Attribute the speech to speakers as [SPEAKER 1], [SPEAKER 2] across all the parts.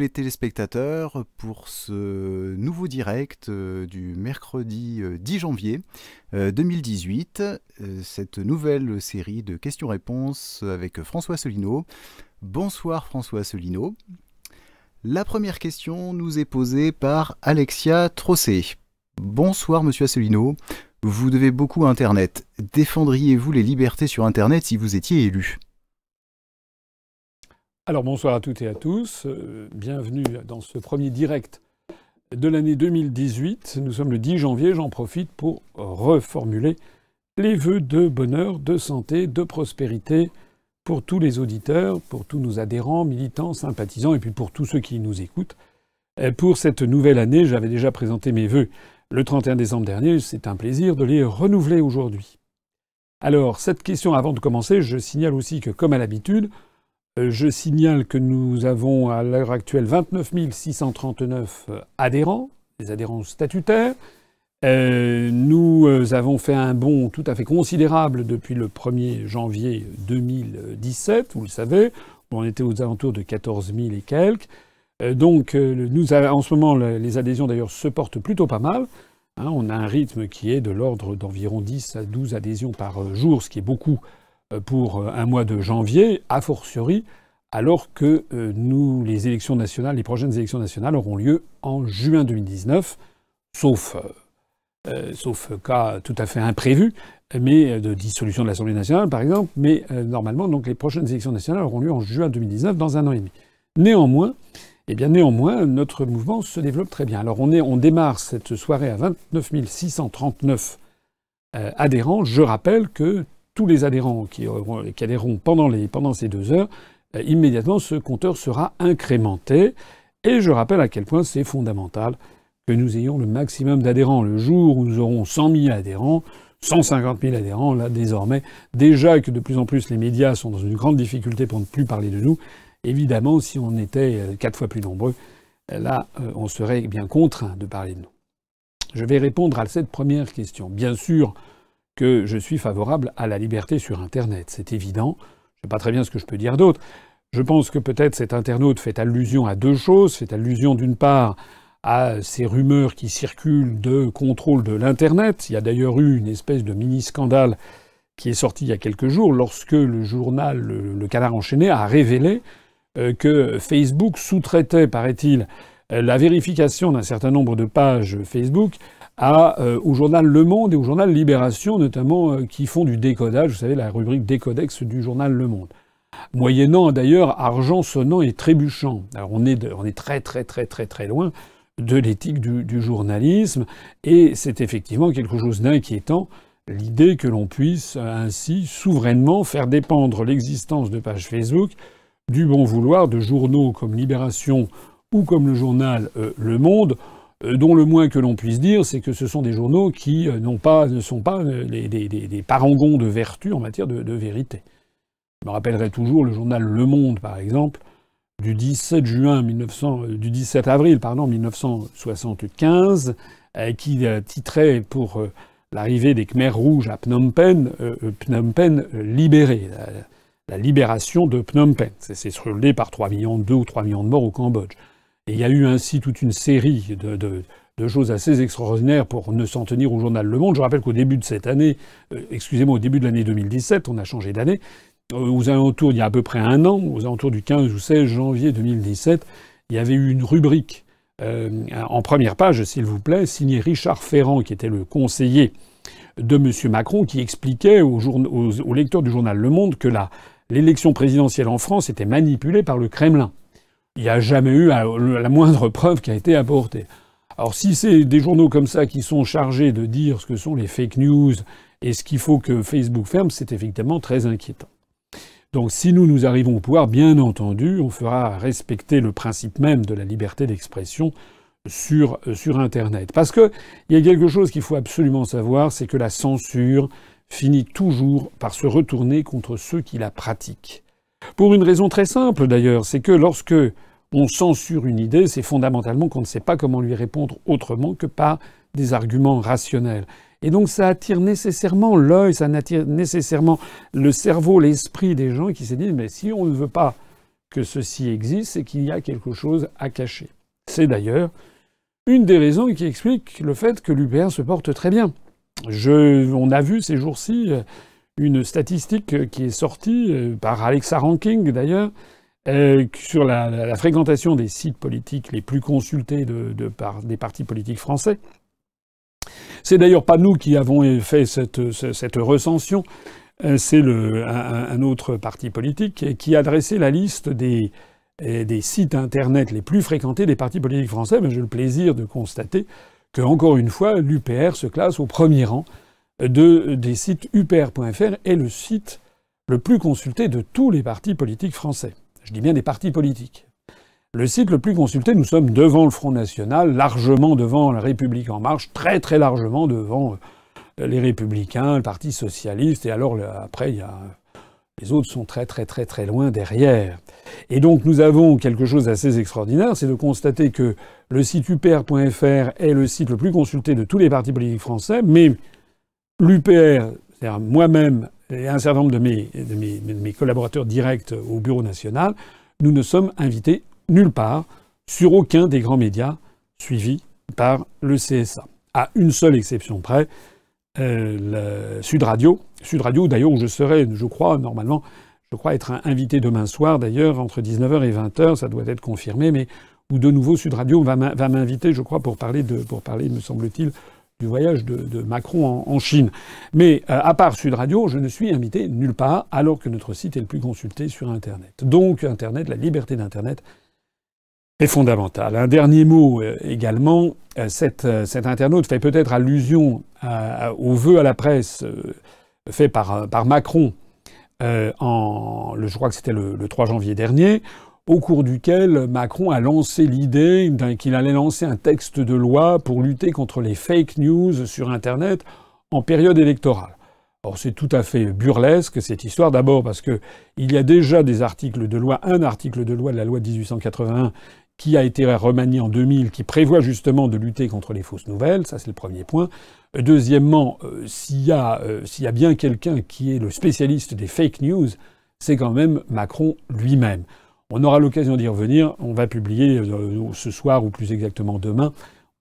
[SPEAKER 1] les téléspectateurs pour ce nouveau direct euh, du mercredi 10 janvier 2018, cette nouvelle série de questions-réponses avec François Asselineau. Bonsoir François Asselineau. La première question nous est posée par Alexia Trossé. Bonsoir Monsieur Asselineau. Vous devez beaucoup à Internet. Défendriez-vous les libertés sur Internet si vous étiez élu?
[SPEAKER 2] Alors bonsoir à toutes et à tous. Euh, bienvenue dans ce premier direct de l'année 2018. Nous sommes le 10 janvier. J'en profite pour reformuler les vœux de bonheur, de santé, de prospérité pour tous les auditeurs, pour tous nos adhérents, militants, sympathisants et puis pour tous ceux qui nous écoutent. Euh, pour cette nouvelle année, j'avais déjà présenté mes vœux le 31 décembre dernier, c'est un plaisir de les renouveler aujourd'hui. Alors, cette question, avant de commencer, je signale aussi que, comme à l'habitude, je signale que nous avons à l'heure actuelle 29 639 euh, adhérents, des adhérents statutaires. Euh, nous avons fait un bond tout à fait considérable depuis le 1er janvier 2017, vous le savez, on était aux alentours de 14 000 et quelques. Euh, donc, euh, en ce moment, les adhésions d'ailleurs se portent plutôt pas mal. Hein. on a un rythme qui est de l'ordre d'environ 10 à 12 adhésions par euh, jour, ce qui est beaucoup pour un mois de janvier, a fortiori, alors que nous, les élections nationales, les prochaines élections nationales auront lieu en juin 2019, sauf, sauf cas tout à fait imprévu, mais de dissolution de l'Assemblée nationale, par exemple. Mais normalement, donc, les prochaines élections nationales auront lieu en juin 2019, dans un an et demi. Néanmoins, eh bien, néanmoins, notre mouvement se développe très bien. Alors, on, est, on démarre cette soirée à 29 639 euh, adhérents. Je rappelle que tous les adhérents qui, qui adhéreront pendant, ces deux heures, euh, immédiatement, ce compteur sera incrémenté. Et je rappelle à quel point c'est fondamental que nous ayons le maximum d'adhérents. Le jour où nous aurons 100 000 adhérents, 150 000 adhérents, là, désormais, déjà que de plus en plus les médias sont dans une grande difficulté pour ne plus parler de nous, Évidemment, si on était euh, quatre fois plus nombreux, euh, là, on serait bien contraint de parler de nous. Je vais répondre à cette première question. Bien sûr que je suis favorable à la liberté sur Internet, c'est évident. Je ne sais pas très bien ce que je peux dire d'autre. Je pense que peut-être cet internaute fait allusion à deux choses. Fait allusion d'une part à ces rumeurs qui circulent de contrôle de l'Internet. Il y a d'ailleurs eu une espèce de mini-scandale qui est sorti il y a quelques jours lorsque le journal Le Canard enchaîné a révélé euh, que Facebook sous-traitait, paraît-il, euh, la vérification d'un certain nombre de pages Facebook à, euh, au journal Le Monde et au journal Libération, notamment, qui font du décodage, vous savez, la rubrique décodex du journal Le Monde. Moyennant d'ailleurs argent sonnant et trébuchant. Alors on est, on est très très très très très loin de l'éthique du, journalisme, et c'est effectivement quelque chose d'inquiétant, l'idée que l'on puisse ainsi souverainement faire dépendre l'existence de pages Facebook du bon vouloir de journaux comme Libération ou comme le journal euh, Le Monde, euh, dont le moins que l'on puisse dire, c'est que ce sont des journaux qui euh, ne sont pas des, parangons de vertu en matière de, vérité. Je me rappellerai toujours le journal Le Monde, par exemple, du 17 juin 1900, du 17 avril pardon 1975, qui titrait pour l'arrivée des Khmers rouges à Phnom Penh, Phnom Penh libéré la libération de Phnom Penh. C'est soldé par 3 millions, 2 ou 3 millions de morts au Cambodge. Et il y a eu ainsi toute une série de, choses assez extraordinaires pour ne s'en tenir au journal Le Monde. Je rappelle qu'au début de cette année, euh, excusez-moi, au début de l'année 2017, on a changé d'année, euh, aux alentours, il y a à peu près un an, aux alentours du 15 ou 16 janvier 2017, il y avait eu une rubrique euh, en première page, s'il vous plaît, signée Richard Ferrand, qui était le conseiller de M. Macron, qui expliquait aux, aux lecteurs du journal Le Monde que l'élection présidentielle en France était manipulée par le Kremlin. Il n'y a jamais eu la moindre preuve qui a été apportée. Alors si c'est des journaux comme ça qui sont chargés de dire ce que sont les fake news et ce qu'il faut que Facebook ferme, c'est effectivement très inquiétant. Donc si nous nous arrivons au pouvoir, bien entendu, on fera respecter le principe même de la liberté d'expression sur, sur Internet. Parce qu'il y a quelque chose qu'il faut absolument savoir, c'est que la censure, finit toujours par se retourner contre ceux qui la pratiquent. Pour une raison très simple d'ailleurs, c'est que lorsque on censure une idée, c'est fondamentalement qu'on ne sait pas comment lui répondre autrement que par des arguments rationnels. Et donc ça attire nécessairement l'œil, ça attire nécessairement le cerveau, l'esprit des gens qui se disent mais si on ne veut pas que ceci existe, c'est qu'il y a quelque chose à cacher. C'est d'ailleurs une des raisons qui explique le fait que l'UPR se porte très bien. Je, on a vu ces jours-ci euh, une statistique qui est sortie euh, par Alexa Ranking d'ailleurs euh, sur la, fréquentation des sites politiques les plus consultés par des partis politiques français. C'est d'ailleurs pas nous qui avons fait cette, recension, c'est un, autre parti politique qui a dressé la liste des, des sites Internet les plus fréquentés des partis politiques français. Mais j'ai le plaisir de constater que, encore une fois, l'UPR se classe au premier rang de, des sites upr.fr est le site le plus consulté de tous les partis politiques français. Je dis bien des partis politiques. Le site le plus consulté, nous sommes devant le Front National, largement devant la République en marche, très très largement devant euh, les Républicains, le Parti Socialiste, et alors après, les autres sont très très très très loin derrière. Et donc nous avons quelque chose d'assez extraordinaire, c'est de constater que le site upr.fr est le site le plus consulté de tous les partis politiques français, mais l'UPR, c'est-à-dire moi-même et un certain nombre de mes, collaborateurs directs au Bureau national, nous ne sommes invités nulle part sur aucun des grands médias suivis par le CSA. À une seule exception près, euh, Sud Radio. Sud Radio, d'ailleurs, où je serai, je crois, normalement, je crois être invité demain soir, d'ailleurs, entre 19h et 20h, ça doit être confirmé, mais où de nouveau Sud Radio va m'inviter, je crois, pour parler, de, pour parler, me semble-t-il, du voyage de, Macron en, Chine. Mais euh, à part Sud Radio, je ne suis invité nulle part, alors que notre site est le plus consulté sur Internet. Donc Internet, la liberté d'Internet est fondamentale. Un dernier mot euh, également, euh, cet, internaute fait peut-être allusion au vœu à la presse fait par, Macron en, je crois que c'était le, le 3 janvier dernier, au cours duquel Macron a lancé l'idée qu'il allait lancer un texte de loi pour lutter contre les fake news sur Internet en période électorale. Or, c'est tout à fait burlesque cette histoire. D'abord parce que il y a déjà des articles de loi, un article de loi de la loi de 1881 qui a été remanié en 2000, qui prévoit justement de lutter contre les fausses nouvelles. Ça, c'est le premier point. Deuxièmement, euh, s'il y, euh, y, a bien quelqu'un qui est le spécialiste des fake news, c'est quand même Macron lui-même. On aura l'occasion d'y revenir. On va publier euh, ce soir, ou plus exactement demain,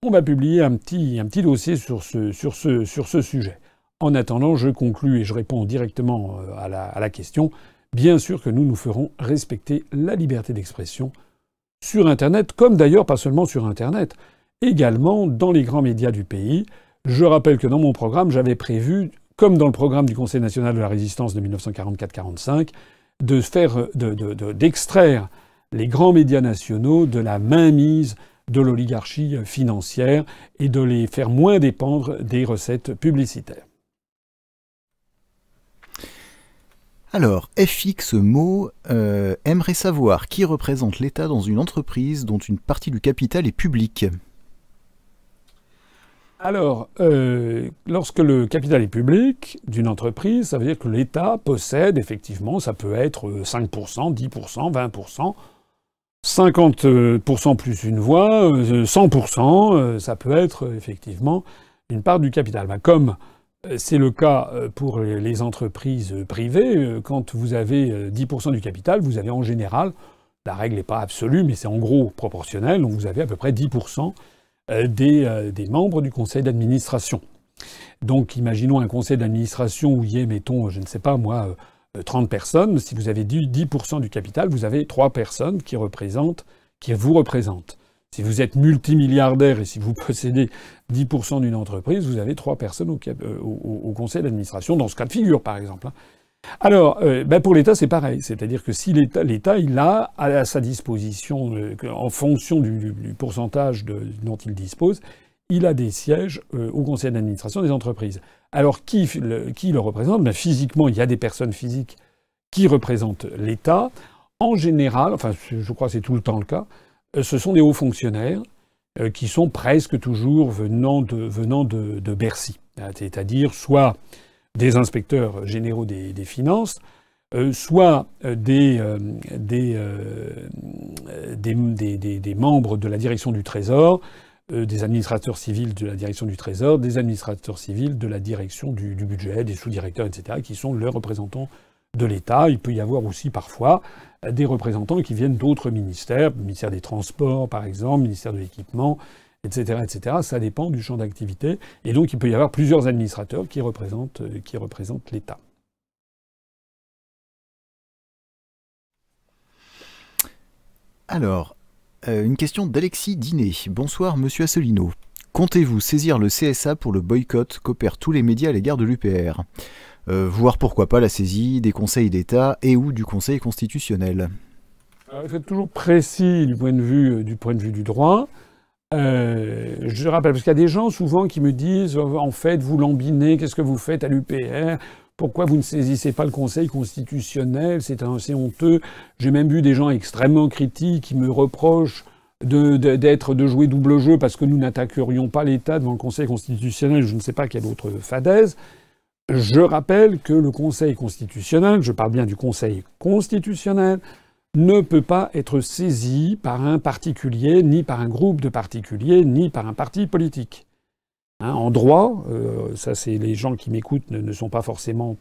[SPEAKER 2] on va publier un petit, dossier sur ce, sujet. En attendant, je conclus et je réponds directement euh, à la question. Bien sûr que nous nous ferons respecter la liberté d'expression sur Internet, comme d'ailleurs pas seulement sur Internet, également dans les grands médias du pays. Je rappelle que dans mon programme, j'avais prévu, comme dans le programme du Conseil national de la résistance de 1944-45, de faire, d'extraire les grands médias nationaux de la mainmise de l'oligarchie financière et de les faire moins dépendre des recettes publicitaires.
[SPEAKER 1] Alors, FX Mot euh, aimerait savoir qui représente l'État dans une entreprise dont une partie du capital est publique.
[SPEAKER 2] Alors, euh, lorsque le capital est public d'une entreprise, ça veut dire que l'État possède effectivement, ça peut être 5%, 10%, 20%, 50% plus une voix, 100%, euh, ça peut être effectivement une part du capital. Ben, comme euh, c'est le cas pour les entreprises privées, quand vous avez 10% du capital, vous avez en général, la règle n'est pas absolue, mais c'est en gros proportionnel, donc vous avez à peu près 10% euh, euh, des, membres du conseil d'administration. Donc imaginons un conseil d'administration où il y ait, mettons, je ne sais pas moi, 30 euh, personnes. Si vous avez 10% du capital, vous avez 3 personnes qui représentent, qui vous représentent. Si vous êtes multimilliardaire et si vous possédez 10% d'une entreprise, vous avez 3 personnes au, au conseil d'administration, dans ce cas de figure par exemple. Alors, euh, ben pour l'État, c'est pareil. C'est-à-dire que si l'État, il a à sa disposition, euh, en fonction du, pourcentage dont il dispose, il a des sièges euh, au conseil d'administration des entreprises. Alors, qui le, représente? Ben, Physiquement, il y a des personnes physiques qui représentent l'État. En général, enfin, je crois que c'est tout le temps le cas, ce sont des hauts fonctionnaires qui sont presque toujours venant de Bercy. C'est-à-dire soit des inspecteurs généraux des, finances, euh, soit euh, euh, des, membres de la direction du Trésor, des administrateurs civils de la direction du Trésor, des administrateurs civils de la direction du, budget, des sous-directeurs, etc., qui sont leurs représentants de l'État. Il peut y avoir aussi parfois des représentants qui viennent d'autres ministères, ministère des Transports par exemple, ministère de l'Équipement, etc., etc. Ça dépend du champ d'activité. Et donc il peut y avoir plusieurs administrateurs qui représentent, euh, qui représentent l'État.
[SPEAKER 1] Alors, euh, une question d'Alexis Diné. Bonsoir, monsieur Asselineau. Comptez-vous saisir le CSA pour le boycott qu'opèrent tous les médias à l'égard de l'UPR euh, Voir pourquoi pas la saisie des conseils d'État et ou du Conseil constitutionnel?
[SPEAKER 2] Il faut être toujours précis du point de vue du, point de vue du droit. Euh, je rappelle, parce qu'il y a des gens souvent qui me disent en fait, vous lambinez, qu'est-ce que vous faites à l'UPR pourquoi vous ne saisissez pas le Conseil constitutionnel? C'est assez honteux. J'ai même vu des gens extrêmement critiques qui me reprochent d'être de, jouer double jeu parce que nous n'attaquerions pas l'État devant le Conseil constitutionnel. Je ne sais pas quelle autre fadaise. Je rappelle que le Conseil constitutionnel, je parle bien du Conseil constitutionnel, ne peut pas être saisi par un particulier, ni par un groupe de particuliers, ni par un parti politique. Hein, en droit, euh, ça c'est les gens qui m'écoutent ne, sont pas forcément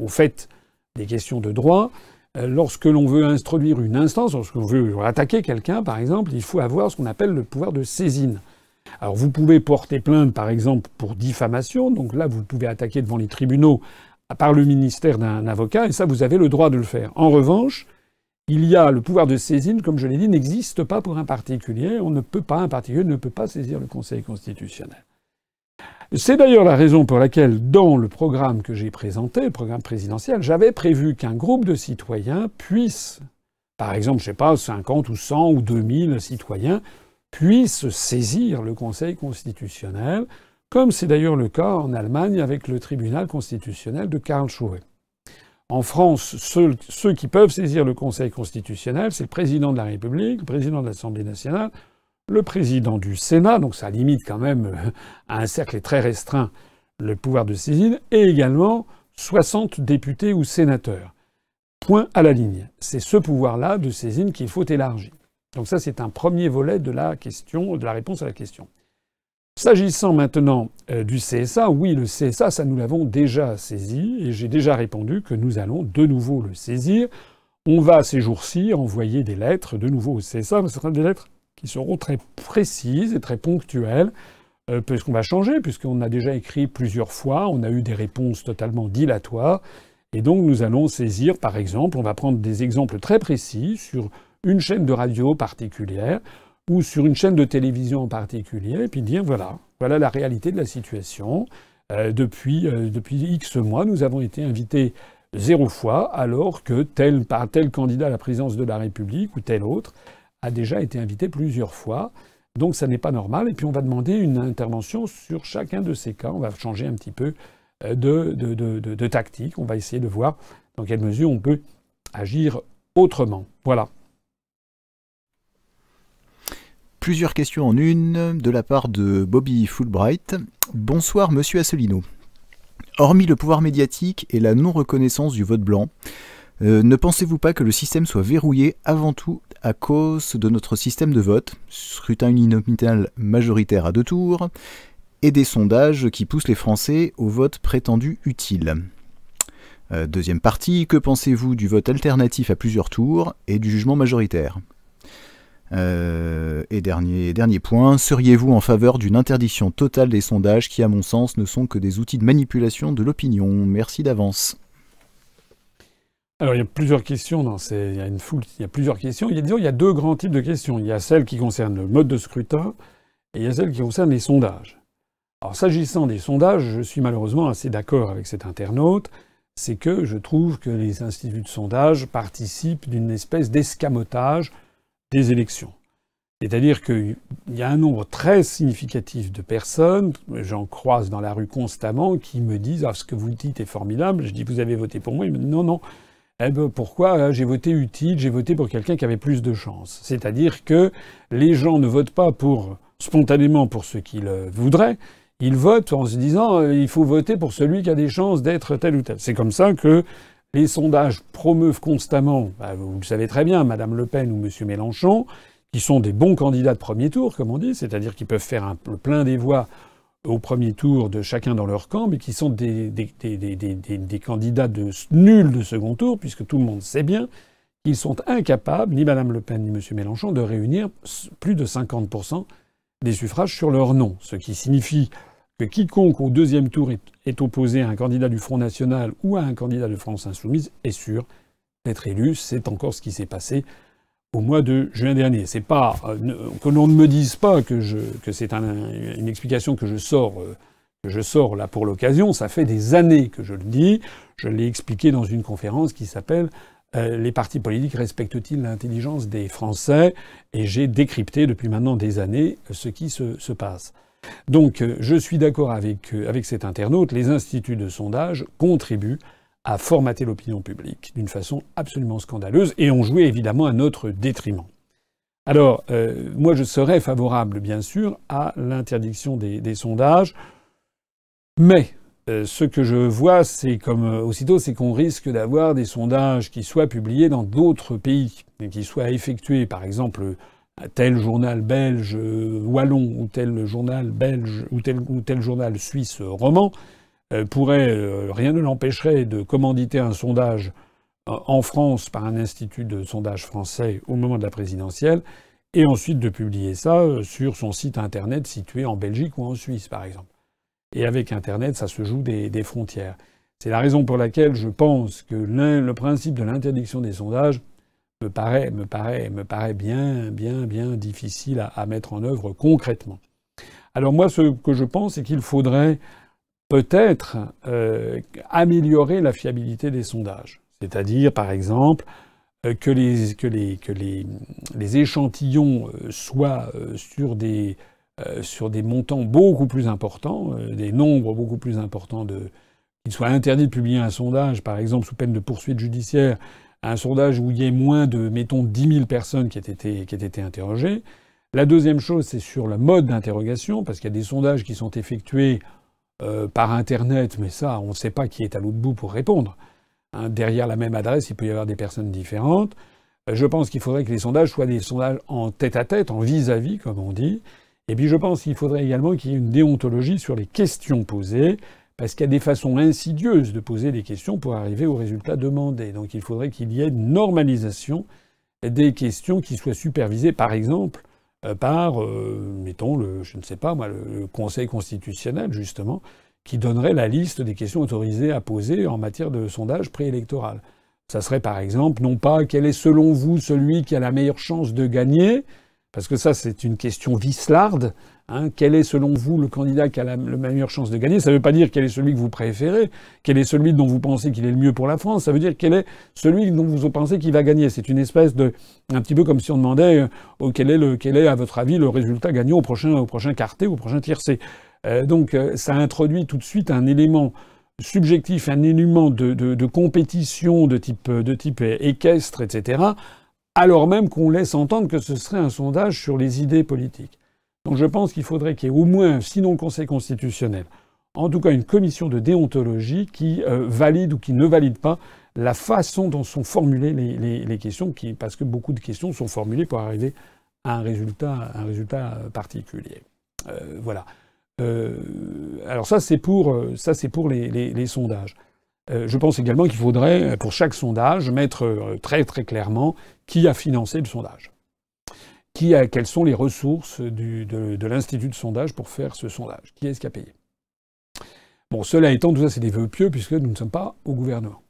[SPEAKER 2] au fait des questions de droit. Euh, lorsque l'on veut introduire une instance, lorsque l'on veut attaquer quelqu'un, par exemple, il faut avoir ce qu'on appelle le pouvoir de saisine. Alors vous pouvez porter plainte, par exemple, pour diffamation. Donc là, vous pouvez attaquer devant les tribunaux par le ministère d'un avocat, et ça, vous avez le droit de le faire. En revanche, il y a le pouvoir de saisine, comme je l'ai dit, n'existe pas pour un particulier. On ne peut pas, un particulier ne peut pas saisir le Conseil constitutionnel. C'est d'ailleurs la raison pour laquelle, dans le programme que j'ai présenté, le programme présidentiel, j'avais prévu qu'un groupe de citoyens puisse, par exemple, je sais pas, 50 ou 100 ou 2000 citoyens, puissent saisir le Conseil constitutionnel, comme c'est d'ailleurs le cas en Allemagne avec le tribunal constitutionnel de Karlsruhe. En France, ceux, qui peuvent saisir le Conseil constitutionnel, c'est le président de la République, le président de l'Assemblée nationale, le président du Sénat, donc ça limite quand même euh, à un cercle très restreint le pouvoir de saisine, et également 60 députés ou sénateurs. Point à la ligne. C'est ce pouvoir-là de saisine qu'il faut élargir. Donc ça, c'est un premier volet de la question, de la réponse à la question. S'agissant maintenant euh, du CSA, oui, le CSA, ça nous l'avons déjà saisi et j'ai déjà répondu que nous allons de nouveau le saisir. On va ces jours-ci envoyer des lettres de nouveau au CSA, mais ce seront des lettres qui seront très précises et très ponctuelles, euh, puisqu'on va changer, puisqu'on a déjà écrit plusieurs fois, on a eu des réponses totalement dilatoires, et donc nous allons saisir, par exemple, on va prendre des exemples très précis sur une chaîne de radio particulière, ou sur une chaîne de télévision en particulier, et puis dire voilà, voilà la réalité de la situation. Euh, depuis, euh, depuis X mois, nous avons été invités zéro fois, alors que tel, par tel candidat à la présidence de la République ou tel autre a déjà été invité plusieurs fois. Donc ça n'est pas normal. Et puis on va demander une intervention sur chacun de ces cas. On va changer un petit peu euh, de, tactique. On va essayer de voir dans quelle mesure on peut agir autrement. Voilà.
[SPEAKER 1] Plusieurs questions en une de la part de Bobby Fulbright. Bonsoir Monsieur Asselineau. Hormis le pouvoir médiatique et la non-reconnaissance du vote blanc, euh, ne pensez-vous pas que le système soit verrouillé avant tout à cause de notre système de vote, scrutin uninominal majoritaire à deux tours, et des sondages qui poussent les Français au vote prétendu utile euh, Deuxième partie, que pensez-vous du vote alternatif à plusieurs tours et du jugement majoritaire? Euh, et dernier, dernier point, seriez-vous en faveur d'une interdiction totale des sondages qui, à mon sens, ne sont que des outils de manipulation de l'opinion? Merci d'avance.
[SPEAKER 2] Alors il y a plusieurs questions dans ces, il y a plusieurs questions. Il y a, il y deux grands types de questions. Il y a celles qui concernent le mode de scrutin et il y a celles qui concernent les sondages. Alors s'agissant des sondages, je suis malheureusement assez d'accord avec cet internaute. C'est que je trouve que les instituts de sondage participent d'une espèce d'escamotage des élections. C'est-à-dire qu'il y a un nombre très significatif de personnes, j'en croise dans la rue constamment, qui me disent Ah, ce que vous dites est formidable. Je dis Vous avez voté pour moi Ils me disent Non, non. Eh ben, pourquoi euh, J'ai voté utile, j'ai voté pour quelqu'un qui avait plus de chance. C'est-à-dire que les gens ne votent pas pour spontanément pour ce qu'ils euh, voudraient, ils votent en se disant euh, il faut voter pour celui qui a des chances d'être tel ou tel. C'est comme ça que les sondages promeuvent constamment, bah, vous le savez très bien, Madame Le Pen ou Monsieur Mélenchon, qui sont des bons candidats de premier tour, comme on dit, c'est-à-dire qu'ils peuvent faire plein des voix au premier tour de chacun dans leur camp, mais qui sont des, candidats de nuls de second tour, puisque tout le monde sait bien qu'ils sont incapables, ni Mme Le Pen ni M. Mélenchon, de réunir plus de 50% des suffrages sur leur nom. Ce qui signifie que quiconque au deuxième tour est, opposé à un candidat du Front National ou à un candidat de France Insoumise est sûr d'être élu. C'est encore ce qui s'est passé au mois de juin dernier. C'est pas euh, que l'on ne me dise pas que, c'est une explication que je sors euh, que je sors là pour l'occasion. Ça fait des années que je le dis. Je l'ai expliqué dans une conférence qui s'appelle euh, Les partis politiques respectent-ils l'intelligence des Français? Et j'ai décrypté depuis maintenant des années ce qui se passe. Donc je suis d'accord avec, avec cet internaute. Les instituts de sondage contribuent à formater l'opinion publique d'une façon absolument scandaleuse et ont joué évidemment à notre détriment. Alors, euh, moi je serais favorable bien sûr à l'interdiction des, sondages, mais euh, ce que je vois, c'est comme euh, aussitôt, c'est qu'on risque d'avoir des sondages qui soient publiés dans d'autres pays, et qui soient effectués, par exemple, tel journal belge wallon ou tel journal belge ou tel, ou tel journal suisse roman, euh, pourrait, euh, rien ne l'empêcherait de commanditer un sondage euh, en France par un institut de sondage français au moment de la présidentielle, et ensuite de publier ça sur son site internet situé en Belgique ou en Suisse, par exemple. Et avec Internet, ça se joue des, frontières. C'est la raison pour laquelle je pense que le principe de l'interdiction des sondages me paraît, bien, difficile à, mettre en œuvre concrètement. Alors moi, ce que je pense, c'est qu'il faudrait peut-être euh, améliorer la fiabilité des sondages. C'est-à-dire, par exemple, euh, que, les, que, échantillons euh, soient sur des, sur des montants beaucoup plus importants, des nombres beaucoup plus importants de. qu'il soit interdit de publier un sondage, par exemple, sous peine de poursuite judiciaire, un sondage où il y ait moins de, mettons, 10 000 personnes qui aient été, qui été interrogées. La deuxième chose, c'est sur le mode d'interrogation, parce qu'il y a des sondages qui sont effectués euh, par Internet, mais ça, on ne sait pas qui est à l'autre bout pour répondre. Hein, derrière la même adresse, il peut y avoir des personnes différentes. Euh, je pense qu'il faudrait que les sondages soient des sondages en tête-à-tête, en vis-à-vis, comme on dit. Et puis je pense qu'il faudrait également qu'il y ait une déontologie sur les questions posées, parce qu'il y a des façons insidieuses de poser des questions pour arriver au résultat demandé. Donc il faudrait qu'il y ait une normalisation des questions qui soient supervisées, par exemple, euh, par, euh, mettons, le, je ne sais pas moi, le Conseil constitutionnel, justement, qui donnerait la liste des questions autorisées à poser en matière de sondage préélectoral. Ça serait par exemple, non pas quel est selon vous celui qui a la meilleure chance de gagner, parce que ça c'est une question vislarde, Hein, quel est selon vous le candidat qui a la, meilleure chance de gagner? Ça ne veut pas dire quel est celui que vous préférez, quel est celui dont vous pensez qu'il est le mieux pour la France? Ça veut dire quel est celui dont vous pensez qu'il va gagner. C'est une espèce de, un petit peu comme si on demandait euh, quel est le, quel est à votre avis le résultat gagnant au prochain, au prochain quartet, au prochain tiercé. Euh, donc euh, ça introduit tout de suite un élément subjectif, un élément de, de, de compétition de type, de type équestre, etc. Alors même qu'on laisse entendre que ce serait un sondage sur les idées politiques. Donc je pense qu'il faudrait qu'il y ait au moins, sinon le Conseil constitutionnel, en tout cas une commission de déontologie qui euh, valide ou qui ne valide pas la façon dont sont formulées les, questions, parce que beaucoup de questions sont formulées pour arriver à un résultat, résultat particulier. Euh, voilà. Euh, alors ça, c'est pour les, sondages. Je pense également qu'il faudrait, pour chaque sondage, mettre très très clairement qui a financé le sondage qui quelles sont les ressources de l'institut de sondage pour faire ce sondage? Qui est-ce qui a payé? Bon, cela étant, tout ça c'est des vœux pieux puisque nous ne sommes pas au gouvernement.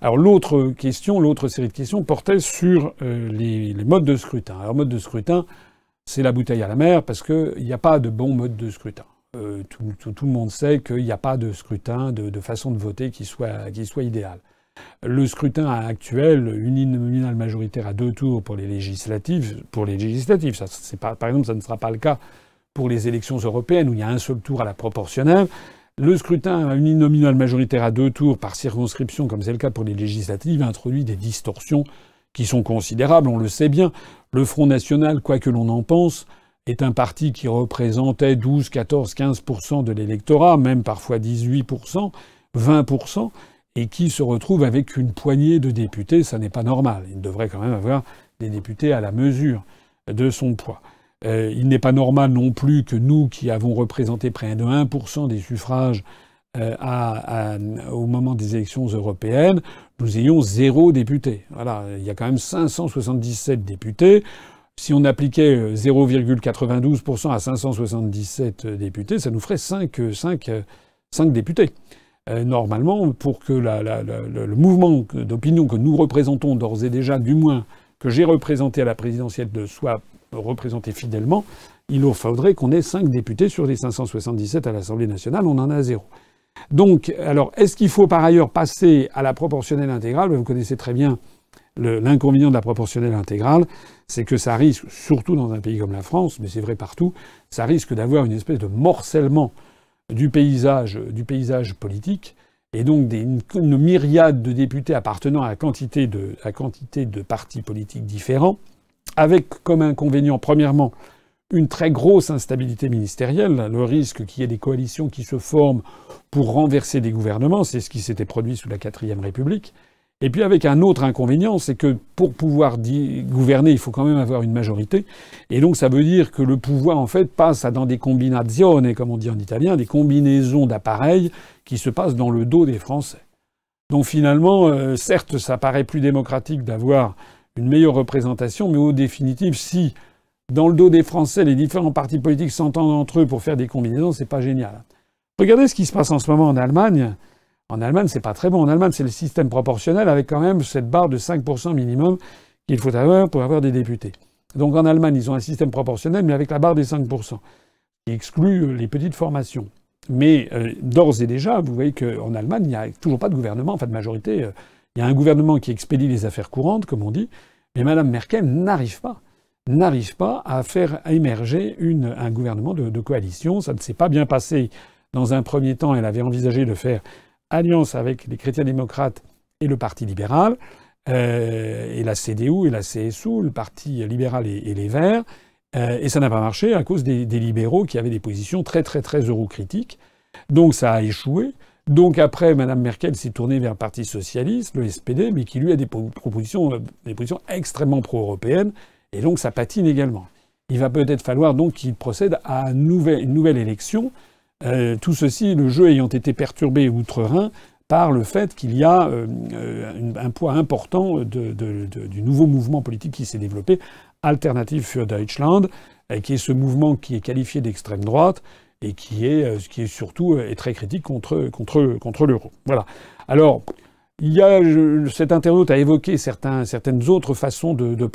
[SPEAKER 2] Alors l'autre question, l'autre série de questions portait sur euh, les, les, modes de scrutin. Alors mode de scrutin, c'est la bouteille à la mer parce qu'il n'y a pas de bon mode de scrutin. Euh, tout, le monde sait qu'il n'y a pas de scrutin, de, façon de voter qui soit, qui soit idéale. Le scrutin actuel, uninominal majoritaire à deux tours pour les législatives, pour les législatives, ça, pas, par exemple, ça ne sera pas le cas pour les élections européennes où il y a un seul tour à la proportionnelle. Le scrutin uninominal majoritaire à deux tours par circonscription, comme c'est le cas pour les législatives, introduit des distorsions qui sont considérables, on le sait bien. Le Front National, quoi que l'on en pense, est un parti qui représentait 12, 14, 15% de l'électorat, même parfois 18%, 20% et qui se retrouve avec une poignée de députés, ça n'est pas normal. Il devrait quand même avoir des députés à la mesure de son poids. Euh, il n'est pas normal non plus que nous, qui avons représenté près de 1% des suffrages à, au moment des élections européennes, nous ayons zéro député. Voilà, il y a quand même 577 députés. Si on appliquait 0,92% à 577 députés, ça nous ferait 5, 5, 5 députés. Euh, normalement, pour que le mouvement d'opinion que nous représentons d'ores et déjà, du moins que j'ai représenté à la présidentielle, de soit représenté fidèlement, il faudrait qu'on ait 5 députés sur les 577 à l'Assemblée nationale. On en a zéro. Donc, alors, est-ce qu'il faut par ailleurs passer à la proportionnelle intégrale? Vous connaissez très bien l'inconvénient de la proportionnelle intégrale, c'est que ça risque, surtout dans un pays comme la France, mais c'est vrai partout, ça risque d'avoir une espèce de morcellement du paysage, politique, et donc une, myriade de députés appartenant à quantité de, quantité de partis politiques différents, avec comme inconvénient, premièrement, une très grosse instabilité ministérielle, le risque qu'il y ait des coalitions qui se forment pour renverser des gouvernements, c'est ce qui s'était produit sous la quatrième République, et puis avec un autre inconvénient, c'est que pour pouvoir gouverner, il faut quand même avoir une majorité. Et donc ça veut dire que le pouvoir, en fait, passe dans des combinazioni, comme on dit en italien, des combinaisons d'appareils qui se passent dans le dos des Français. Donc finalement, euh, certes, ça paraît plus démocratique d'avoir une meilleure représentation, mais au définitif, si dans le dos des Français, les différents partis politiques s'entendent entre eux pour faire des combinaisons, c'est pas génial. Regardez ce qui se passe en ce moment en Allemagne. En Allemagne, c'est pas très bon. En Allemagne, c'est le système proportionnel avec quand même cette barre de 5% minimum qu'il faut avoir pour avoir des députés. Donc en Allemagne, ils ont un système proportionnel, mais avec la barre des 5%, qui exclut euh, les petites formations. Mais euh, d'ores et déjà, vous voyez qu'en Allemagne, il n'y a toujours pas de gouvernement, en fait, de majorité. Euh, il y a un gouvernement qui expédie les affaires courantes, comme on dit, mais Mme Merkel n'arrive pas, n'arrive pas à faire émerger un gouvernement de, de coalition. Ça ne s'est pas bien passé dans un premier temps. Elle avait envisagé de faire alliance avec les chrétiens démocrates et le Parti libéral, euh, et la CDU et la CSU, le Parti libéral et, les Verts. Euh, et ça n'a pas marché à cause des, libéraux qui avaient des positions très très très eurocritiques. Donc ça a échoué. Donc après, Mme Merkel s'est tournée vers le Parti socialiste, le SPD, mais qui lui a des propositions, euh, des positions extrêmement pro-européennes. Et donc ça patine également. Il va peut-être falloir donc qu'il procède à une nouvelle élection euh, tout ceci, le jeu ayant été perturbé outre-Rhin par le fait qu'il y a euh, un poids important du nouveau mouvement politique qui s'est développé, Alternative für Deutschland, qui est ce mouvement qui est qualifié d'extrême droite et qui est, euh, qui est surtout est très critique contre, contre, contre l'euro. Voilà. Alors, il y a, cet internaute a évoqué certaines autres façons de, de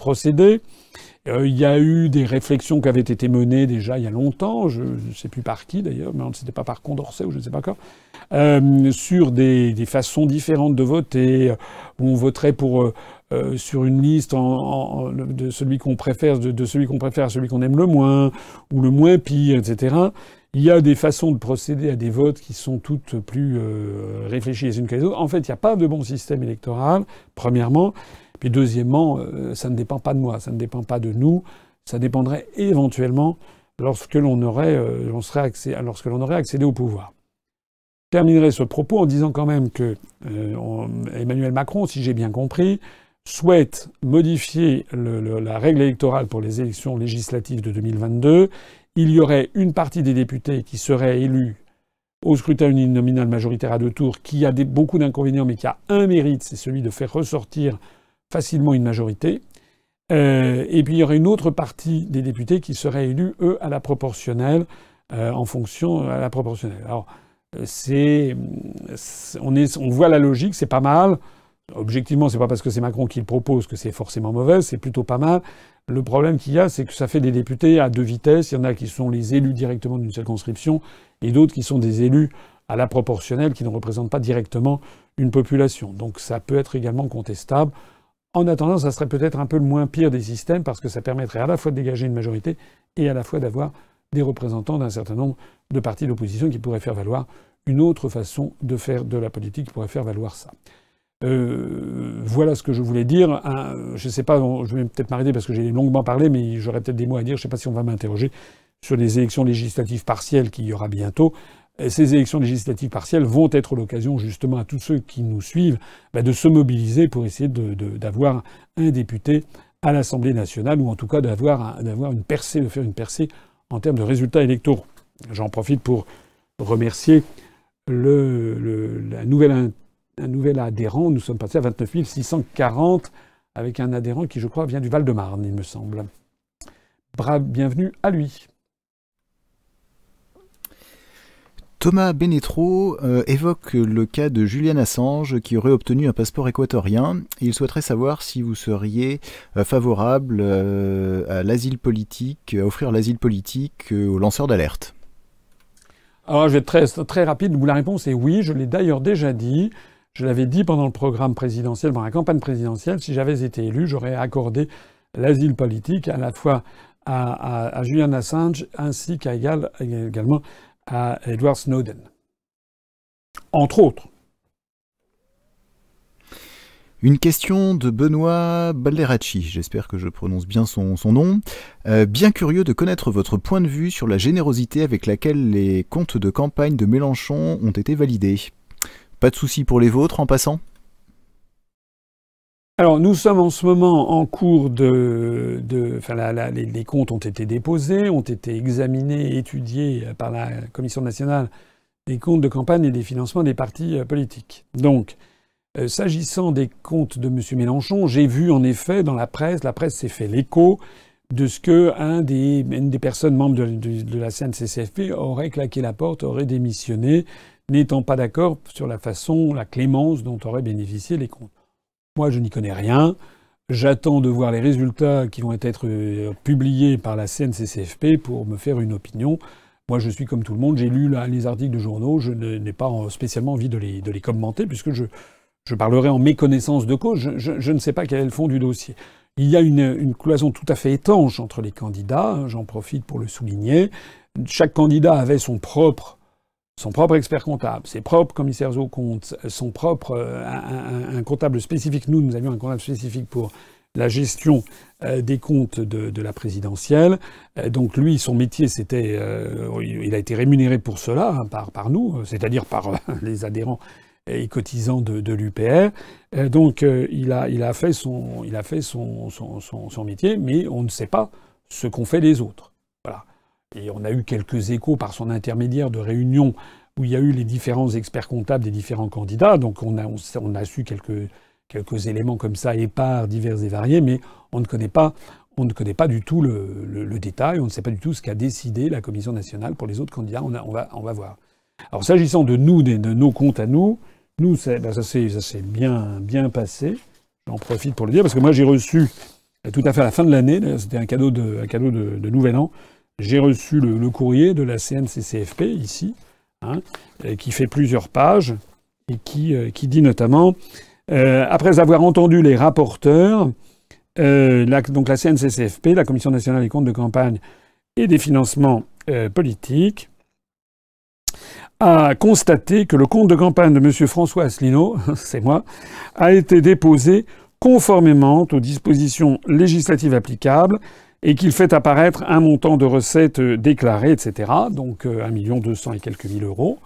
[SPEAKER 2] Euh, il y a eu des réflexions qui avaient été menées déjà il y a longtemps, je ne sais plus par qui d'ailleurs, mais c'était pas par Condorcet ou je ne sais pas quoi, euh, sur des, façons différentes de voter, où on voterait pour euh, euh sur une liste de celui qu'on préfère, de, de celui qu'on préfère à celui qu'on aime le moins, ou le moins pire, etc. Il y a des façons de procéder à des votes qui sont toutes plus euh, réfléchies les unes que les autres. En fait, il n'y a pas de bon système électoral, premièrement. Puis deuxièmement, euh, ça ne dépend pas de moi, ça ne dépend pas de nous, ça dépendrait éventuellement lorsque l'on aurait, euh, serait accès, lorsque l'on aurait accédé au pouvoir. Je terminerai ce propos en disant quand même que euh, Emmanuel Macron, si j'ai bien compris, souhaite modifier la règle électorale pour les élections législatives de 2022. Il y aurait une partie des députés qui seraient élus au scrutin uninominal majoritaire à deux tours, qui a beaucoup d'inconvénients, mais qui a un mérite, c'est celui de faire ressortir facilement une majorité. Euh, et puis il y aurait une autre partie des députés qui seraient élus, eux, à la proportionnelle, euh, en fonction à la proportionnelle. Alors, c'est, on, est, on voit la logique, c'est pas mal. Objectivement, c'est pas parce que c'est Macron qui le propose que c'est forcément mauvais, c'est plutôt pas mal. Le problème qu'il y a, c'est que ça fait des députés à deux vitesses. Il y en a qui sont les élus directement d'une circonscription et d'autres qui sont des élus à la proportionnelle qui ne représentent pas directement une population. Donc ça peut être également contestable. En attendant, ça serait peut-être un peu le moins pire des systèmes parce que ça permettrait à la fois de dégager une majorité et à la fois d'avoir des représentants d'un certain nombre de partis d'opposition qui pourraient faire valoir une autre façon de faire de la politique qui pourrait faire valoir ça. Euh, voilà ce que je voulais dire. je ne sais pas, je vais peut-être m'arrêter parce que j'ai longuement parlé, mais j'aurais peut-être des mots à dire. Je ne sais pas si on va m'interroger sur les élections législatives partielles qu'il y aura bientôt ces élections législatives partielles vont être l'occasion justement à tous ceux qui nous suivent bah, de se mobiliser pour essayer d'avoir un député à l'Assemblée nationale, ou en tout cas d'avoir une percée, de faire une percée en termes de résultats électoraux. J'en profite pour remercier le, un nouvel adhérent. Nous sommes passés à 29 640 avec un adhérent qui, je crois, vient du Val-de-Marne, il me semble. Brave, bienvenue à lui.
[SPEAKER 1] Thomas Benetro euh, évoque le cas de Julian Assange qui aurait obtenu un passeport équatorien. Il souhaiterait savoir si vous seriez euh, favorable euh, à l'asile politique, à offrir l'asile politique aux lanceurs d'alerte.
[SPEAKER 2] Alors je vais être très, très rapide. La réponse est oui. Je l'ai d'ailleurs déjà dit. Je l'avais dit pendant le programme présidentiel, pendant la campagne présidentielle. Si j'avais été élu, j'aurais accordé l'asile politique à la fois à, Julian Assange ainsi qu'à également à Edward Snowden. Entre autres.
[SPEAKER 1] Une question de Benoît Balderacci, j'espère que je prononce bien son, nom. Euh, bien curieux de connaître votre point de vue sur la générosité avec laquelle les comptes de campagne de Mélenchon ont été validés. Pas de souci pour les vôtres en passant?
[SPEAKER 2] Alors, nous sommes en ce moment en cours de. enfin, les, comptes ont été déposés, ont été examinés, étudiés par la Commission nationale des comptes de campagne et des financements des partis euh, politiques. Donc, euh, s'agissant des comptes de M. Mélenchon, j'ai vu en effet dans la presse, la presse s'est fait l'écho de ce que des, une des personnes membres de, de la CNCCFP aurait claqué la porte, aurait démissionné, n'étant pas d'accord sur la façon, la clémence dont auraient bénéficié les comptes. Moi, je n'y connais rien. J'attends de voir les résultats qui vont être euh, publiés par la CNCCFP pour me faire une opinion. Moi, je suis comme tout le monde, j'ai lu les articles de journaux, je n'ai pas spécialement envie de les, commenter, puisque je, parlerai en méconnaissance de cause. Je, je, ne sais pas quel est le fond du dossier. Il y a une, une cloison tout à fait étanche entre les candidats, hein, j'en profite pour le souligner. Chaque candidat avait son propre son propre expert comptable, ses propres commissaires aux comptes, son propre euh, un, comptable spécifique. Nous, nous avions un comptable spécifique pour la gestion euh, des comptes de, la présidentielle. Euh, donc lui, son métier, c'était, il a été rémunéré pour cela hein, par, nous, c'est-à-dire par les adhérents et cotisants de, l'UPR. donc il a, fait, son, son métier, mais on ne sait pas ce qu'ont fait les autres. Et on a eu quelques échos par son intermédiaire de réunions où il y a eu les différents experts comptables des différents candidats. Donc on a, on, a su quelques, quelques éléments comme ça, épars, divers et variés, mais on ne connaît pas, on ne connaît pas du tout le, le, détail, on ne sait pas du tout ce qu'a décidé la Commission nationale pour les autres candidats. On, on, va, on va voir. Alors s'agissant de nous, de, nos comptes à nous, nous, ben, ça s'est bien, bien passé. J'en profite pour le dire, parce que moi j'ai reçu, tout à fait à la fin de l'année, c'était un cadeau de, un cadeau de, de Nouvel An, j'ai reçu le, courrier de la CNCCFP ici, hein, qui fait plusieurs pages et qui, euh, dit notamment euh, après avoir entendu les rapporteurs, euh, donc la CNCCFP, la Commission nationale des comptes de campagne et des financements politiques, a constaté que le compte de campagne de M. François Asselineau, c'est moi, a été déposé conformément aux dispositions législatives applicables et qu'il fait apparaître un montant de recettes euh, déclarées, etc. Donc euh, un million deux cents et quelques mille euros.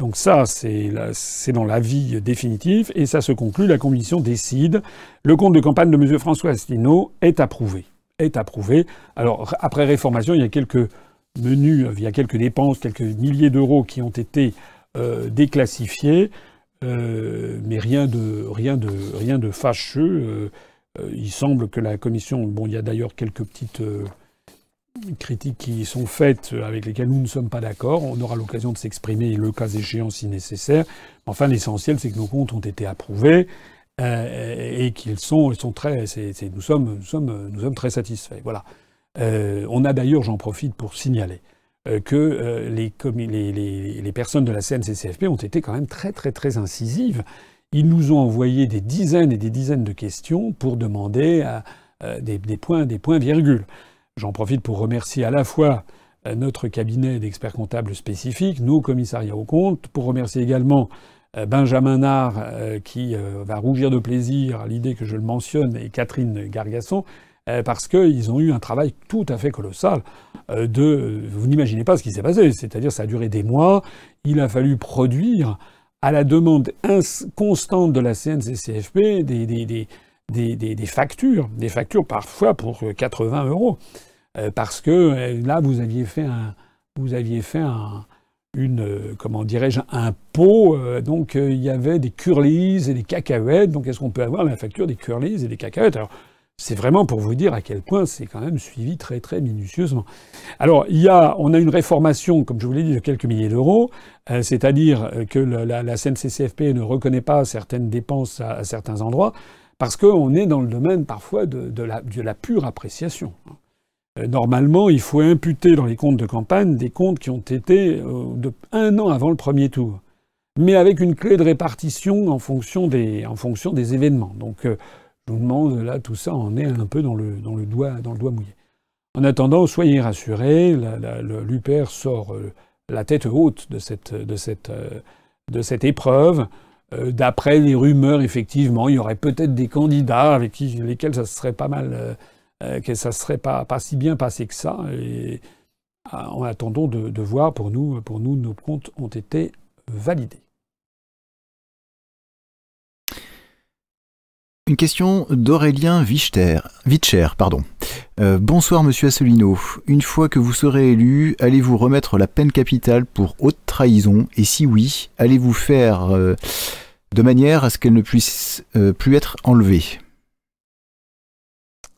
[SPEAKER 2] Donc ça, c'est dans l'avis définitif, et ça se conclut, la commission décide. Le compte de campagne de M. François Asselineau est approuvé. Est approuvé. Alors, après réformation, il y a quelques menus, il y a quelques dépenses, quelques milliers d'euros qui ont été euh, déclassifiés, mais rien de, rien de, rien de fâcheux. Euh, il semble que la commission, bon, il y a d'ailleurs quelques petites euh, critiques qui sont faites euh, avec lesquelles nous ne sommes pas d'accord. On aura l'occasion de s'exprimer le cas échéant si nécessaire. Enfin, l'essentiel, c'est que nos comptes ont été approuvés et qu'ils sont, sont très, nous sommes, nous sommes, nous sommes très satisfaits. Voilà. on a d'ailleurs, j'en profite pour signaler que les, les, les, personnes de la CNCCFP ont été quand même très très très incisives ils nous ont envoyé des dizaines et des dizaines de questions pour demander euh, euh, des, points, des points virgules. J'en profite pour remercier à la fois euh, notre cabinet d'experts comptables spécifiques, nos commissariats aux comptes, pour remercier également Benjamin Nard, qui va rougir de plaisir à l'idée que je le mentionne, et Catherine Gargasson, parce qu'ils ont eu un travail tout à fait colossal. Vous n'imaginez pas ce qui s'est passé, c'est-à-dire ça a duré des mois, il a fallu produire à la demande constante de la CNCCFP des, des, des, des, factures, des factures parfois pour 80 euros, parce que là vous aviez fait un, vous aviez fait un, une, comment dirais-je, un pot. donc il y avait des curlis et des cacahuètes. Donc est-ce qu'on peut avoir la facture des curlis et des cacahuètes? C'est vraiment pour vous dire à quel point c'est quand même suivi très très minutieusement. Alors il y a, on a une réformation, comme je vous l'ai dit, de quelques milliers d'euros, euh, c'est-à-dire que la, la, CNCCFP ne reconnaît pas certaines dépenses à, certains endroits, parce qu'on est dans le domaine parfois de, la, pure appréciation. Euh, normalement, il faut imputer dans les comptes de campagne des comptes qui ont été euh, un an avant le premier tour, mais avec une clé de répartition en fonction des, en fonction des événements. Donc je vous demande, là, tout ça, on est un peu dans le, doigt, dans le doigt mouillé. En attendant, soyez rassurés, l'UPR sort euh, la tête haute de cette, euh, épreuve. Euh, d'après les rumeurs, effectivement, il y aurait peut-être des candidats avec lesquels ça serait pas mal, que ça serait pas, pas si bien passé que ça. Et en attendant de, de voir, pour nous, pour nous, nos comptes ont été validés.
[SPEAKER 1] Une question d'Aurélien Witscher. Pardon. Euh, bonsoir Monsieur Asselineau. Une fois que vous serez élu, allez-vous remettre la peine capitale pour haute trahison? Et si oui, allez-vous faire euh, de manière à ce qu'elle ne puisse euh, plus être enlevée?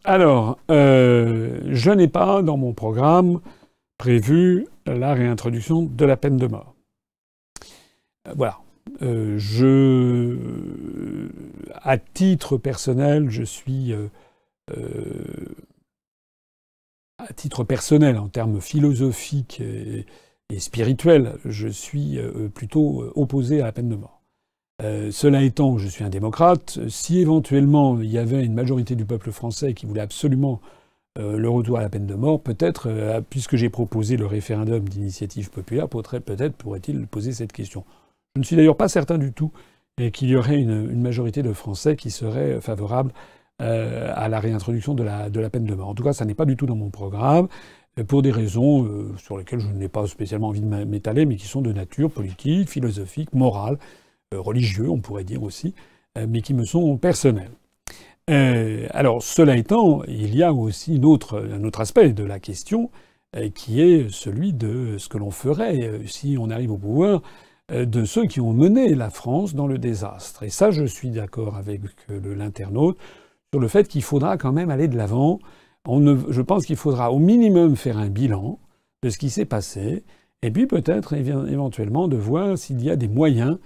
[SPEAKER 2] Alors, je n'ai pas dans mon programme prévu la réintroduction de la peine de mort. Voilà. Euh, je, à titre personnel, je suis, euh, euh, à titre personnel, en termes philosophiques et, spirituels, je suis plutôt opposé à la peine de mort. cela étant, je suis un démocrate. Si éventuellement il y avait une majorité du peuple français qui voulait absolument le retour à la peine de mort, peut-être, puisque j'ai proposé le référendum d'initiative populaire, peut-être pourrait-il poser cette question. Je ne suis d'ailleurs pas certain du tout qu'il y aurait une, majorité de Français qui seraient favorables euh, à la réintroduction de la, peine de mort. En tout cas, ça n'est pas du tout dans mon programme, euh, pour des raisons euh, sur lesquelles je n'ai pas spécialement envie de m'étaler, mais qui sont de nature politique, philosophique, morale, religieux, on pourrait dire aussi, mais qui me sont personnels. alors, cela étant, il y a aussi un autre aspect de la question, qui est celui de ce que l'on ferait si on arrive au pouvoir euh, de ceux qui ont mené la France dans le désastre. Et ça, je suis d'accord avec euh, l'internaute sur le fait qu'il faudra quand même aller de l'avant. je pense qu'il faudra au minimum faire un bilan de ce qui s'est passé, et puis peut-être éventuellement de voir s'il y a des moyens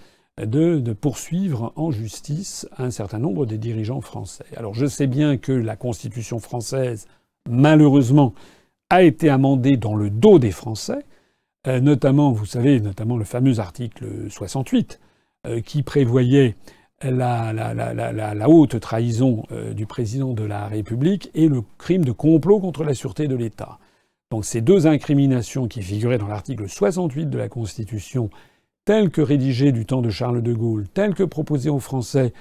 [SPEAKER 2] de, poursuivre en justice un certain nombre des dirigeants français. Alors je sais bien que la Constitution française, malheureusement, a été amendée dans le dos des Français, euh, notamment, vous savez, notamment le fameux article 68 euh, qui prévoyait la, haute trahison euh, du président de la République et le crime de complot contre la sûreté de l'État. Donc ces deux incriminations qui figuraient dans l'article 68 de la Constitution, tel que rédigé du temps de Charles de Gaulle, tel que proposé aux Français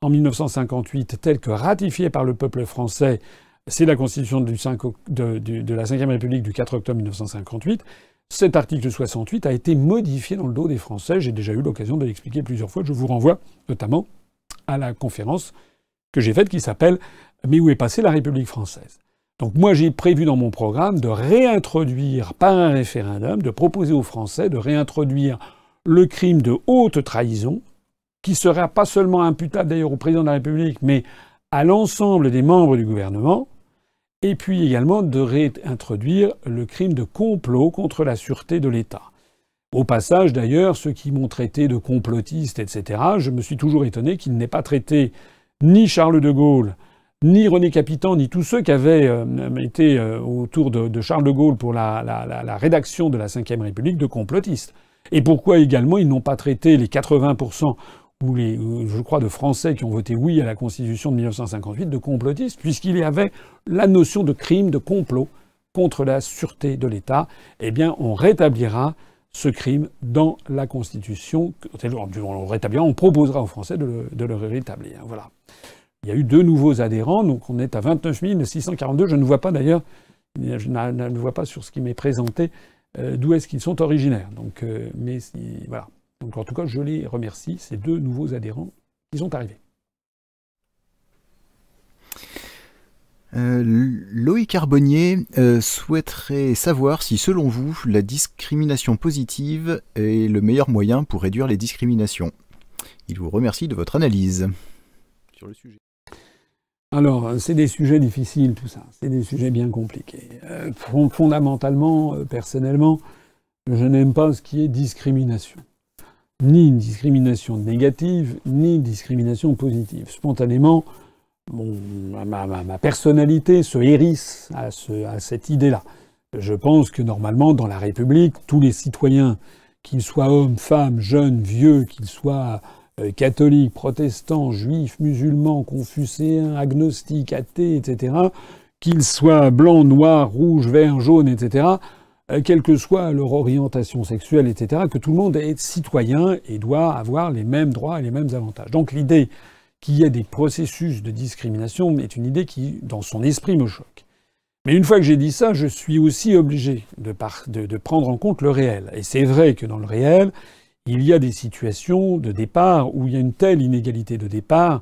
[SPEAKER 2] en 1958, tel que ratifié par le peuple français, c'est la Constitution de, de la Ve République du 4 octobre 1958, cet article 68 a été modifié dans le dos des Français. J'ai déjà eu l'occasion de l'expliquer plusieurs fois. Je vous renvoie notamment à la conférence que j'ai faite qui s'appelle Mais où est passée la République française? Donc moi j'ai prévu dans mon programme de réintroduire par un référendum, de proposer aux Français de réintroduire le crime de haute trahison, qui sera pas seulement imputable d'ailleurs au président de la République, mais à l'ensemble des membres du gouvernement, et puis également de réintroduire le crime de complot contre la sûreté de l'État. Au passage, d'ailleurs, ceux qui m'ont traité de complotiste, etc., je me suis toujours étonné qu'ils n'aient pas traité ni Charles de Gaulle, ni René Capitan, ni tous ceux qui avaient euh, été euh, autour de, Charles de Gaulle pour la, la rédaction de la Ve République de complotistes. Et pourquoi également ils n'ont pas traité les 80% ou les, je crois, de Français qui ont voté oui à la Constitution de 1958 de complotistes, puisqu'il y avait la notion de crime, de complot contre la sûreté de l'État. Eh bien, on rétablira ce crime dans la Constitution. On on proposera aux Français de le, de le rétablir. Voilà. Il y a eu deux nouveaux adhérents, donc on est à 29 642. Je ne vois pas d'ailleurs, je ne vois pas sur ce qui m'est présenté euh, d'où est-ce qu'ils sont originaires. Donc, euh, mais voilà. Donc en tout cas, je les remercie, ces deux nouveaux adhérents qui sont arrivés.
[SPEAKER 1] Euh, Loïc Carbonnier euh, souhaiterait savoir si, selon vous, la discrimination positive est le meilleur moyen pour réduire les discriminations. Il vous remercie de votre analyse sur le sujet.
[SPEAKER 2] Alors, c'est des sujets difficiles, tout ça. C'est des sujets bien compliqués. Euh, fondamentalement, personnellement, je n'aime pas ce qui est discrimination. Ni une discrimination négative, ni une discrimination positive. Spontanément, ma, personnalité se hérisse à, cette idée-là. Je pense que normalement, dans la République, tous les citoyens, qu'ils soient hommes, femmes, jeunes, vieux, qu'ils soient euh, catholiques, protestants, juifs, musulmans, confucéens, agnostiques, athées, etc., qu'ils soient blancs, noirs, rouges, verts, jaunes, etc., quelle que soit leur orientation sexuelle, etc., que tout le monde est citoyen et doit avoir les mêmes droits et les mêmes avantages. Donc l'idée qu'il y ait des processus de discrimination est une idée qui, dans son esprit, me choque. Mais une fois que j'ai dit ça, je suis aussi obligé de, prendre en compte le réel. Et c'est vrai que dans le réel, il y a des situations de départ où il y a une telle inégalité de départ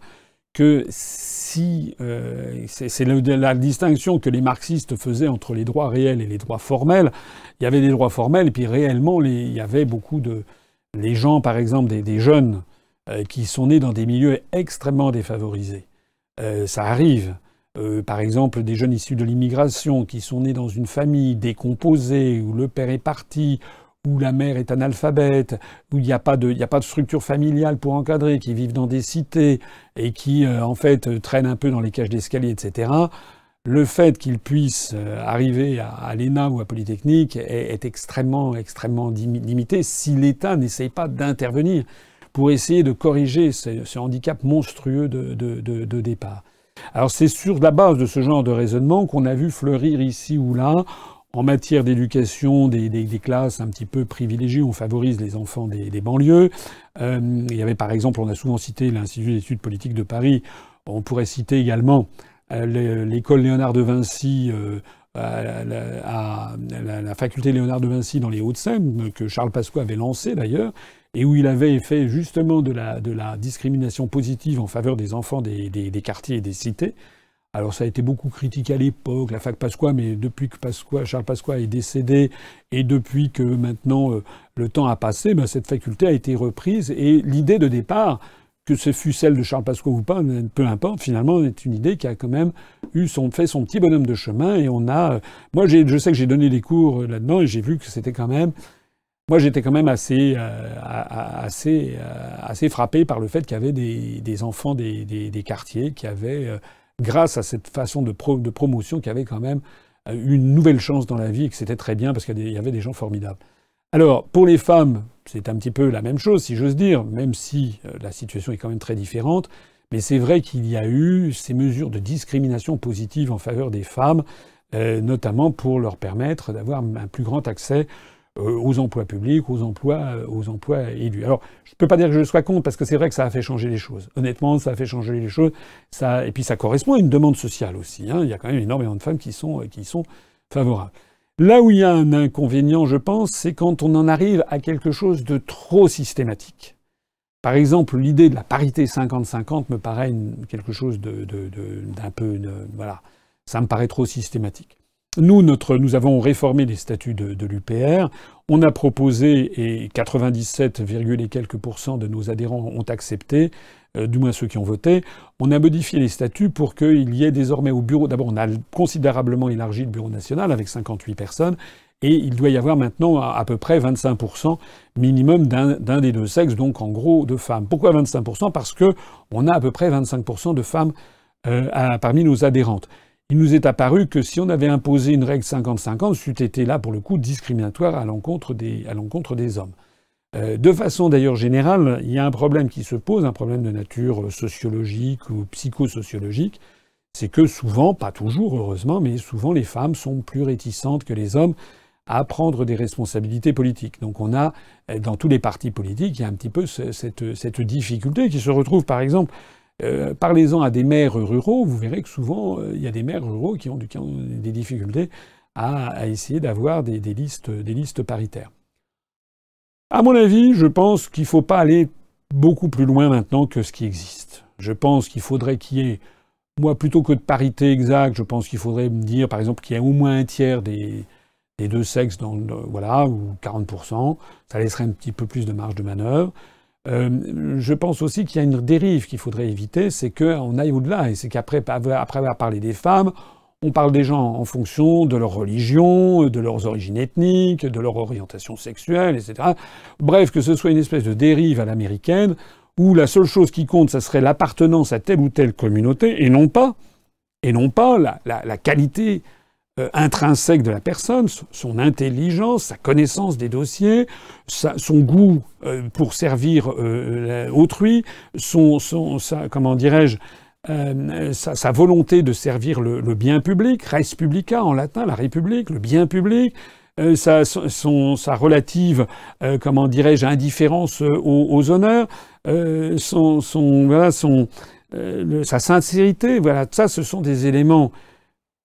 [SPEAKER 2] que si euh, c'est la distinction que les marxistes faisaient entre les droits réels et les droits formels, il y avait des droits formels et puis réellement il y avait beaucoup de les gens par exemple des jeunes euh, qui sont nés dans des milieux extrêmement défavorisés. Euh, ça arrive. Par exemple, des jeunes issus de l'immigration qui sont nés dans une famille décomposée, où le père est parti, où la mère est analphabète, où il n'y a, pas de, de structure familiale pour encadrer, qui vivent dans des cités et qui, en fait, traînent un peu dans les cages d'escalier, etc. Le fait qu'ils puissent arriver à, l'ENA ou à Polytechnique est, extrêmement, extrêmement limité si l'État n'essaye pas d'intervenir pour essayer de corriger ce, handicap monstrueux de, départ. Alors c'est sur la base de ce genre de raisonnement qu'on a vu fleurir ici ou là en matière d'éducation, des, classes un petit peu privilégiées, on favorise les enfants des, banlieues. Euh, il y avait par exemple, on a souvent cité l'Institut d'études politiques de Paris, on pourrait citer également euh, l'école Léonard de Vinci, euh, à, la, faculté Léonard de Vinci dans les Hauts-de-Seine, que Charles Pasqua avait lancé d'ailleurs, et où il avait fait justement de la, de la discrimination positive en faveur des enfants des, quartiers et des cités. Alors ça a été beaucoup critiqué à l'époque, la fac Pasqua, mais depuis que Pasqua, Charles Pasqua est décédé et depuis que maintenant euh, le temps a passé, ben, cette faculté a été reprise. Et l'idée de départ, que ce fût celle de Charles Pasqua ou pas, peu importe, finalement, est une idée qui a quand même eu son, fait son petit bonhomme de chemin et on a, moi je sais que j'ai donné des cours là-dedans et j'ai vu que c'était quand même moi, j'étais quand même assez, euh, assez, euh, assez frappé par le fait qu'il y avait des, enfants des, quartiers qui avaient, euh, grâce à cette façon de, promotion, qui avaient quand même une nouvelle chance dans la vie et que c'était très bien parce qu'il y avait des gens formidables. Alors, pour les femmes, c'est un petit peu la même chose, si j'ose dire, même si la situation est quand même très différente. Mais c'est vrai qu'il y a eu ces mesures de discrimination positive en faveur des femmes, notamment pour leur permettre d'avoir un plus grand accès euh, aux emplois publics, aux emplois, euh, aux emplois élus. Alors, je ne peux pas dire que je sois contre, parce que c'est vrai que ça a fait changer les choses. Honnêtement, ça a fait changer les choses. Et puis ça correspond à une demande sociale aussi. Hein. Il y a quand même énormément de femmes qui sont, euh, qui favorables. Là où il y a un inconvénient, je pense, c'est quand on en arrive à quelque chose de trop systématique. Par exemple, l'idée de la parité 50-50 me paraît quelque chose d'un de, de, peu... voilà, ça me paraît trop systématique. Nous, notre, nous avons réformé les statuts de, l'UPR. On a proposé, et 97, et quelques pourcents de nos adhérents ont accepté, euh, du moins ceux qui ont voté, on a modifié les statuts pour qu'il y ait désormais au bureau, d'abord on a considérablement élargi le bureau national avec 58 personnes, et il doit y avoir maintenant à, peu près 25% minimum d'un des deux sexes, donc en gros de femmes. Pourquoi 25% Parce que on a à peu près 25% de femmes euh, parmi nos adhérentes il nous est apparu que si on avait imposé une règle 50-50, c'eût été là, pour le coup, discriminatoire à l'encontre des, hommes. Euh, de façon d'ailleurs générale, il y a un problème qui se pose, un problème de nature sociologique ou psychosociologique, c'est que souvent, pas toujours heureusement, mais souvent les femmes sont plus réticentes que les hommes à prendre des responsabilités politiques. Donc on a, dans tous les partis politiques, il y a un petit peu cette difficulté qui se retrouve par exemple euh, parlez-en à des maires ruraux, vous verrez que souvent, euh, il y a des maires ruraux qui ont, des difficultés à, essayer d'avoir des, listes, paritaires. À mon avis, je pense qu'il ne faut pas aller beaucoup plus loin maintenant que ce qui existe. Je pense qu'il faudrait qu'il y ait Moi, plutôt que de parité exacte, je pense qu'il faudrait me dire, par exemple, qu'il y a au moins un tiers des, deux sexes, dans, voilà, ou 40%. Ça laisserait un petit peu plus de marge de manœuvre. Euh, je pense aussi qu'il y a une dérive qu'il faudrait éviter, c'est qu'on aille au-delà. Et c'est qu'après après avoir parlé des femmes, on parle des gens en fonction de leur religion, de leurs origines ethniques, de leur orientation sexuelle, etc. Bref, que ce soit une espèce de dérive à l'américaine, où la seule chose qui compte, ça serait l'appartenance à telle ou telle communauté, et non pas, et non pas la, qualité euh, intrinsèque de la personne, son intelligence, sa connaissance des dossiers, son goût euh, pour servir euh, autrui, son, sa, comment dirais-je, sa, volonté de servir le, bien public, res publica en latin, la République, le bien public, sa, son, sa relative, comment dirais-je, indifférence aux, honneurs, son, voilà, son, sa sincérité, voilà, ça, ce sont des éléments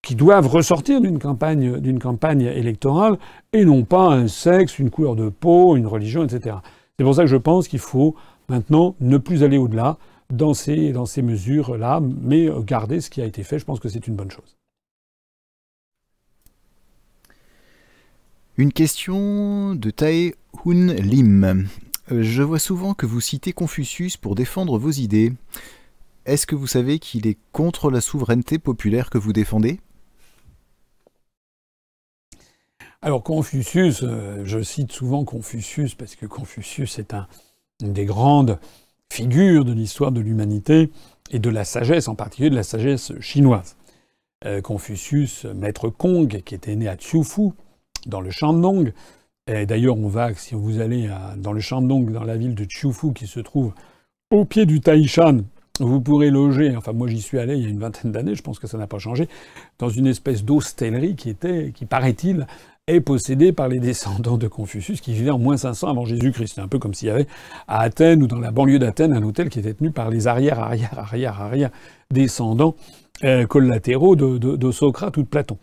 [SPEAKER 2] qui doivent ressortir d'une campagne, d'une campagne électorale, et non pas un sexe, une couleur de peau, une religion, etc. C'est pour ça que je pense qu'il faut maintenant ne plus aller au-delà dans ces, dans ces mesures-là, mais garder ce qui a été fait. Je pense que c'est une bonne chose.
[SPEAKER 1] Une question de Tae Hun Lim. Euh, je vois souvent que vous citez Confucius pour défendre vos idées. Est-ce que vous savez qu'il est contre la souveraineté populaire que vous défendez?
[SPEAKER 2] Alors Confucius, euh, je cite souvent Confucius parce que Confucius est un, une des grandes figures de l'histoire de l'humanité et de la sagesse, en particulier de la sagesse chinoise. Euh, Confucius, maître Kong, qui était né à Fu, dans le Shandong, d'ailleurs, on va, si vous allez dans le Shandong, dans la ville de Chufu, qui se trouve au pied du Taishan, vous pourrez loger, enfin moi j'y suis allé il y a une vingtaine d'années, je pense que ça n'a pas changé, dans une espèce d'hostellerie qui était, qui paraît-il, est possédée par les descendants de Confucius qui vivaient en moins 500 avant Jésus-Christ. C'est un peu comme s'il y avait à Athènes ou dans la banlieue d'Athènes un hôtel qui était tenu par les arrière, arrière, arrière, arrière descendants euh, collatéraux de, Socrate ou de Platon.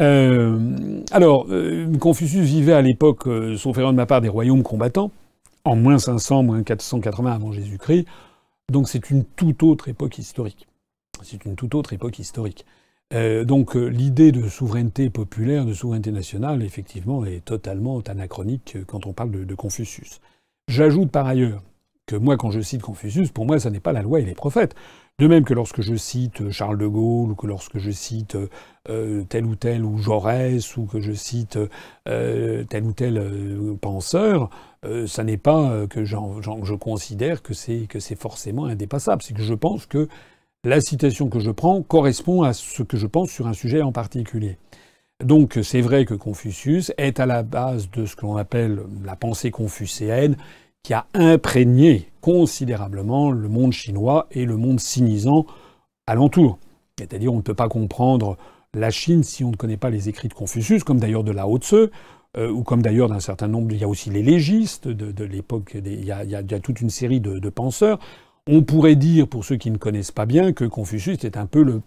[SPEAKER 2] Euh, alors, euh, Confucius vivait à l'époque, sauf erreur de ma part, des royaumes combattants, en moins 500, moins 480 avant Jésus-Christ. Donc c'est une toute autre époque historique. C'est une toute autre époque historique. Euh, donc l'idée de souveraineté populaire, de souveraineté nationale, effectivement, est totalement anachronique quand on parle de, Confucius. J'ajoute par ailleurs que moi, quand je cite Confucius, pour moi, ça n'est pas la loi et les prophètes. De même que lorsque je cite Charles de Gaulle, ou que lorsque je cite euh, tel ou tel, ou Jaurès, ou que je cite euh, tel ou tel euh, penseur, ça n'est pas que je considère que c'est forcément indépassable. C'est que je pense que la citation que je prends correspond à ce que je pense sur un sujet en particulier. Donc c'est vrai que Confucius est à la base de ce que l'on appelle la pensée confucéenne, qui a imprégné considérablement le monde chinois et le monde sinisant alentour. C'est-à-dire on ne peut pas comprendre la Chine si on ne connaît pas les écrits de Confucius, comme d'ailleurs de Lao Tse, euh, ou comme d'ailleurs d'un certain nombre, il y a aussi les légistes de, l'époque, il, y a toute une série de, penseurs. On pourrait dire, pour ceux qui ne connaissent pas bien, que Confucius est un peu le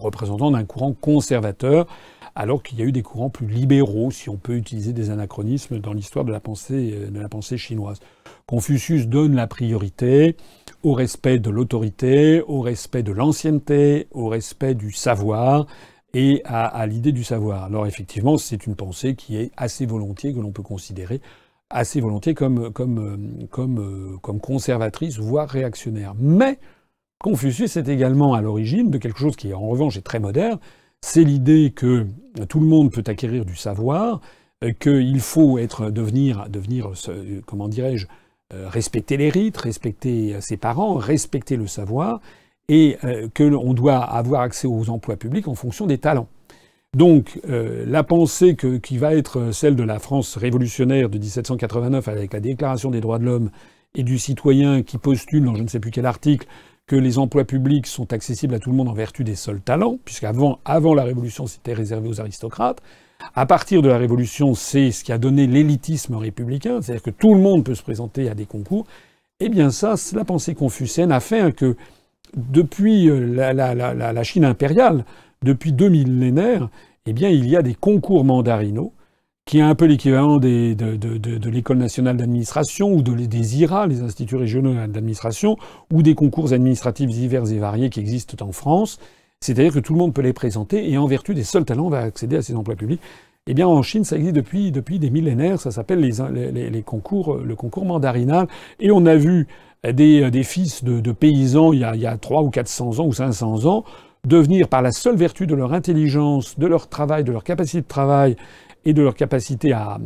[SPEAKER 2] représentant d'un courant conservateur, alors qu'il y a eu des courants plus libéraux, si on peut utiliser des anachronismes dans l'histoire de la pensée, euh, de la pensée chinoise. Confucius donne la priorité au respect de l'autorité, au respect de l'ancienneté, au respect du savoir et à, l'idée du savoir. Alors effectivement, c'est une pensée qui est assez volontiers, que l'on peut considérer assez volontiers comme, comme, comme, conservatrice, voire réactionnaire. Mais Confucius est également à l'origine de quelque chose qui, en revanche, est très moderne, c'est l'idée que tout le monde peut acquérir du savoir, qu'il faut être, devenir, devenir comment dirais-je, euh, respecter les rites, respecter ses parents, respecter le savoir, et euh, qu'on doit avoir accès aux emplois publics en fonction des talents. Donc euh, la pensée qui va être celle de la France révolutionnaire de 1789 avec la Déclaration des droits de l'homme et du citoyen qui postule dans je ne sais plus quel article que les emplois publics sont accessibles à tout le monde en vertu des seuls talents, puisqu'avant avant la Révolution c'était réservé aux aristocrates, à partir de la Révolution, c'est ce qui a donné l'élitisme républicain, c'est-à-dire que tout le monde peut se présenter à des concours. Eh bien ça, la pensée confucienne a fait que depuis euh, la, Chine impériale, depuis deux millénaires, eh bien il y a des concours mandarinaux qui est un peu l'équivalent de, de, l'école nationale d'administration ou de, des IRA, les instituts régionaux d'administration, ou des concours administratifs divers et variés qui existent en France. C'est-à-dire que tout le monde peut les présenter et en vertu des seuls talents va accéder à ces emplois publics. Eh bien, en Chine, ça existe depuis, depuis des millénaires. Ça s'appelle les, les, concours, le concours mandarinal. Et on a vu des, des fils de, paysans il y, a, il y a 3 ou 400 ans ou 500 ans devenir, par la seule vertu de leur intelligence, de leur travail, de leur capacité de travail et de leur capacité à,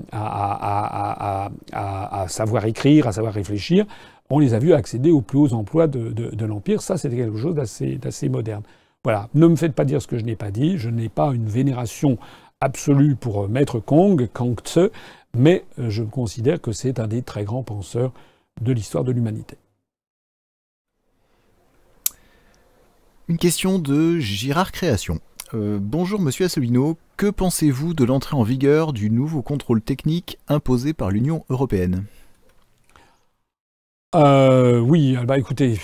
[SPEAKER 2] savoir écrire, à savoir réfléchir, on les a vus accéder aux plus hauts emplois de l'Empire. Ça, c'était quelque chose d'assez moderne. Voilà. Ne me faites pas dire ce que je n'ai pas dit. Je n'ai pas une vénération absolue pour euh, Maître Kong, Kang Tse, mais euh, je considère que c'est un des très grands penseurs de l'histoire de l'humanité.
[SPEAKER 1] Une question de Girard Création. Euh, bonjour Monsieur Asselineau, que pensez-vous de l'entrée en vigueur du nouveau contrôle technique imposé par l'Union européenne?
[SPEAKER 2] Euh, Oui, bah écoutez,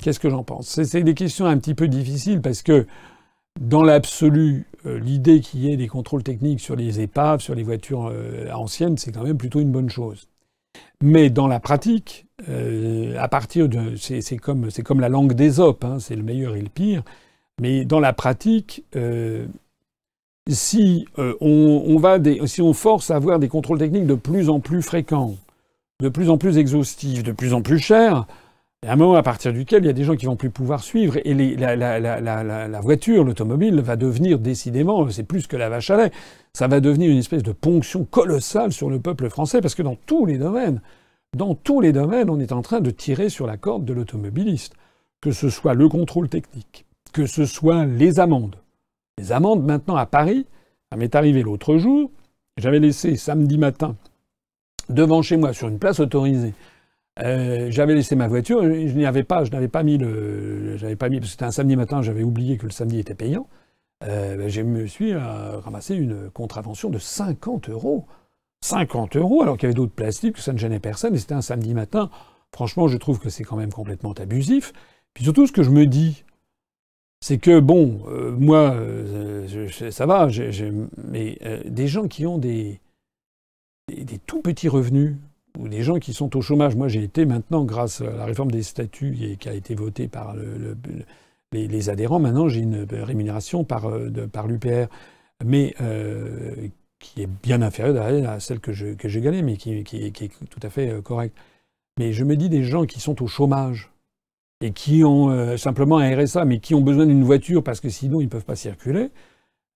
[SPEAKER 2] qu'est-ce que j'en pense? C'est des questions un petit peu difficiles parce que dans l'absolu, euh, l'idée qu'il y ait des contrôles techniques sur les épaves, sur les voitures anciennes, c'est quand même plutôt une bonne chose. Mais dans la pratique, euh, à partir de, c'est comme comme la langue des hein, c'est le meilleur et le pire. Mais dans la pratique, si on, on, si on force à avoir des contrôles techniques de plus en plus fréquents, de plus en plus exhaustifs, de plus en plus chers, il y un moment à partir duquel il y a des gens qui vont plus pouvoir suivre et la, voiture, l'automobile va devenir décidément, c'est plus que la vache à lait, ça va devenir une espèce de ponction colossale sur le peuple français parce que dans tous les domaines, dans tous les domaines, on est en train de tirer sur la corde de l'automobiliste. Que ce soit le contrôle technique, que ce soit les amendes. Les amendes maintenant à Paris, ça m'est arrivé l'autre jour, j'avais laissé samedi matin devant chez moi sur une place autorisée euh, j'avais laissé ma voiture, je n'y avais pas, je n'avais pas mis le, j'avais pas mis, parce que c'était un samedi matin, j'avais oublié que le samedi était payant. Euh, ben, je me suis euh, ramassé une contravention de 50 euros. 50 euros, alors qu'il y avait d'autres plastiques, que ça ne gênait personne, et c'était un samedi matin. Franchement, je trouve que c'est quand même complètement abusif. Puis surtout, ce que je me dis, c'est que, bon, moi, ça va, mais des gens qui ont des, des tout petits revenus, ou des gens qui sont au chômage. Moi, j'ai été maintenant, grâce à la réforme des statuts et qui a été votée par le, les, adhérents, maintenant j'ai une rémunération par, euh, par l'UPR, mais euh, qui est bien inférieure à celle que je, que gagnais, mais qui, qui, est tout à fait euh, correcte. Mais je me dis des gens qui sont au chômage et qui ont simplement un RSA, mais qui ont besoin d'une voiture parce que sinon ils ne peuvent pas circuler.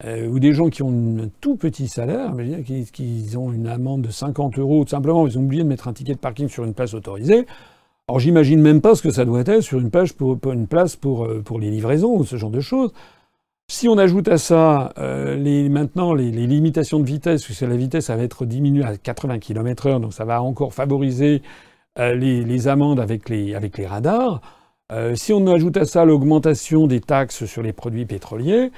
[SPEAKER 2] Euh, ou des gens qui ont un tout petit salaire, qui, qui, ont une amende de 50 euros, tout simplement, ils ont oublié de mettre un ticket de parking sur une place autorisée. Alors j'imagine même pas ce que ça doit être sur une, place pour, euh, pour les livraisons ou ce genre de choses. Si on ajoute à ça euh, les, maintenant les, limitations de vitesse, puisque la vitesse va être diminuée à 80 km/h, donc ça va encore favoriser euh, les, amendes avec les, radars. Si on ajoute à ça l'augmentation des taxes sur les produits pétroliers,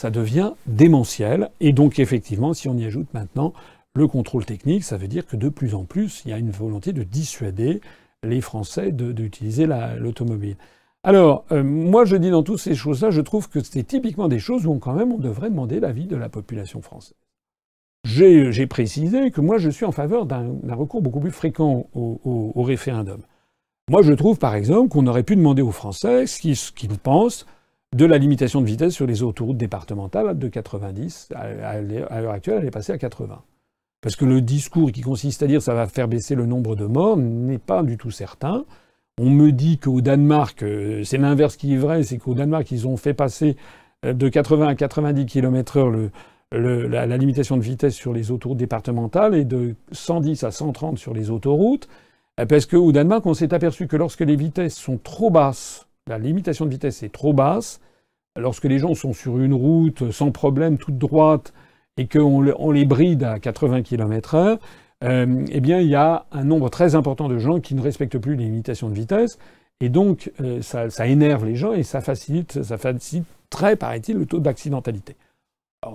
[SPEAKER 2] ça devient démentiel. Et donc, effectivement, si on y ajoute maintenant le contrôle technique, ça veut dire que de plus en plus, il y a une volonté de dissuader les Français d'utiliser l'automobile. Alors, euh, moi, je dis dans toutes ces choses-là, je trouve que c'est typiquement des choses où quand même on devrait demander l'avis de la population française. J'ai précisé que moi, je suis en faveur d'un recours beaucoup plus fréquent au, référendum. Moi, je trouve, par exemple, qu'on aurait pu demander aux Français ce qu'ils pensent de la limitation de vitesse sur les autoroutes départementales de 90. À l'heure actuelle, elle est passée à 80. Parce que le discours qui consiste à dire ça va faire baisser le nombre de morts n'est pas du tout certain. On me dit qu'au Danemark, euh, c'est l'inverse qui est vrai, c'est qu'au Danemark, ils ont fait passer euh, de 80 à 90 km/h la, la, limitation de vitesse sur les autoroutes départementales et de 110 à 130 sur les autoroutes. Euh, parce qu'au Danemark, on s'est aperçu que lorsque les vitesses sont trop basses la limitation de vitesse est trop basse, lorsque les gens sont sur une route sans problème, toute droite, et qu'on les bride à 80 km/h, euh, eh bien, il y a un nombre très important de gens qui ne respectent plus les limitations de vitesse, et donc euh, ça, énerve les gens et ça facilite, ça facilite très, paraît-il, le taux d'accidentalité.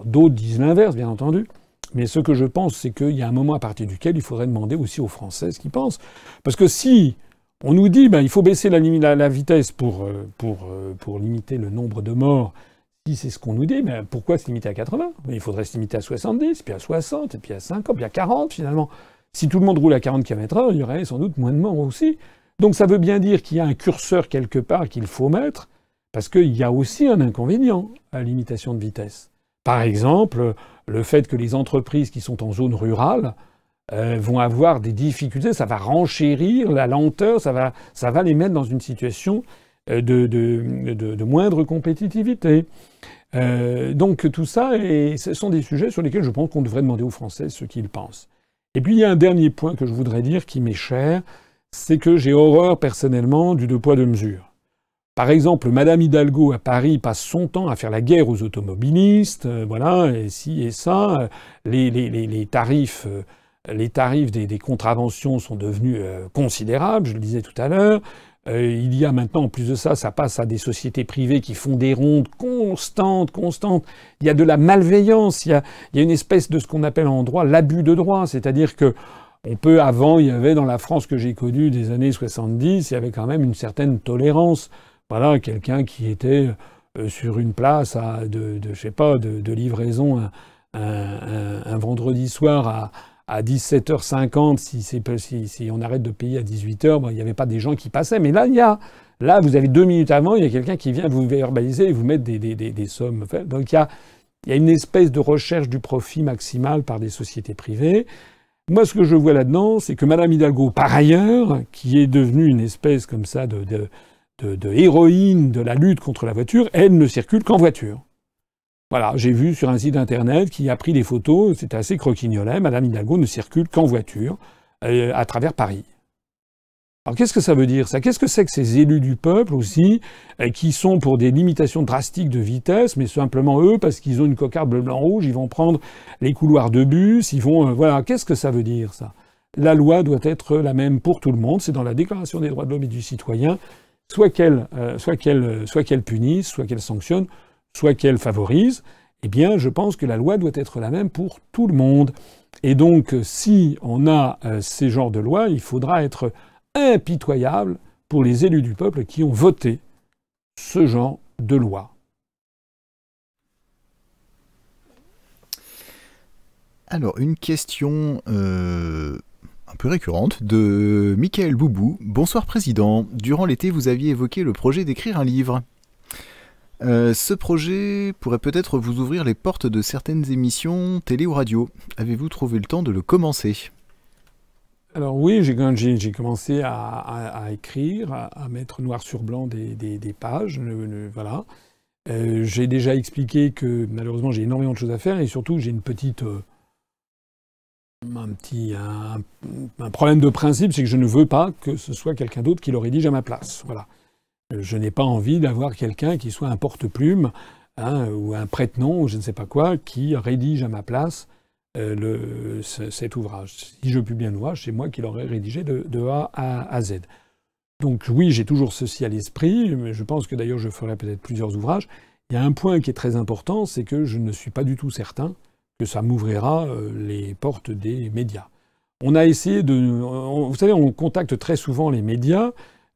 [SPEAKER 2] D'autres disent l'inverse, bien entendu. Mais ce que je pense, c'est qu'il y a un moment à partir duquel il faudrait demander aussi aux Français ce qu'ils pensent. Parce que si on nous dit ben, il faut baisser la, vitesse pour, euh, euh, pour limiter le nombre de morts si c'est ce qu'on nous dit, mais pourquoi se limiter à 80 Il faudrait se limiter à 70, puis à 60, et puis à 50, puis à 40 finalement. Si tout le monde roule à 40 km/h, il y aurait sans doute moins de morts aussi. Donc ça veut bien dire qu'il y a un curseur quelque part qu'il faut mettre, parce qu'il y a aussi un inconvénient à la limitation de vitesse. Par exemple, le fait que les entreprises qui sont en zone rurale euh, vont avoir des difficultés, ça va renchérir la lenteur, ça va, ça va les mettre dans une situation euh, de, de, de, moindre compétitivité. Euh, donc tout ça, et ce sont des sujets sur lesquels je pense qu'on devrait demander aux Français ce qu'ils pensent. Et puis il y a un dernier point que je voudrais dire qui m'est cher, c'est que j'ai horreur personnellement du deux poids deux mesures. Par exemple, Madame Hidalgo à Paris passe son temps à faire la guerre aux automobilistes, voilà, et ci et ça. Les, les, les, tarifs, les tarifs des, contraventions sont devenus considérables, je le disais tout à l'heure. il y a maintenant, en plus de ça, ça passe à des sociétés privées qui font des rondes constantes, constantes. Il y a de la malveillance, il y a, une espèce de ce qu'on appelle en droit l'abus de droit, c'est-à-dire que on peut, avant, il y avait dans la France que j'ai connue des années 70, il y avait quand même une certaine tolérance. Voilà, quelqu'un qui était euh, sur une place de je sais pas, de, livraison un, vendredi soir à, à 17h50, si, si, si, on arrête de payer à 18h, il n'y avait pas des gens qui passaient. Mais là, il y a, là, vous avez deux minutes avant, il y a quelqu'un qui vient vous verbaliser et vous mettre des, sommes. Donc il y, a, une espèce de recherche du profit maximal par des sociétés privées. Moi, ce que je vois là-dedans, c'est que Madame Hidalgo, par ailleurs, qui est devenue une espèce comme ça de de, héroïne de la lutte contre la voiture, elle ne circule qu'en voiture. Voilà, j'ai vu sur un site internet qui a pris des photos, c'était assez croquignolet, Madame Hidalgo ne circule qu'en voiture euh, à travers Paris. Alors qu'est-ce que ça veut dire ça? Qu'est-ce que c'est que ces élus du peuple aussi, euh, qui sont pour des limitations drastiques de vitesse, mais simplement eux, parce qu'ils ont une cocarde bleu blanc rouge, ils vont prendre les couloirs de bus, ils vont... Euh, voilà, qu'est-ce que ça veut dire ça? La loi doit être la même pour tout le monde, c'est dans la Déclaration des droits de l'homme et du citoyen, soit qu'elle soit qu'elle punisse, soit qu'elle sanctionne, soit qu'elle favorise, eh bien, je pense que la loi doit être la même pour tout le monde. Et donc, si on a euh, ces genres de lois, il faudra être impitoyable pour les élus du peuple qui ont voté ce genre de loi.
[SPEAKER 1] Alors, une question euh, un peu récurrente de Michael Boubou. Bonsoir Président. Durant l'été, vous aviez évoqué le projet d'écrire un livre. Euh, ce projet pourrait peut-être vous ouvrir les portes de certaines émissions télé ou radio. Avez-vous trouvé le temps de le commencer?
[SPEAKER 2] Alors oui, j'ai commencé à, écrire, à, mettre noir sur blanc des, pages, voilà. Euh, j'ai déjà expliqué que malheureusement j'ai énormément de choses à faire et surtout j'ai une petite euh, un petit problème de principe, c'est que je ne veux pas que ce soit quelqu'un d'autre qui le rédige à ma place. Voilà. Je n'ai pas envie d'avoir quelqu'un qui soit un porte-plume hein, ou un prête-nom ou je ne sais pas quoi qui rédige à ma place euh, cet ouvrage. Si je publie un ouvrage, c'est moi qui l'aurais rédigé de, A à, Z. Donc oui, j'ai toujours ceci à l'esprit, mais je pense que d'ailleurs je ferai peut-être plusieurs ouvrages. Il y a un point qui est très important, c'est que je ne suis pas du tout certain que ça m'ouvrira euh, les portes des médias. On a essayé de... vous savez, on contacte très souvent les médias.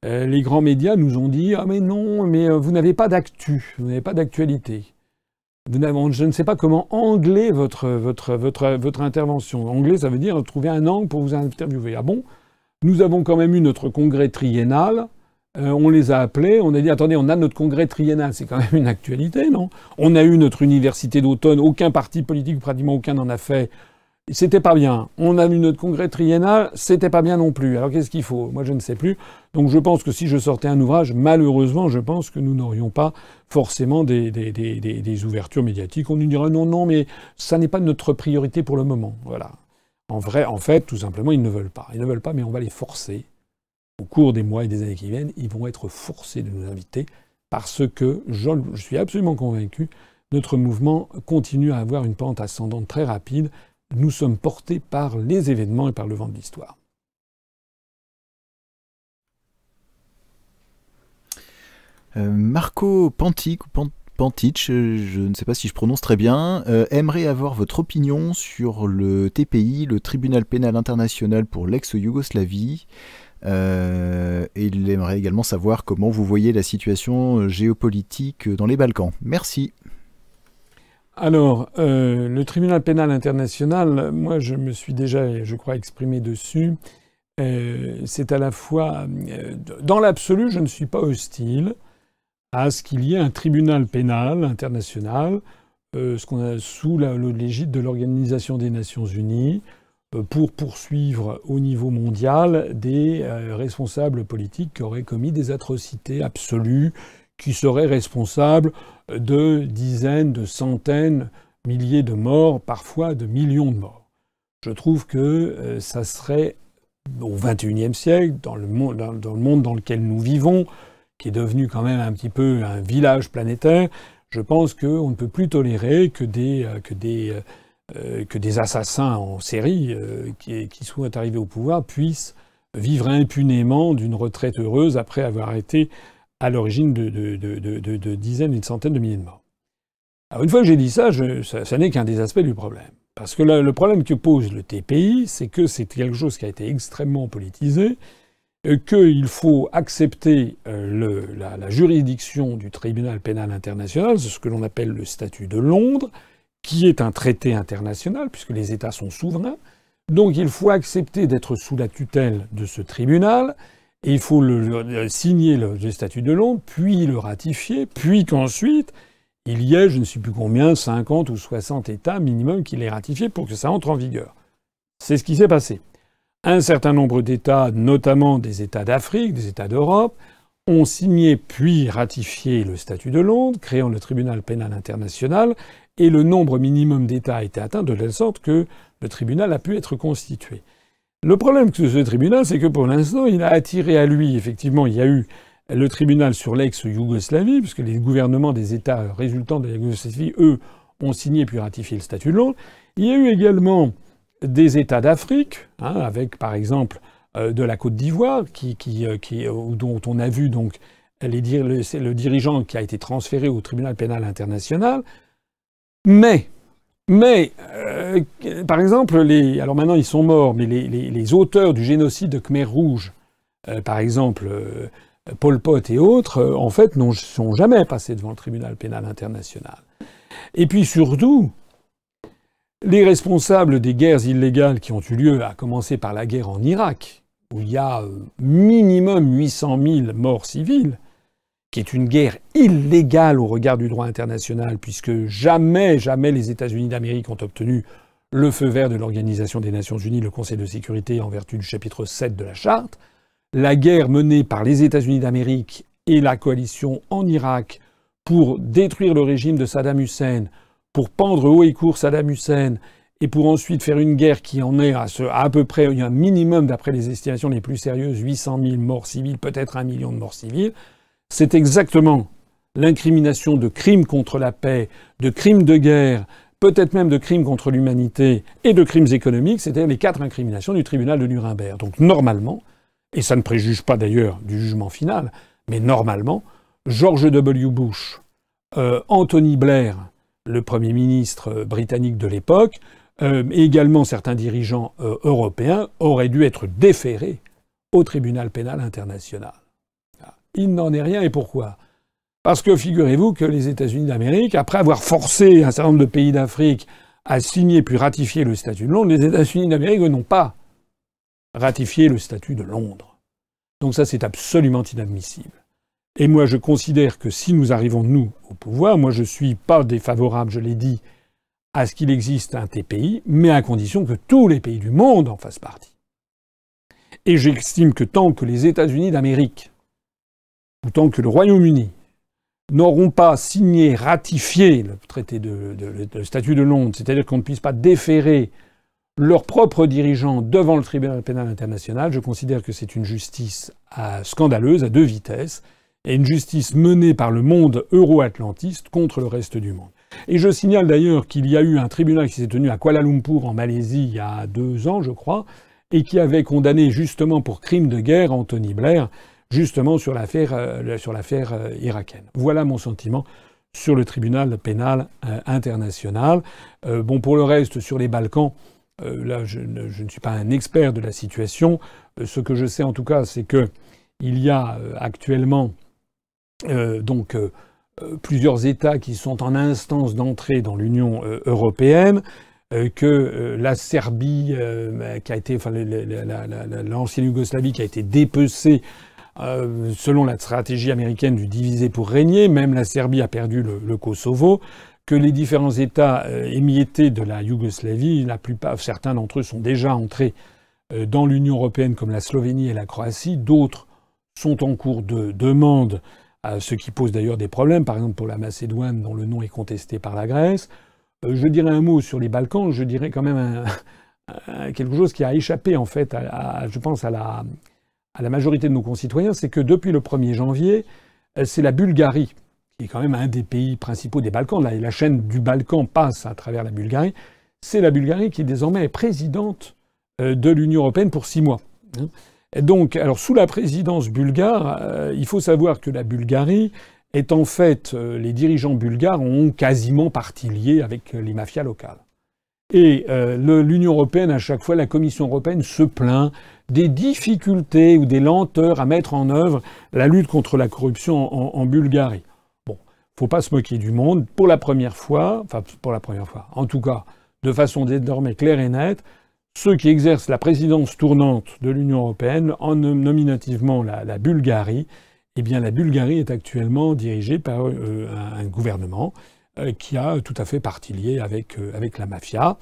[SPEAKER 2] Euh, les grands médias nous ont dit Ah mais non, mais euh, vous n'avez pas d'actu, vous n'avez pas d'actualité. Je ne sais pas comment angler votre, intervention. Angler, ça veut dire trouver un angle pour vous interviewer. Ah bon? Nous avons quand même eu notre congrès triennal euh, on les a appelés, on a dit attendez, on a notre congrès triennal, c'est quand même une actualité, non? On a eu notre université d'automne, aucun parti politique, pratiquement aucun n'en a fait. C'était pas bien. On a eu notre congrès triennal, c'était pas bien non plus. Alors qu'est-ce qu'il faut? Moi je ne sais plus. Donc je pense que si je sortais un ouvrage, malheureusement, je pense que nous n'aurions pas forcément des, ouvertures médiatiques. On nous dirait non, non, mais ça n'est pas notre priorité pour le moment. Voilà. En vrai, en fait, tout simplement, ils ne veulent pas. Ils ne veulent pas, mais on va les forcer au cours des mois et des années qui viennent, ils vont être forcés de nous inviter parce que, je, suis absolument convaincu, notre mouvement continue à avoir une pente ascendante très rapide. Nous sommes portés par les événements et par le vent de l'histoire.
[SPEAKER 1] Euh, Marco Pantic, Pantich, je ne sais pas si je prononce très bien, euh, aimerait avoir votre opinion sur le TPI, le Tribunal pénal international pour l'ex-Yougoslavie. Euh, et il aimerait également savoir comment vous voyez la situation géopolitique dans les Balkans. Merci.
[SPEAKER 2] Alors, euh, le tribunal pénal international, moi je me suis déjà, je crois, exprimé dessus. Euh, c'est à la fois, euh, dans l'absolu, je ne suis pas hostile à ce qu'il y ait un tribunal pénal international, ce qu'on a sous l'égide de l'Organisation des Nations Unies, pour poursuivre au niveau mondial des responsables politiques qui auraient commis des atrocités absolues, qui seraient responsables de dizaines, de centaines, milliers de morts, parfois de millions de morts. Je trouve que euh, ça serait au XXIe siècle, dans le, monde, dans, lequel nous vivons, qui est devenu quand même un petit peu un village planétaire, je pense qu'on ne peut plus tolérer que des, euh, que des, euh, que des assassins en série qui, qui soient arrivés au pouvoir puissent vivre impunément d'une retraite heureuse après avoir été à l'origine de, de, dizaines, une centaine de milliers de morts. Alors une fois que j'ai dit ça, ça, n'est qu'un des aspects du problème. Parce que le problème que pose le TPI, c'est que c'est quelque chose qui a été extrêmement politisé, euh, qu'il faut accepter euh, la, juridiction du tribunal pénal international, c'est ce que l'on appelle le statut de Londres, qui est un traité international, puisque les États sont souverains. Donc il faut accepter d'être sous la tutelle de ce tribunal, il faut le, signer le, statut de Londres, puis le ratifier, puis qu'ensuite il y ait, je ne sais plus combien, 50 ou 60 États minimum qui l'aient ratifié pour que ça entre en vigueur. C'est ce qui s'est passé. Un certain nombre d'États, notamment des États d'Afrique, des États d'Europe, ont signé puis ratifié le statut de Londres, créant le tribunal pénal international, et le nombre minimum d'États a été atteint de telle sorte que le tribunal a pu être constitué. Le problème de ce tribunal, c'est que pour l'instant, il a attiré à lui, effectivement, il y a eu le tribunal sur l'ex-Yougoslavie, puisque les gouvernements des États résultants de la Yougoslavie, eux, ont signé puis ratifié le statut de Londres. Il y a eu également des États d'Afrique, hein, avec par exemple euh, de la Côte d'Ivoire, euh, euh, dont on a vu donc le dirigeant qui a été transféré au tribunal pénal international. Mais mais, euh, par exemple, les, alors maintenant ils sont morts, mais les, auteurs du génocide de Khmer Rouge, euh, par exemple euh, Pol Pot et autres, en fait, ne sont jamais passés devant le tribunal pénal international. Et puis surtout, les responsables des guerres illégales qui ont eu lieu, à commencer par la guerre en Irak, où il y a minimum 800 000 morts civiles, qui est une guerre illégale au regard du droit international, puisque jamais, jamais les États-Unis d'Amérique ont obtenu le feu vert de l'Organisation des Nations Unies, le Conseil de sécurité, en vertu du chapitre 7 de la Charte. La guerre menée par les États-Unis d'Amérique et la coalition en Irak pour détruire le régime de Saddam Hussein, pour pendre haut et court Saddam Hussein, et pour ensuite faire une guerre qui en est à, peu près, un minimum, d'après les estimations les plus sérieuses, 800 000 morts civiles, peut-être un million de morts civiles, c'est exactement l'incrimination de crimes contre la paix, de crimes de guerre, peut-être même de crimes contre l'humanité et de crimes économiques, c'était les quatre incriminations du tribunal de Nuremberg. Donc normalement, et ça ne préjuge pas d'ailleurs du jugement final, mais normalement, George W. Bush, euh, Anthony Blair, le Premier ministre britannique de l'époque, euh, et également certains dirigeants euh, européens auraient dû être déférés au tribunal pénal international. Il n'en est rien et pourquoi? Parce que figurez-vous que les États-Unis d'Amérique, après avoir forcé un certain nombre de pays d'Afrique à signer puis ratifier le statut de Londres, les États-Unis d'Amérique n'ont pas ratifié le statut de Londres. Donc ça, c'est absolument inadmissible. Et moi, je considère que si nous arrivons, nous, au pouvoir, moi, je ne suis pas défavorable, je l'ai dit, à ce qu'il existe un TPI, mais à condition que tous les pays du monde en fassent partie. Et j'estime que tant que les États-Unis d'Amérique tant que le Royaume-Uni n'auront pas signé, ratifié le traité de, statut de Londres, c'est-à-dire qu'on ne puisse pas déférer leurs propres dirigeants devant le tribunal pénal international, je considère que c'est une justice scandaleuse à deux vitesses et une justice menée par le monde euro-atlantiste contre le reste du monde. Et je signale d'ailleurs qu'il y a eu un tribunal qui s'est tenu à Kuala Lumpur en Malaisie il y a deux ans, je crois, et qui avait condamné justement pour crime de guerre Anthony Blair, justement sur l'affaire euh, euh, irakienne. Voilà mon sentiment sur le tribunal pénal euh, international. bon, pour le reste, sur les Balkans, là, je ne, je ne, suis pas un expert de la situation. ce que je sais en tout cas, c'est que il y a actuellement donc plusieurs États qui sont en instance d'entrée dans l'Union européenne, que la Serbie, qui a été, enfin, l'ancienne Yougoslavie qui a été dépecée selon la stratégie américaine du diviser pour régner, même la Serbie a perdu le Kosovo, que les différents États euh, émiettés de la Yougoslavie, la plupart, certains d'entre eux sont déjà entrés euh, dans l'Union européenne comme la Slovénie et la Croatie, d'autres sont en cours de demande, ce qui pose d'ailleurs des problèmes, par exemple pour la Macédoine dont le nom est contesté par la Grèce. Euh, je dirais un mot sur les Balkans, je dirais quand même quelque chose qui a échappé en fait, je pense, à la, à la majorité de nos concitoyens, c'est que depuis le 1er janvier, c'est la Bulgarie qui est quand même un des pays principaux des Balkans, la, chaîne du Balkan passe à travers la Bulgarie, c'est la Bulgarie qui désormais est présidente euh, de l'Union européenne pour six mois. Hein. donc, alors sous la présidence bulgare, euh, il faut savoir que la Bulgarie est en fait, euh, les dirigeants bulgares ont quasiment parti lié avec les mafias locales. Et l'Union européenne, à chaque fois, la Commission européenne se plaint des difficultés ou des lenteurs à mettre en œuvre la lutte contre la corruption en Bulgarie faut pas se moquer du monde. Pour la première fois, enfin pour la première fois, en tout cas de façon désormais claire et nette, ceux qui exercent la présidence tournante de l'Union européenne, en nominativement la, Bulgarie, eh bien la Bulgarie est actuellement dirigée par euh, un, gouvernement euh, qui a tout à fait partie liée avec, euh, avec la mafia.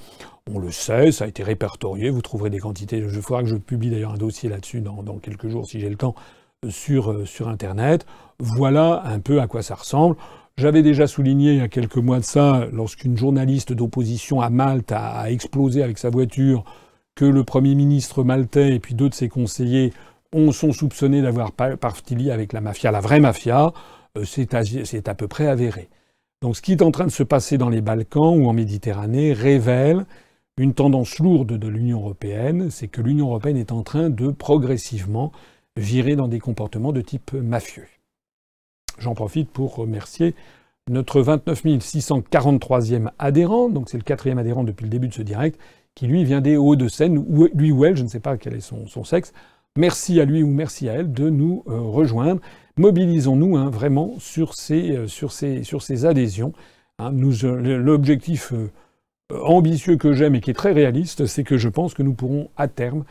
[SPEAKER 2] On le sait, ça a été répertorié, vous trouverez des quantités. Il faudra que je publie d'ailleurs un dossier là-dessus dans, dans, quelques jours si j'ai le temps sur, sur Internet. Voilà un peu à quoi ça ressemble. J'avais déjà souligné il y a quelques mois de ça, lorsqu'une journaliste d'opposition à Malte a, explosé avec sa voiture, que le Premier ministre maltais et puis deux de ses conseillers ont, sont soupçonnés d'avoir parti avec la mafia, la vraie mafia. Euh, c'est à, peu près avéré. Donc ce qui est en train de se passer dans les Balkans ou en Méditerranée révèle une tendance lourde de l'Union européenne, c'est que l'Union européenne est en train de progressivement virer dans des comportements de type mafieux. J'en profite pour remercier notre 29 643e adhérent, donc c'est le quatrième adhérent depuis le début de ce direct, qui lui vient des Hauts-de-Seine, lui ou elle, je ne sais pas quel est son, sexe. Merci à lui ou merci à elle de nous euh, rejoindre. Mobilisons-nous hein, vraiment sur ces, euh, sur ces, sur ces adhésions. Hein. Euh, l'objectif ambitieux que j'aime et qui est très réaliste, c'est que je pense que nous pourrons à terme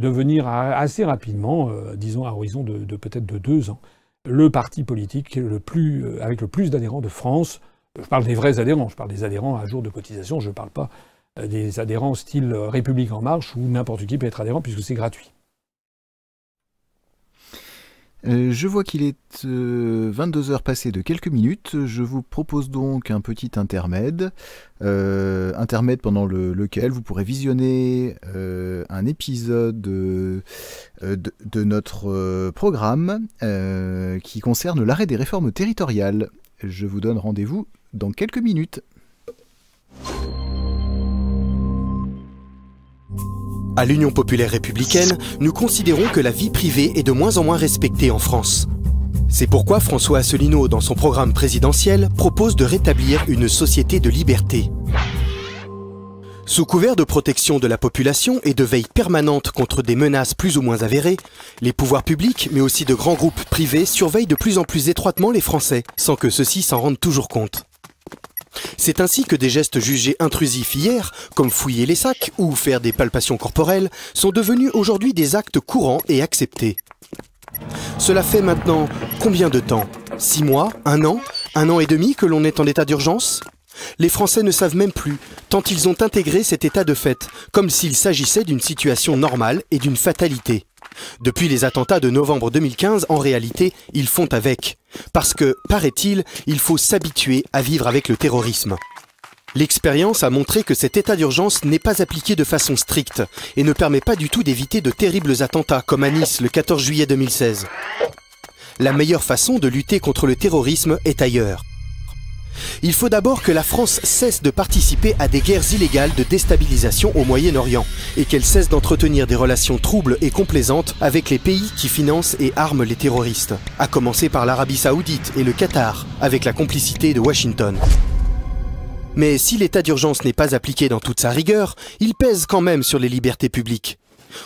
[SPEAKER 2] devenir assez rapidement, disons à horizon de peut-être de deux ans, le parti politique le plus, euh, avec le plus d'adhérents de France. Je parle des vrais adhérents, je parle des adhérents à jour de cotisation, je ne parle pas euh, des adhérents style République en marche où n'importe qui peut être adhérent puisque c'est gratuit.
[SPEAKER 1] Euh, je vois qu'il est 22 heures passées de quelques minutes. Je vous propose donc un petit intermède, intermède pendant lequel vous pourrez visionner un épisode de, notre programme qui concerne l'arrêt des réformes territoriales. Je vous donne rendez-vous dans quelques minutes.
[SPEAKER 3] À l'Union populaire républicaine, nous considérons que la vie privée est de moins en moins respectée en France. C'est pourquoi François Asselineau, dans son programme présidentiel, propose de rétablir une société de liberté. Sous couvert de protection de la population et de veille permanente contre des menaces plus ou moins avérées, les pouvoirs publics, mais aussi de grands groupes privés, surveillent de plus en plus étroitement les Français, sans que ceux-ci s'en rendent toujours compte. C'est ainsi que des gestes jugés intrusifs hier, comme fouiller les sacs ou faire des palpations corporelles, sont devenus aujourd'hui des actes courants et acceptés. Cela fait maintenant combien de temps? Six mois? Un an? Un an et demi que l'on est en état d'urgence? Les Français ne savent même plus, tant ils ont intégré cet état de fait, comme s'il s'agissait d'une situation normale et d'une fatalité. Depuis les attentats de novembre 2015, en réalité, ils font avec. Parce que, paraît-il, il faut s'habituer à vivre avec le terrorisme. L'expérience a montré que cet état d'urgence n'est pas appliqué de façon stricte et ne permet pas du tout d'éviter de terribles attentats comme à Nice le 14 juillet 2016. La meilleure façon de lutter contre le terrorisme est ailleurs. Il faut d'abord que la France cesse de participer à des guerres illégales de déstabilisation au Moyen-Orient et qu'elle cesse d'entretenir des relations troubles et complaisantes avec les pays qui financent et arment les terroristes, à commencer par l'Arabie saoudite et le Qatar, avec la complicité de Washington. Mais si l'état d'urgence n'est pas appliqué dans toute sa rigueur, il pèse quand même sur les libertés publiques.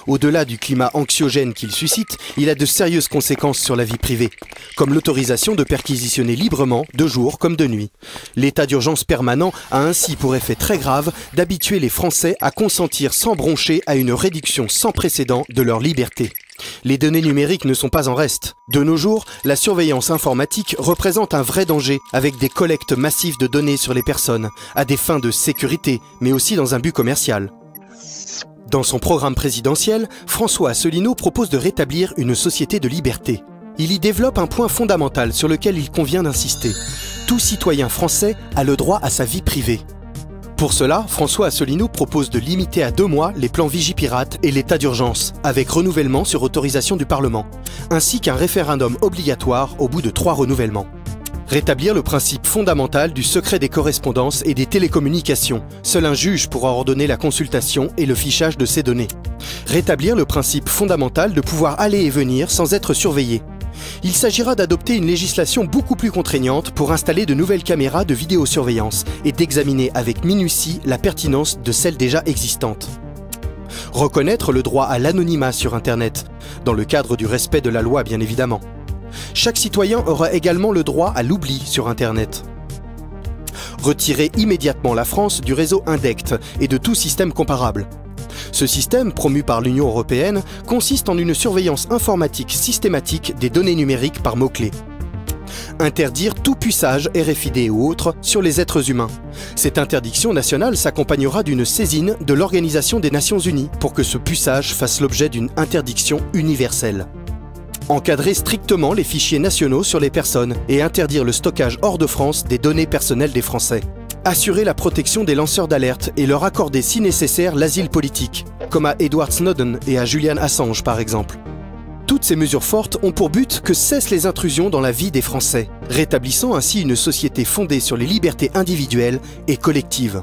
[SPEAKER 3] Au-delà du climat anxiogène qu'il suscite, il a de sérieuses conséquences sur la vie privée, comme l'autorisation de perquisitionner librement, de jour comme de nuit. L'état d'urgence permanent a ainsi pour effet très grave d'habituer les Français à consentir sans broncher à une réduction sans précédent de leur liberté. Les données numériques ne sont pas en reste. De nos jours, la surveillance informatique représente un vrai danger, avec des collectes massives de données sur les personnes, à des fins de sécurité, mais aussi dans un but commercial. Dans son programme présidentiel, François Asselineau propose de rétablir une société de liberté. Il y développe un point fondamental sur lequel il convient d'insister. Tout citoyen français a le droit à sa vie privée. Pour cela, François Asselineau propose de limiter à deux mois les plans Vigipirate et l'état d'urgence, avec renouvellement sur autorisation du Parlement, ainsi qu'un référendum obligatoire au bout de trois renouvellements. Rétablir le principe fondamental du secret des correspondances et des télécommunications. Seul un juge pourra ordonner la consultation et le fichage de ces données. Rétablir le principe fondamental de pouvoir aller et venir sans être surveillé. Il s'agira d'adopter une législation beaucoup plus contraignante pour installer de nouvelles caméras de vidéosurveillance et d'examiner avec minutie la pertinence de celles déjà existantes. Reconnaître le droit à l'anonymat sur Internet, dans le cadre du respect de la loi bien évidemment. Chaque citoyen aura également le droit à l'oubli sur Internet. Retirer immédiatement la France du réseau INDECT et de tout système comparable. Ce système, promu par l'Union européenne, consiste en une surveillance informatique systématique des données numériques par mots-clés. Interdire tout puçage RFID ou autre sur les êtres humains. Cette interdiction nationale s'accompagnera d'une saisine de l'Organisation des Nations Unies pour que ce puçage fasse l'objet d'une interdiction universelle. Encadrer strictement les fichiers nationaux sur les personnes et interdire le stockage hors de France des données personnelles des Français. Assurer la protection des lanceurs d'alerte et leur accorder si nécessaire l'asile politique, comme à Edward Snowden et à Julian Assange par exemple. Toutes ces mesures fortes ont pour but que cessent les intrusions dans la vie des Français, rétablissant ainsi une société fondée sur les libertés individuelles et collectives.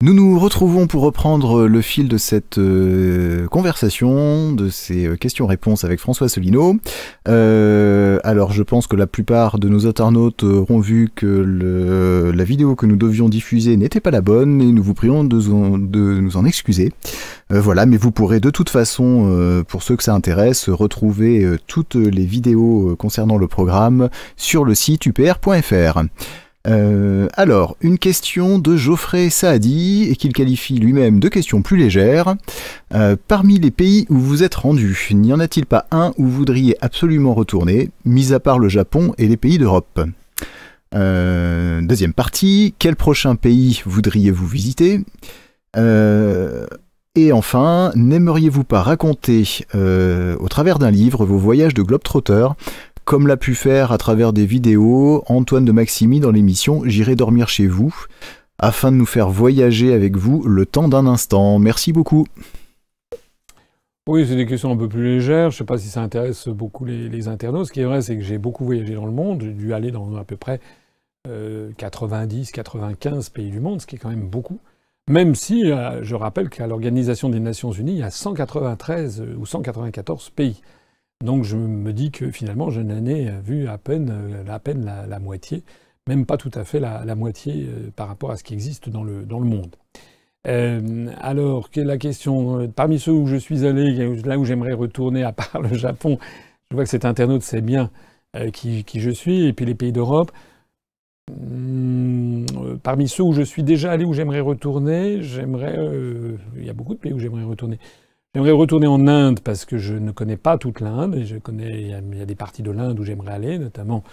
[SPEAKER 1] Nous nous retrouvons pour reprendre le fil de cette euh, conversation, de ces euh, questions-réponses avec François Asselineau. Euh, alors je pense que la plupart de nos internautes auront vu que le, la vidéo que nous devions diffuser n'était pas la bonne et nous vous prions de, de nous en excuser. Euh, voilà, mais vous pourrez de toute façon, euh, pour ceux que ça intéresse, retrouver euh, toutes les vidéos concernant le programme sur le site upr.fr. Euh, alors, une question de Geoffrey Saadi, et qu'il qualifie lui-même de question plus légère. Euh, parmi les pays où vous êtes rendu, n'y en a-t-il pas un où vous voudriez absolument retourner, mis à part le Japon et les pays d'Europe? Euh, Deuxième partie, quel prochain pays voudriez-vous visiter? Et enfin, n'aimeriez-vous pas raconter au travers d'un livre vos voyages de globetrotter? Comme l'a pu faire à travers des vidéos Antoine de Maximi dans l'émission J'irai dormir chez vous, afin de nous faire voyager avec vous le temps d'un instant. Merci beaucoup.
[SPEAKER 2] Oui, c'est des questions un peu plus légères. Je ne sais pas si ça intéresse beaucoup les, internautes. Ce qui est vrai, c'est que j'ai beaucoup voyagé dans le monde. J'ai dû aller dans à peu près 90, euh, 95 pays du monde, ce qui est quand même beaucoup. Même si, euh, je rappelle qu'à l'Organisation des Nations Unies, il y a 193 ou 194 pays. Donc je me dis que finalement, je n'en ai vu à peine, euh, la, moitié, même pas tout à fait la, moitié euh, par rapport à ce qui existe dans le, dans le monde. Euh, alors, la question, parmi ceux où je suis allé, là où j'aimerais retourner, à part le Japon, je vois que cet internaute sait bien qui, qui, je suis, et puis les pays d'Europe. Hmm, parmi ceux où je suis déjà allé, où j'aimerais retourner, j'aimerais. il y a beaucoup de pays où j'aimerais retourner. J'aimerais retourner en Inde parce que je ne connais pas toute l'Inde. Je connais, il y, a, des parties de l'Inde où j'aimerais aller, notamment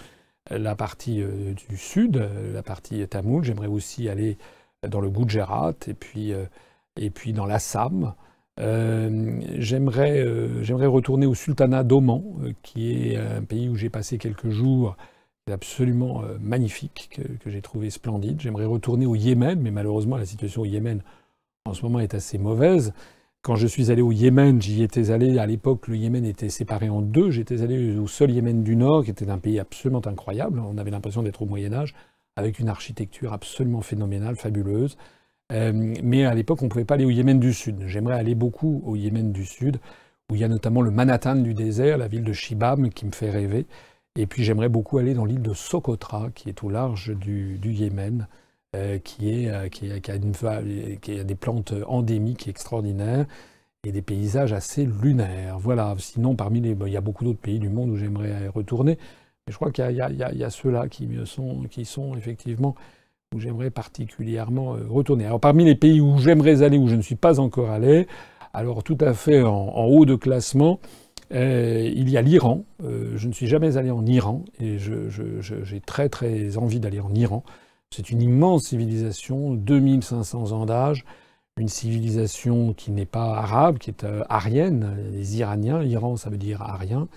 [SPEAKER 2] euh, la partie euh, du sud, euh, la partie tamoul. J'aimerais aussi aller dans le Gujarat et puis, et puis dans l'Assam. j'aimerais, j'aimerais retourner au sultanat d'Oman, qui est un pays où j'ai passé quelques jours absolument magnifique, que, que j'ai trouvé splendide. J'aimerais retourner au Yémen, mais malheureusement la situation au Yémen en ce moment est assez mauvaise. Quand je suis allé au Yémen, j'y étais allé, à l'époque, le Yémen était séparé en deux. J'étais allé au seul Yémen du Nord, qui était un pays absolument incroyable. On avait l'impression d'être au Moyen-Âge, avec une architecture absolument phénoménale, fabuleuse. mais à l'époque, on ne pouvait pas aller au Yémen du Sud. J'aimerais aller beaucoup au Yémen du Sud, où il y a notamment le Manhattan du désert, la ville de Shibam, qui me fait rêver. Et puis j'aimerais beaucoup aller dans l'île de Socotra, qui est au large du, Yémen, qui, est, qui, a a des plantes endémiques extraordinaires et des paysages assez lunaires. Voilà. Sinon, parmi les, il y a beaucoup d'autres pays du monde où j'aimerais retourner. Mais je crois qu'il y, a, ceux-là qui sont, qui sont effectivement où j'aimerais particulièrement euh, retourner. Alors, parmi les pays où j'aimerais aller, où je ne suis pas encore allé, alors tout à fait en, haut de classement, euh, il y a l'Iran. Euh, je ne suis jamais allé en Iran et j'ai très très envie d'aller en Iran. C'est une immense civilisation, 2500 ans d'âge une civilisation qui n'est pas arabe, qui est euh, arienne, les Iraniens, Iran ça veut dire arien,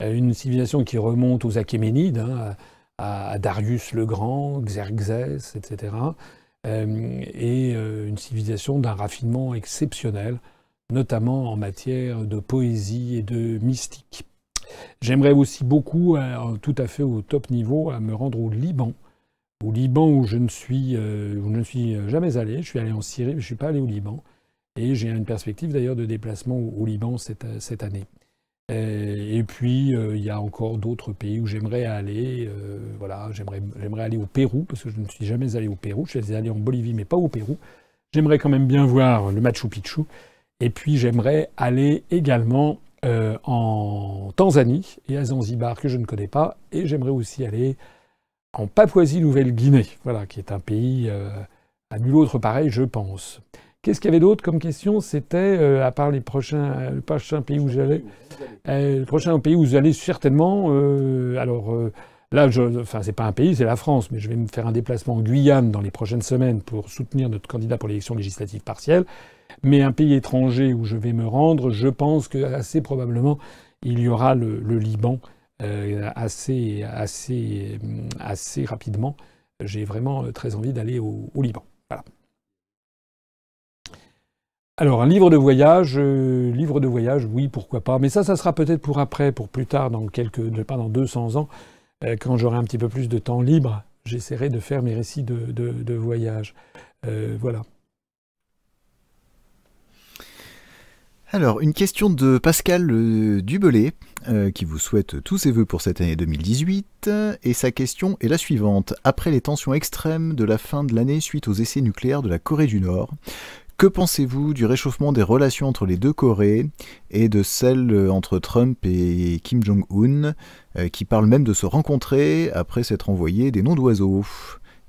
[SPEAKER 2] euh, une civilisation qui remonte aux Achéménides, hein, à, Darius le Grand, Xerxès, etc. Euh, et une civilisation d'un raffinement exceptionnel, notamment en matière de poésie et de mystique. J'aimerais aussi beaucoup, tout à fait au top niveau, me rendre au Liban, au Liban où je ne suis, euh, où je ne suis jamais allé. Je suis allé en Syrie, mais je ne suis pas allé au Liban. Et j'ai une perspective d'ailleurs de déplacement au, Liban cette, cette année. Euh, et, puis, euh, il y a encore d'autres pays où j'aimerais aller. voilà, j'aimerais, j'aimerais aller au Pérou, parce que je ne suis jamais allé au Pérou. Je suis allé en Bolivie, mais pas au Pérou. J'aimerais quand même bien voir le Machu Picchu. Et puis, j'aimerais aller également en Tanzanie et à Zanzibar, que je ne connais pas. Et j'aimerais aussi aller en Papouasie-Nouvelle-Guinée, voilà, qui est un pays euh, à nul autre pareil, je pense. Qu'est-ce qu'il y avait d'autre comme question? C'était, euh, à part les prochains, euh, le prochain pays où j'allais, le prochain pays où j'allais certainement. alors là, enfin, c'est pas un pays, c'est la France, mais je vais me faire un déplacement en Guyane dans les prochaines semaines pour soutenir notre candidat pour l'élection législative partielle. Mais un pays étranger où je vais me rendre, je pense que assez probablement il y aura le Liban assez, assez, assez rapidement. J'ai vraiment euh, très envie d'aller au, Liban. Alors, un livre de voyage, euh, livre de voyage, oui, pourquoi pas. Mais ça, ça sera peut-être pour après, pour plus tard, dans quelques, pas dans 200 ans, quand j'aurai un petit peu plus de temps libre. J'essaierai de faire mes récits de, de voyage. voilà.
[SPEAKER 1] Alors, une question de Pascal euh, Dubelé, euh, qui vous souhaite tous ses voeux pour cette année 2018. Et sa question est la suivante. Après les tensions extrêmes de la fin de l'année suite aux essais nucléaires de la Corée du Nord, que pensez-vous du réchauffement des relations entre les deux Corées et de celle euh, entre Trump et Kim Jong-un, qui parlent même de se rencontrer après s'être envoyé des noms d'oiseaux?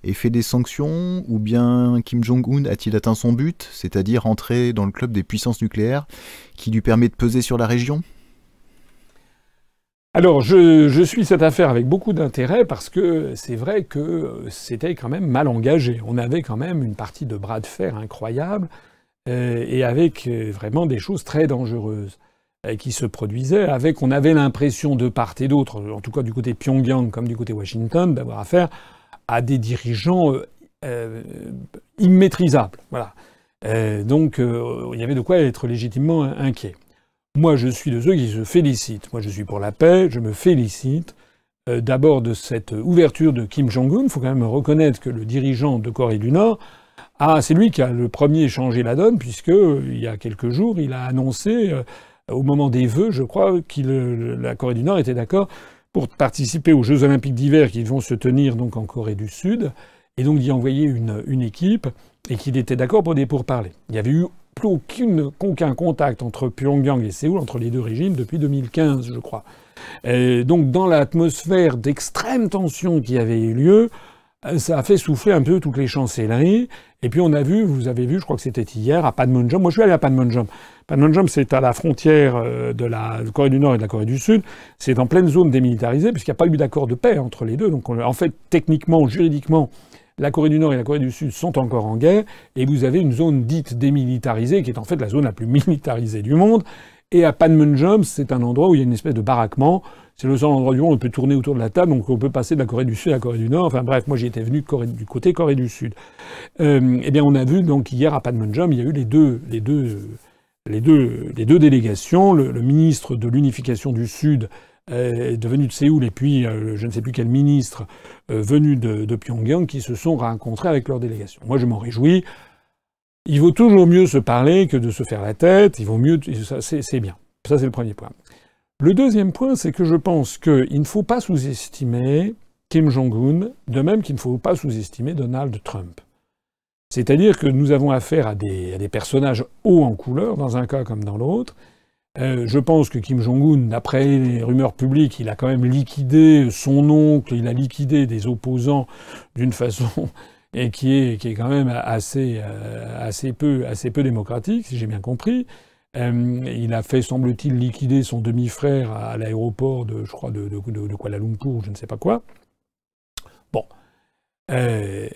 [SPEAKER 1] Effet des sanctions Ou bien Kim Jong-un a-t-il atteint son but, c'est-à-dire entrer dans le club des puissances nucléaires qui lui permet de peser sur la région?
[SPEAKER 2] Alors, je, suis cette affaire avec beaucoup d'intérêt parce que c'est vrai que c'était quand même mal engagé. On avait quand même une partie de bras de fer incroyable euh, et avec euh, vraiment des choses très dangereuses euh, qui se produisaient. Avec, on avait l'impression de part et d'autre, en tout cas du côté Pyongyang comme du côté Washington, d'avoir affaire à des dirigeants euh, euh, immaîtrisables. Voilà. Euh, donc il y avait de quoi être légitimement inquiet. Moi, je suis de ceux qui se félicitent. Moi, je suis pour la paix, je me félicite d'abord de cette ouverture de Kim Jong-un. Il faut quand même reconnaître que le dirigeant de Corée du Nord, ah, c'est lui qui a le premier changé la donne, puisque il y a quelques jours, il a annoncé, au moment des vœux, je crois, que la Corée du Nord était d'accord pour participer aux Jeux Olympiques d'hiver qui vont se tenir donc en Corée du Sud, et donc d'y envoyer une, équipe, et qu'il était d'accord pour des pourparlers. Il n'y avait eu plus aucun contact entre Pyongyang et Séoul, entre les deux régimes, depuis 2015, je crois. Et donc dans l'atmosphère d'extrême tension qui avait eu lieu, ça a fait souffler un peu toutes les chancelleries. Et puis on a vu, vous avez vu, je crois que c'était hier, à Panmunjom. Moi je suis allé à Panmunjom. Panmunjom, c'est à la frontière euh, de la Corée du Nord et de la Corée du Sud. C'est en pleine zone démilitarisée, puisqu'il n'y a pas eu d'accord de paix entre les deux. Donc en fait, techniquement, juridiquement, la Corée du Nord et la Corée du Sud sont encore en guerre, et vous avez une zone dite démilitarisée, qui est en fait la zone la plus militarisée du monde. Et à Panmunjom, c'est un endroit où il y a une espèce de baraquement. C'est le seul endroit du monde où on peut tourner autour de la table, donc on peut passer de la Corée du Sud à la Corée du Nord. Enfin bref, moi j'y étais venu du côté Corée du Sud. Euh, eh bien, on a vu donc hier à Panmunjom, il y a eu les deux, les deux, les deux, les deux délégations. Le, ministre de l'unification du Sud euh, venu de Séoul et puis je ne sais plus quel ministre venu de, de, Pyongyang qui se sont rencontrés avec leur délégation. Moi, je m'en réjouis. Il vaut toujours mieux se parler que de se faire la tête. Il vaut mieux, c'est bien. Ça, c'est le premier point. Le deuxième point, c'est que je pense qu'il ne faut pas sous-estimer Kim Jong-un, de même qu'il ne faut pas sous-estimer Donald Trump. C'est-à-dire que nous avons affaire à des, personnages hauts en couleur, dans un cas comme dans l'autre. Euh, je pense que Kim Jong-un, d'après les rumeurs publiques, il a quand même liquidé son oncle, il a liquidé des opposants d'une façon et qui est, qui est quand même assez, euh, assez, peu, assez peu démocratique, si j'ai bien compris. Euh, il a fait, semble-t-il, liquider son demi-frère à, l'aéroport de, je crois, de, de, de, Kuala Lumpur, je ne sais pas quoi. Bon. Euh,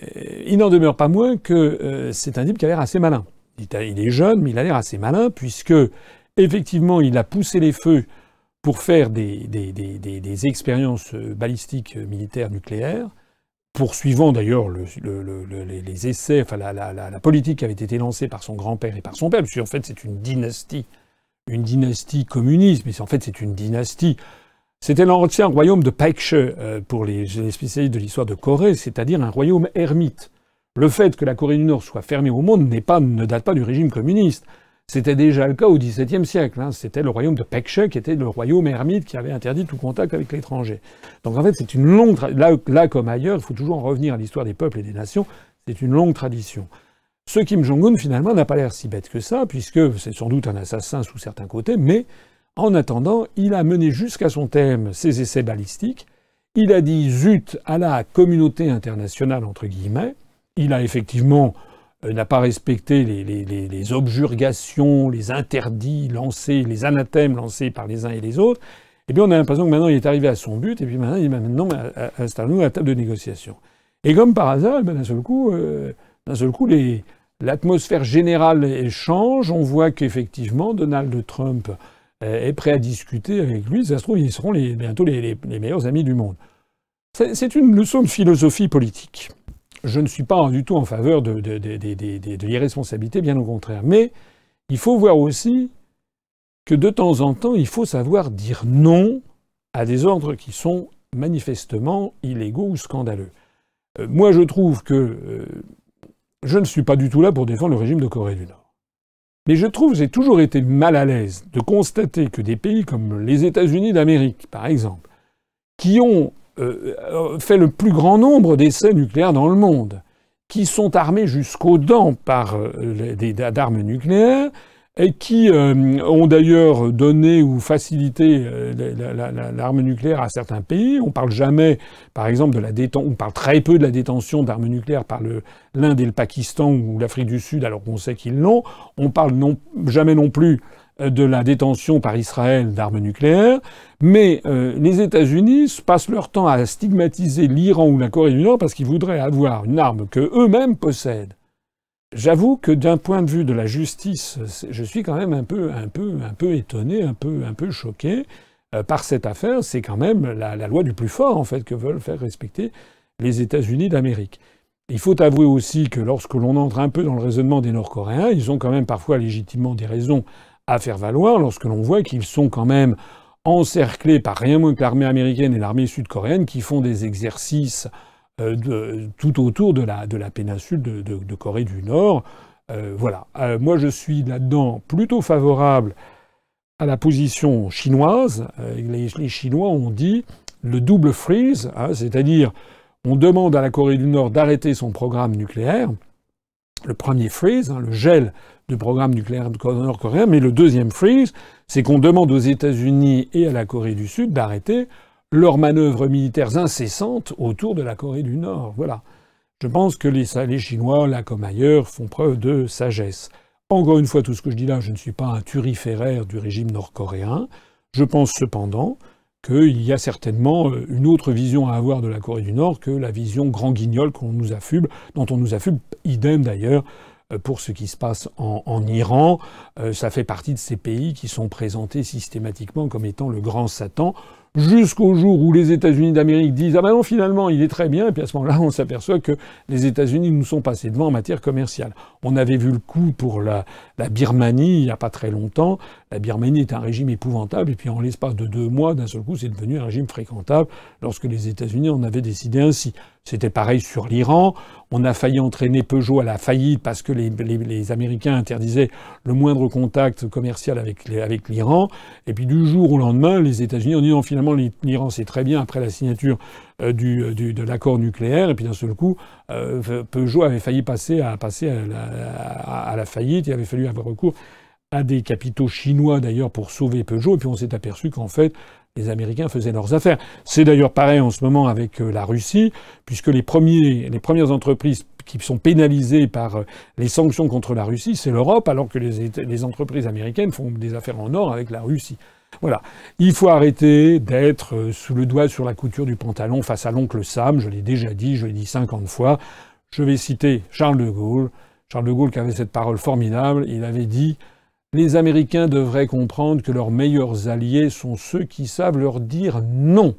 [SPEAKER 2] il n'en demeure pas moins que c'est un type qui a l'air assez malin. Il, est jeune, mais il a l'air assez malin, puisque, effectivement, il a poussé les feux pour faire des, des, des, des expériences balistiques militaires nucléaires poursuivant d'ailleurs le, les essais, enfin la, politique qui avait été lancée par son grand-père et par son père, parce qu'en fait c'est une dynastie, une dynastie communiste, mais en fait c'est une dynastie. C'était l'ancien royaume de Paekche euh, pour les, spécialistes de l'histoire de Corée, c'est-à-dire un royaume ermite. Le fait que la Corée du Nord soit fermée au monde pas, ne date pas du régime communiste. C'était déjà le cas au XVIIe siècle. Hein. C'était le royaume de Pekche qui était le royaume ermite qui avait interdit tout contact avec l'étranger. Donc en fait, c'est une longue là, là comme ailleurs, il faut toujours en revenir à l'histoire des peuples et des nations. C'est une longue tradition. Ce Kim Jong-un finalement n'a pas l'air si bête que ça, puisque c'est sans doute un assassin sous certains côtés, mais en attendant, il a mené jusqu'à son terme ses essais balistiques. Il a dit zut à la communauté internationale entre guillemets. Il a effectivement n'a pas respecté les, les, les, objurgations, les interdits lancés, les anathèmes lancés par les uns et les autres, eh bien on a l'impression que maintenant il est arrivé à son but, et puis maintenant il dit maintenant installons-nous à la table de négociation. Et comme par hasard, eh d'un seul coup, euh, d'un seul coup, l'atmosphère générale change. On voit qu'effectivement Donald Trump euh, est prêt à discuter avec lui. Ça se trouve, ils seront bientôt les meilleurs amis du monde. C'est une leçon de philosophie politique je ne suis pas du tout en faveur de, l'irresponsabilité, bien au contraire. Mais il faut voir aussi que de temps en temps, il faut savoir dire non à des ordres qui sont manifestement illégaux ou scandaleux. Euh, moi, je trouve que euh, je ne suis pas du tout là pour défendre le régime de Corée du Nord. Mais je trouve, j'ai toujours été mal à l'aise de constater que des pays comme les États-Unis d'Amérique, par exemple, qui ont euh, fait le plus grand nombre d'essais nucléaires dans le monde, qui sont armés jusqu'aux dents par euh, d'armes nucléaires, et qui euh, ont d'ailleurs donné ou facilité l'arme nucléaire à certains pays. On parle jamais, par exemple, de la détention, on parle très peu de la détention d'armes nucléaires par l'Inde et le Pakistan ou l'Afrique du Sud, alors qu'on sait qu'ils l'ont. On parle jamais non plus de la détention par Israël d'armes nucléaires, mais euh, les États-Unis passent leur temps à stigmatiser l'Iran ou la Corée du Nord parce qu'ils voudraient avoir une arme que eux-mêmes possèdent. J'avoue que d'un point de vue de la justice, je suis quand même un peu, un peu, un peu étonné, un peu, un peu choqué euh, par cette affaire. C'est quand même la, loi du plus fort en fait que veulent faire respecter les États-Unis d'Amérique. Il faut avouer aussi que lorsque l'on entre un peu dans le raisonnement des Nord-Coréens, ils ont quand même parfois légitimement des raisons à faire valoir lorsque l'on voit qu'ils sont quand même encerclés par rien moins que l'armée américaine et l'armée sud-coréenne qui font des exercices euh, tout autour de la, péninsule de, Corée du Nord. Euh, voilà. Euh, moi, je suis là-dedans plutôt favorable à la position chinoise. Les, les, Chinois ont dit le double freeze, hein, c'est-à-dire on demande à la Corée du Nord d'arrêter son programme nucléaire. Le premier freeze, hein, le gel du programme nucléaire nord-coréen. Mais le deuxième freeze, c'est qu'on demande aux États-Unis et à la Corée du Sud d'arrêter leurs manœuvres militaires incessantes autour de la Corée du Nord. Voilà. Je pense que les, les Chinois, là comme ailleurs, font preuve de sagesse. Encore une fois, tout ce que je dis là, je ne suis pas un turiféraire du régime nord-coréen. Je pense cependant qu'il y a certainement euh, une autre vision à avoir de la Corée du Nord que la vision grand guignol qu'on nous affuble, dont on nous affuble, idem d'ailleurs euh, pour ce qui se passe en, Iran. Euh, ça fait partie de ces pays qui sont présentés systématiquement comme étant le grand Satan. Jusqu'au jour où les États-Unis d'Amérique disent ah ben non finalement il est très bien et puis à ce moment-là on s'aperçoit que les États-Unis nous sont passés devant en matière commerciale. On avait vu le coup pour la, la Birmanie il n'y a pas très longtemps. La Birmanie est un régime épouvantable et puis en l'espace de deux mois d'un seul coup c'est devenu un régime fréquentable lorsque les États-Unis en avaient décidé ainsi. C'était pareil sur l'Iran. On a failli entraîner Peugeot à la faillite parce que les, Américains interdisaient le moindre contact commercial avec, l'Iran. Et puis du jour au lendemain, les États-Unis ont dit non, finalement l'Iran c'est très bien après la signature euh, du, du, de l'accord nucléaire. Et puis d'un seul coup, euh, Peugeot avait failli passer à, à la faillite. Il avait fallu avoir recours à des capitaux chinois d'ailleurs pour sauver Peugeot. Et puis on s'est aperçu qu'en fait, les Américains faisaient leurs affaires. C'est d'ailleurs pareil en ce moment avec euh, la Russie, puisque les, premiers, les premières entreprises qui sont pénalisées par euh, les sanctions contre la Russie, c'est l'Europe, alors que les, les, entreprises américaines font des affaires en or avec la Russie. Voilà. Il faut arrêter d'être euh, sous le doigt sur la couture du pantalon face à l'oncle Sam. Je l'ai déjà dit, je l'ai dit 50 fois. Je vais citer Charles de Gaulle. Charles de Gaulle qui avait cette parole formidable. Il avait dit les Américains devraient comprendre que leurs meilleurs alliés sont ceux qui savent leur dire non.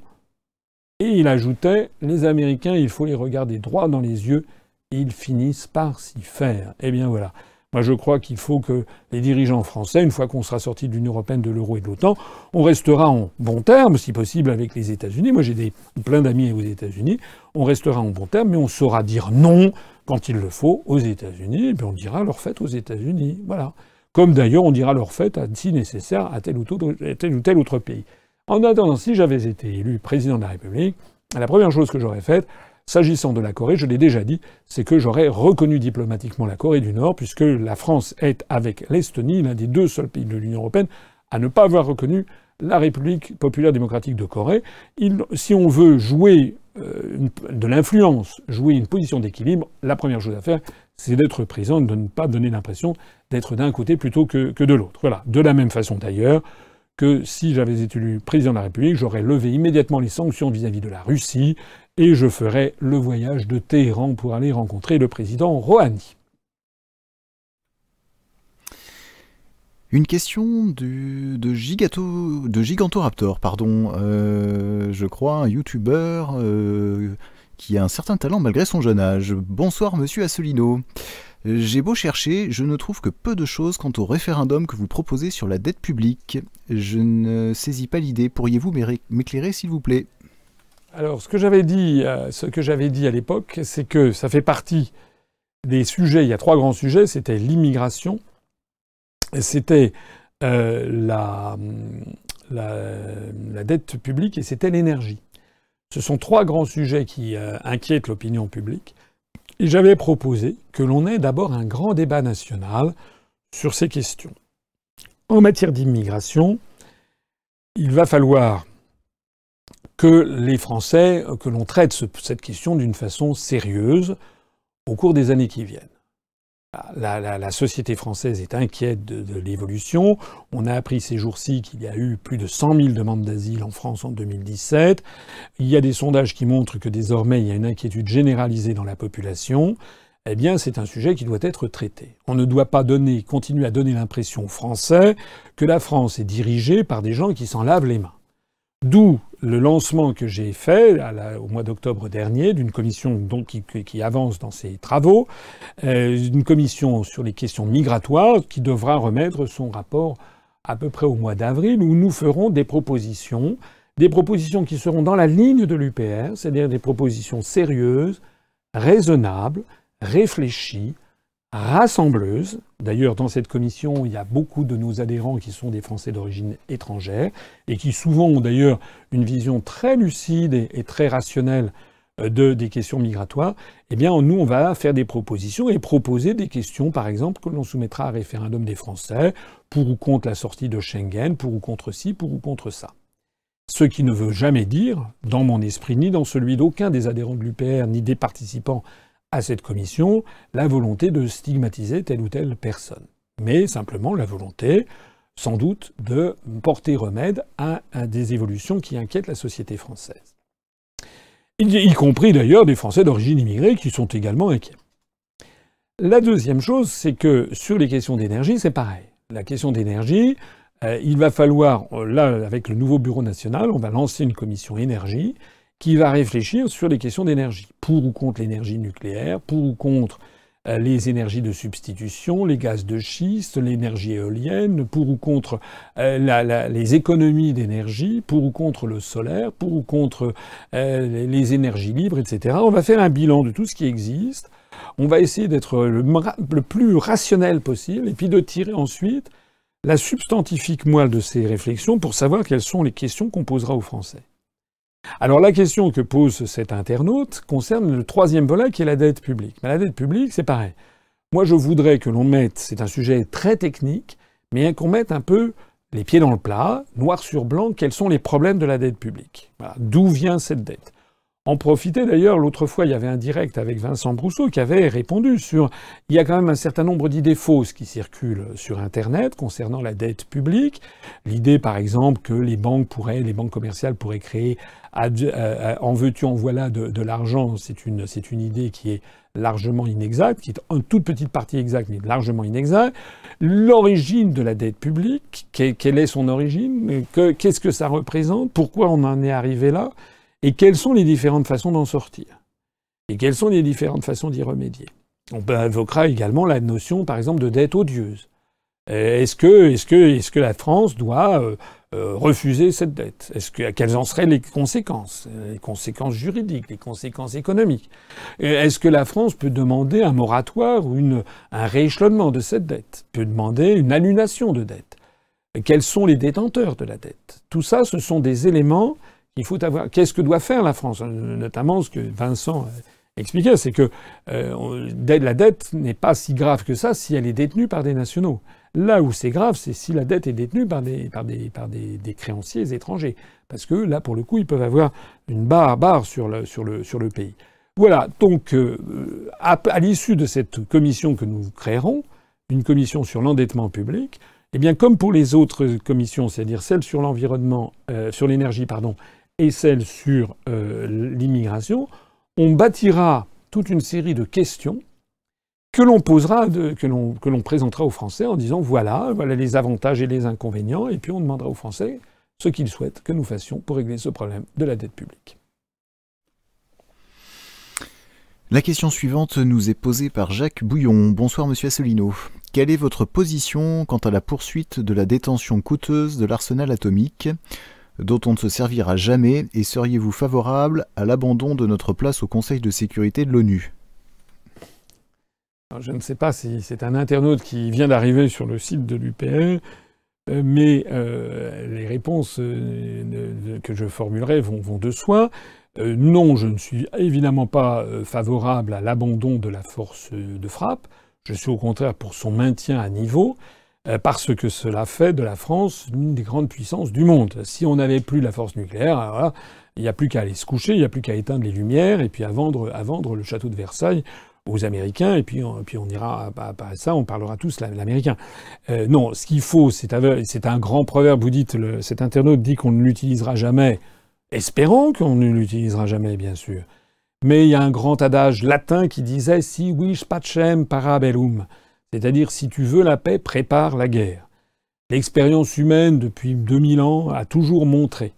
[SPEAKER 2] Et il ajoutait, les Américains, il faut les regarder droit dans les yeux, ils finissent par s'y faire. Eh bien voilà. Moi, je crois qu'il faut que les dirigeants français, une fois qu'on sera sorti de l'Union européenne, de l'euro et de l'OTAN, on restera en bon terme, si possible, avec les États-Unis. Moi, j'ai plein d'amis aux États-Unis. On restera en bon terme, mais on saura dire non quand il le faut aux États-Unis, et puis on dira leur fête aux États-Unis. Voilà. Comme d'ailleurs on dira leur fête, si nécessaire, à tel ou tel, autre pays. En attendant, si j'avais été élu président de la République, la première chose que j'aurais faite, s'agissant de la Corée, je l'ai déjà dit, c'est que j'aurais reconnu diplomatiquement la Corée du Nord, puisque la France est, avec l'Estonie, l'un des deux seuls pays de l'Union européenne à ne pas avoir reconnu la République populaire démocratique de Corée. si on veut jouer euh, de l'influence, jouer une position d'équilibre, la première chose à faire, c'est d'être présent, de ne pas donner l'impression d'être d'un côté plutôt que, de l'autre. Voilà. De la même façon d'ailleurs que si j'avais été élu président de la République, j'aurais levé immédiatement les sanctions vis-à-vis de la Russie et je ferais le voyage de Téhéran pour aller rencontrer le président Rouhani.
[SPEAKER 1] Une question de, Gigato, de Gigantoraptor, pardon. Euh, je crois un youtubeur euh, qui a un certain talent malgré son jeune âge. Bonsoir monsieur Assolino. J'ai beau chercher, je ne trouve que peu de choses quant au référendum que vous proposez sur la dette publique. Je ne saisis pas l'idée. Pourriez-vous m'éclairer, s'il vous plaît?
[SPEAKER 2] Alors, ce que j'avais dit, euh, ce que j'avais dit à l'époque, c'est que ça fait partie des sujets. Il y a trois grands sujets. C'était l'immigration, c'était euh, la, dette publique et c'était l'énergie. Ce sont trois grands sujets qui euh, inquiètent l'opinion publique. Et j'avais proposé que l'on ait d'abord un grand débat national sur ces questions. En matière d'immigration, il va falloir que les Français, que l'on traite cette question d'une façon sérieuse au cours des années qui viennent. La, société française est inquiète de, l'évolution. On a appris ces jours-ci qu'il y a eu plus de 100 000 demandes d'asile en France en 2017. Il y a des sondages qui montrent que désormais il y a une inquiétude généralisée dans la population. Eh bien, c'est un sujet qui doit être traité. On ne doit pas donner, continuer à donner l'impression aux Français que la France est dirigée par des gens qui s'en lavent les mains. D'où le lancement que j'ai fait au mois d'octobre dernier d'une commission qui, avance dans ses travaux, euh, une commission sur les questions migratoires qui devra remettre son rapport à peu près au mois d'avril où nous ferons des propositions, des propositions qui seront dans la ligne de l'UPR, c'est-à-dire des propositions sérieuses, raisonnables, réfléchies, rassembleuse. D'ailleurs, dans cette commission, il y a beaucoup de nos adhérents qui sont des Français d'origine étrangère et qui souvent ont d'ailleurs une vision très lucide et, très rationnelle euh, de, des questions migratoires. Eh bien, nous, on va faire des propositions et proposer des questions, par exemple, que l'on soumettra à référendum des Français pour ou contre la sortie de Schengen, pour ou contre ci, pour ou contre ça. Ce qui ne veut jamais dire, dans mon esprit, ni dans celui d'aucun des adhérents de l'UPR, ni des participants à cette commission la volonté de stigmatiser telle ou telle personne, mais simplement la volonté, sans doute, de porter remède à, des évolutions qui inquiètent la société française. Y, compris d'ailleurs des Français d'origine immigrée qui sont également inquiets. La deuxième chose, c'est que sur les questions d'énergie, c'est pareil. La question d'énergie, Euh, il va falloir, euh, là, avec le nouveau bureau national, on va lancer une commission énergie qui va réfléchir sur les questions d'énergie. Pour ou contre l'énergie nucléaire, pour ou contre euh, les énergies de substitution, les gaz de schiste, l'énergie éolienne, pour ou contre les économies d'énergie, pour ou contre le solaire, pour ou contre les énergies libres, etc. On va faire un bilan de tout ce qui existe. On va essayer d'être le, plus rationnel possible et puis de tirer ensuite la substantifique moelle de ces réflexions pour savoir quelles sont les questions qu'on posera aux Français. Alors la question que pose cet internaute concerne le troisième volet qui est la dette publique. Mais la dette publique, c'est pareil. Moi, je voudrais que l'on mette, c'est un sujet très technique, mais qu'on mette un peu les pieds dans le plat, noir sur blanc, quels sont les problèmes de la dette publique. D'où vient cette dette? En profiter d'ailleurs, l'autre fois, il y avait un direct avec Vincent Brousseau qui avait répondu sur. Il y a quand même un certain nombre d'idées fausses qui circulent sur Internet concernant la dette publique. L'idée, par exemple, que les banques pourraient, les banques commerciales pourraient créer euh, en veux-tu, en voilà de, l'argent, c'est une, c'est une idée qui est largement inexacte, qui est une toute petite partie exacte, mais largement inexacte. L'origine de la dette publique, quelle est son origine Qu'est-ce que ça représente Pourquoi on en est arrivé là? Et quelles sont les différentes façons d'en sortir? Et quelles sont les différentes façons d'y remédier? On invoquera également la notion, par exemple, de dette odieuse. Euh, est-ce que, la France doit euh, euh, refuser cette dette? Est-ce que quelles en seraient les conséquences? Les conséquences juridiques, les conséquences économiques? Est-ce que la France peut demander un moratoire ou un rééchelonnement de cette dette? Peut demander une annulation de dette? Quels sont les détenteurs de la dette? Tout ça, ce sont des éléments il faut avoir. Qu'est-ce que doit faire la France? Notamment ce que Vincent expliquait, c'est que euh, la dette n'est pas si grave que ça si elle est détenue par des nationaux. Là où c'est grave, c'est si la dette est détenue par des, créanciers étrangers. Parce que là, pour le coup, ils peuvent avoir une barre, sur, le, pays. Voilà, donc euh, à, l'issue de cette commission que nous créerons, une commission sur l'endettement public, eh bien, comme pour les autres commissions, c'est-à-dire celle sur l'environnement, euh, sur l'énergie, pardon, et celle sur euh, l'immigration, on bâtira toute une série de questions que l'on posera, que l'on présentera aux Français en disant voilà, voilà les avantages et les inconvénients, et puis on demandera aux Français ce qu'ils souhaitent que nous fassions pour régler ce problème de la dette publique.
[SPEAKER 1] La question suivante nous est posée par Jacques Bouillon. Bonsoir Monsieur Asselineau. Quelle est votre position quant à la poursuite de la détention coûteuse de l'arsenal atomique? Dont on ne se servira jamais, et seriez-vous favorable à l'abandon de notre place au Conseil de sécurité de l'ONU?
[SPEAKER 2] Je ne sais pas si c'est un internaute qui vient d'arriver sur le site de l'UPR, euh, mais euh, les réponses euh, que je formulerai vont, de soi. non, je ne suis évidemment pas favorable à l'abandon de la force de frappe. Je suis au contraire pour son maintien à niveau. Euh, parce que cela fait de la France l'une des grandes puissances du monde. Si on n'avait plus la force nucléaire, il n'y a plus qu'à aller se coucher, il n'y a plus qu'à éteindre les lumières et puis à vendre, à vendre le château de Versailles aux Américains, et puis, on, puis on ira à, ça, on parlera tous l'américain. Euh, non, ce qu'il faut, c'est un grand proverbe, vous dites, cet internaute dit qu'on ne l'utilisera jamais. Espérons qu'on ne l'utilisera jamais, bien sûr. Mais il y a un grand adage latin qui disait si wish pacem para bellum. C'est-à-dire, si tu veux la paix, prépare la guerre. L'expérience humaine depuis 2000 ans a toujours montré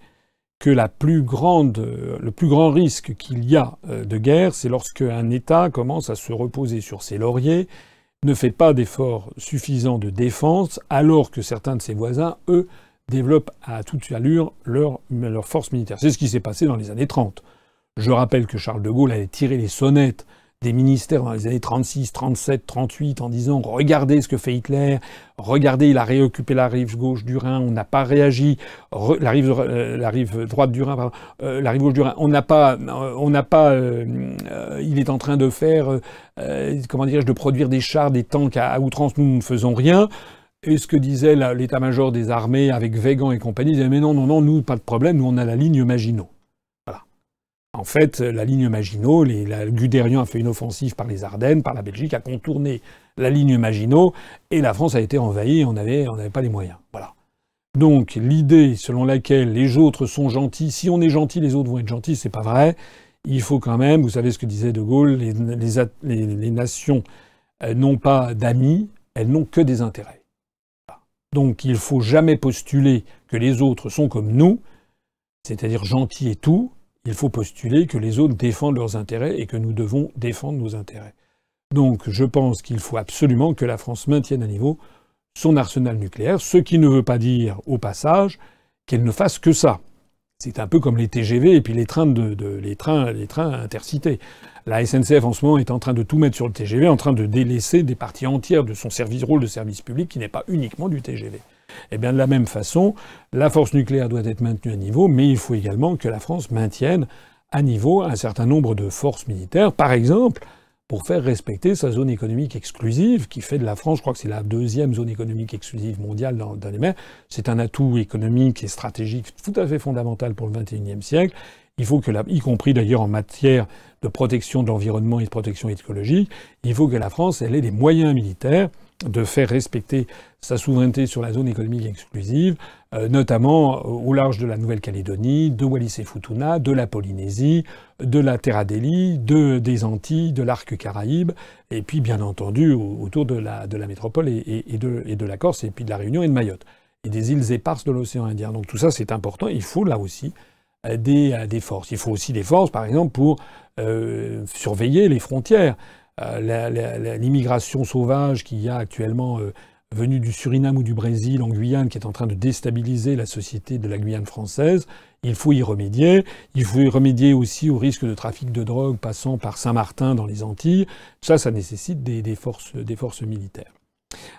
[SPEAKER 2] que grande, le plus grand risque qu'il y a euh, de guerre, c'est lorsque un État commence à se reposer sur ses lauriers, ne fait pas d'efforts suffisants de défense, alors que certains de ses voisins, eux, développent à toute allure leur, leur force militaire. C'est ce qui s'est passé dans les années 30. Je rappelle que Charles de Gaulle avait tiré les sonnettes des ministères dans les années 36, 37, 38 en disant regardez ce que fait Hitler, regardez il a réoccupé la rive gauche du Rhin, on n'a pas réagi, la, rive, euh, la rive droite du Rhin, pardon, euh, la rive gauche du Rhin, on n'a pas, euh, on n'a pas, il est en train de faire, comment dirais-je, de produire des chars, des tanks à, outrance, nous ne faisons rien. Et ce que disait l'état-major des armées avec Végan et compagnie, disait mais non, non, non, nous pas de problème, nous on a la ligne Maginot. En fait, la ligne Maginot, les, la, Guderian a fait une offensive par les Ardennes, par la Belgique, a contourné la ligne Maginot, et la France a été envahie, on n'avait pas les moyens. Voilà. Donc l'idée selon laquelle les autres sont gentils, si on est gentil, les autres vont être gentils, c'est pas vrai. Il faut quand même, vous savez ce que disait De Gaulle, les, nations n'ont pas d'amis, elles n'ont que des intérêts. Donc il faut jamais postuler que les autres sont comme nous, c'est-à-dire gentils et tout. Il faut postuler que les autres défendent leurs intérêts et que nous devons défendre nos intérêts. Donc je pense qu'il faut absolument que la France maintienne à niveau son arsenal nucléaire, ce qui ne veut pas dire au passage qu'elle ne fasse que ça. C'est un peu comme les TGV et puis les trains de, intercités. La SNCF en ce moment est en train de tout mettre sur le TGV, en train de délaisser des parties entières de son service rôle de service public qui n'est pas uniquement du TGV. Eh bien de la même façon, la force nucléaire doit être maintenue à niveau, mais il faut également que la France maintienne à niveau un certain nombre de forces militaires. Par exemple, pour faire respecter sa zone économique exclusive, qui fait de la France, je crois que c'est la deuxième zone économique exclusive mondiale dans, les mers. C'est un atout économique et stratégique tout à fait fondamental pour le XXIe siècle. Il faut que, la, y compris d'ailleurs en matière de protection de l'environnement et de protection écologique, il faut que la France ait des moyens militaires de faire respecter sa souveraineté sur la zone économique exclusive, euh, notamment au large de la Nouvelle-Calédonie, de Wallis et Futuna, de la Polynésie, de la Terre Adélie, de, des Antilles, de l'arc Caraïbe, et puis bien entendu autour de la, métropole et, de, la Corse, et puis de la Réunion et de Mayotte, et des îles éparses de l'océan Indien. Donc tout ça c'est important, il faut là aussi euh, des, euh, forces. Il faut aussi des forces, par exemple, pour euh, surveiller les frontières. Euh, l'immigration sauvage qu'il y a actuellement euh, venue du Suriname ou du Brésil en Guyane, qui est en train de déstabiliser la société de la Guyane française, il faut y remédier. Il faut y remédier aussi au risque de trafic de drogue passant par Saint-Martin dans les Antilles. Ça, ça nécessite des, forces militaires.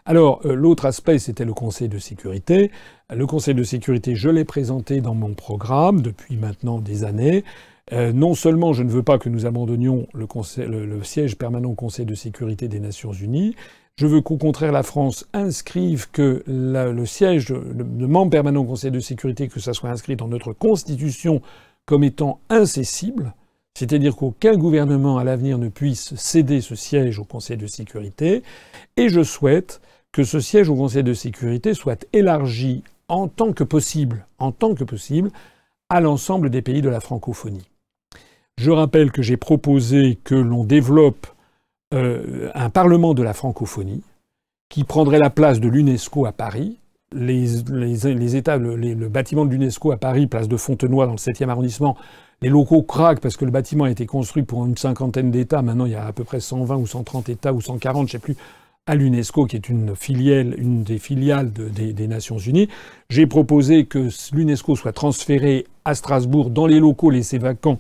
[SPEAKER 2] Alors, euh, l'autre aspect, c'était le Conseil de sécurité. Le Conseil de sécurité, je l'ai présenté dans mon programme depuis maintenant des années. Euh, non seulement je ne veux pas que nous abandonnions le, siège permanent au Conseil de sécurité des Nations Unies, je veux qu'au contraire la France inscrive que le siège de membre permanent au Conseil de sécurité, que ça soit inscrit dans notre Constitution comme étant incessible, c'est-à-dire qu'aucun gouvernement à l'avenir ne puisse céder ce siège au Conseil de sécurité, et je souhaite que ce siège au Conseil de sécurité soit élargi en tant que possible, en tant que possible, à l'ensemble des pays de la francophonie. Je rappelle que j'ai proposé que l'on développe euh, un Parlement de la francophonie qui prendrait la place de l'UNESCO à Paris. Les, États, le, bâtiment de l'UNESCO à Paris, place de Fontenoy dans le 7e arrondissement, les locaux craquent parce que le bâtiment a été construit pour une cinquantaine d'États. Maintenant, il y a à peu près 120 ou 130 États ou 140, je ne sais plus, à l'UNESCO, qui est une filiale, une des filiales des, des, Nations Unies. J'ai proposé que l'UNESCO soit transféré à Strasbourg dans les locaux laissés vacants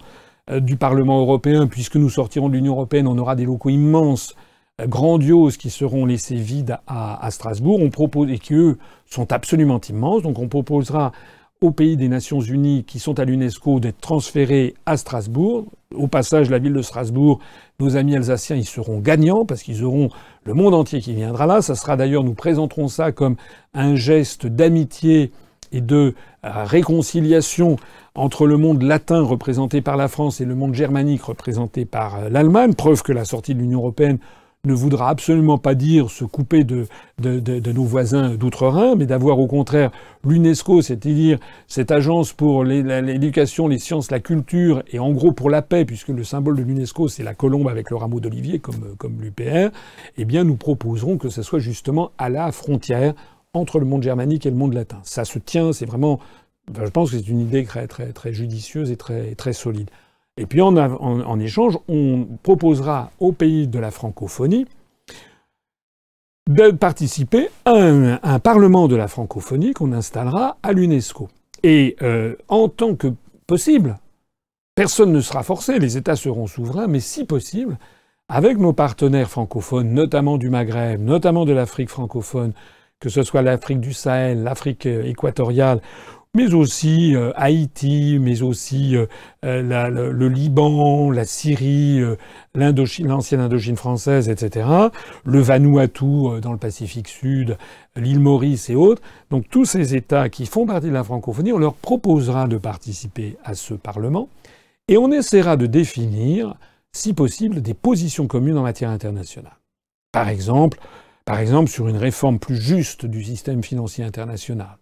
[SPEAKER 2] du Parlement européen, puisque nous sortirons de l'Union européenne, on aura des locaux immenses, euh, grandioses, qui seront laissés vides à, Strasbourg. On propose, et qui eux sont absolument immenses. Donc on proposera aux pays des Nations Unies qui sont à l'UNESCO d'être transférés à Strasbourg. Au passage, la ville de Strasbourg, nos amis alsaciens, ils seront gagnants parce qu'ils auront le monde entier qui viendra là. Ça sera d'ailleurs, nous présenterons ça comme un geste d'amitié et de euh, réconciliation entre le monde latin représenté par la France et le monde germanique représenté par euh, l'Allemagne, preuve que la sortie de l'Union européenne ne voudra absolument pas dire se couper de, nos voisins d'outre-Rhin, mais d'avoir au contraire l'UNESCO, c'est-à-dire cette agence pour l'éducation, les sciences, la culture, et en gros pour la paix, puisque le symbole de l'UNESCO c'est la colombe avec le rameau d'olivier comme, comme l'UPR, eh bien nous proposerons que ce soit justement à la frontière entre le monde germanique et le monde latin. Ça se tient, c'est vraiment je pense que c'est une idée très, très, très judicieuse et très, très solide. Et puis en, échange, on proposera aux pays de la francophonie de participer à un, parlement de la francophonie qu'on installera à l'UNESCO. Et euh, en tant que possible, personne ne sera forcé, les États seront souverains, mais si possible, avec nos partenaires francophones, notamment du Maghreb, notamment de l'Afrique francophone, que ce soit l'Afrique du Sahel, l'Afrique euh, équatoriale mais aussi euh, Haïti, mais aussi euh, le, Liban, la Syrie, l'ancienne Indochine française, etc., le Vanuatu dans le Pacifique Sud, l'île Maurice et autres. Donc tous ces États qui font partie de la francophonie, on leur proposera de participer à ce Parlement et on essaiera de définir, si possible, des positions communes en matière internationale. Par exemple, par exemple sur une réforme plus juste du système financier international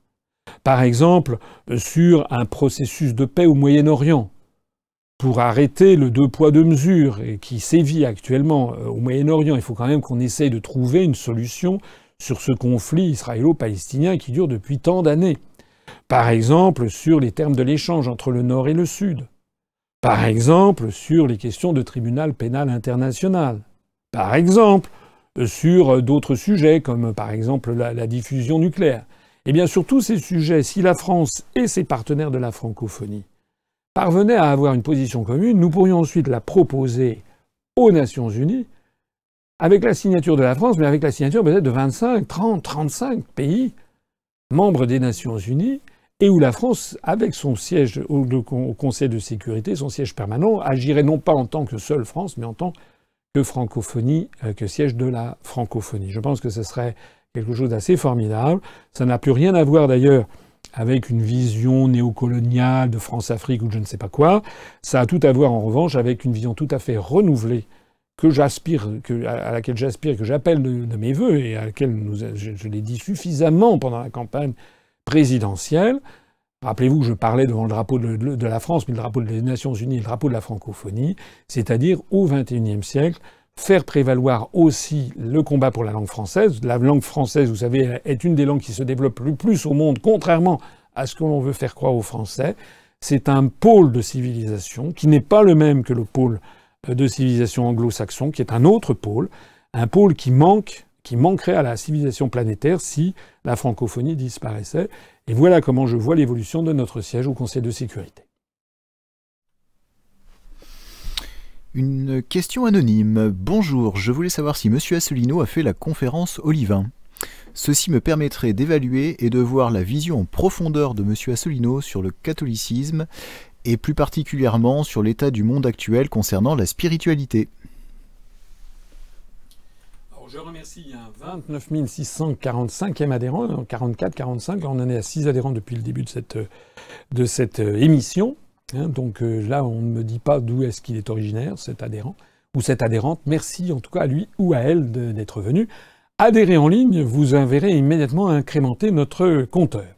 [SPEAKER 2] par exemple, sur un processus de paix au Moyen-Orient, pour arrêter le deux poids deux mesures qui sévit actuellement euh, au Moyen-Orient. Il faut quand même qu'on essaye de trouver une solution sur ce conflit israélo-palestinien qui dure depuis tant d'années. Par exemple, sur les termes de l'échange entre le Nord et le Sud. Par exemple, sur les questions de tribunal pénal international. Par exemple, sur d'autres sujets, comme par exemple la, diffusion nucléaire. Eh bien, sur tous ces sujets, si la France et ses partenaires de la francophonie parvenaient à avoir une position commune, nous pourrions ensuite la proposer aux Nations Unies avec la signature de la France, mais avec la signature peut-être de 25, 30, 35 pays membres des Nations Unies, et où la France, avec son siège au, Conseil de sécurité, son siège permanent, agirait non pas en tant que seule France, mais en tant que francophonie, euh, que siège de la francophonie. Je pense que ce serait quelque chose d'assez formidable. Ça n'a plus rien à voir d'ailleurs avec une vision néocoloniale de France-Afrique ou je ne sais pas quoi. Ça a tout à voir en revanche avec une vision tout à fait renouvelée que j'aspire, à laquelle j'aspire, que j'appelle de, mes voeux et à laquelle je, l'ai dit suffisamment pendant la campagne présidentielle. Rappelez-vous je parlais devant le drapeau de, la France, mais le drapeau des Nations Unies, le drapeau de la francophonie, c'est-à-dire au XXIe siècle, faire prévaloir aussi le combat pour la langue française. La langue française, vous savez, est une des langues qui se développe le plus au monde, contrairement à ce que l'on veut faire croire aux Français. C'est un pôle de civilisation qui n'est pas le même que le pôle de civilisation anglo-saxon, qui est un autre pôle, un pôle qui manque, qui manquerait à la civilisation planétaire si la francophonie disparaissait. Et voilà comment je vois l'évolution de notre siège au Conseil de sécurité.
[SPEAKER 1] Une question anonyme. Bonjour, je voulais savoir si M. Asselineau a fait la conférence Olivain. Ceci me permettrait d'évaluer et de voir la vision en profondeur de M. Asselineau sur le catholicisme et plus particulièrement sur l'état du monde actuel concernant la spiritualité.
[SPEAKER 2] Je remercie, a 29 645e adhérent, 44, 45, on en est à 6 adhérents depuis le début de cette, euh, émission. Hein. donc euh, là, on ne me dit pas d'où est-ce qu'il est originaire, cet adhérent, ou cette adhérente. Merci en tout cas à lui ou à elle d'être venu. Adhérer en ligne, vous verrez immédiatement incrémenter notre compteur.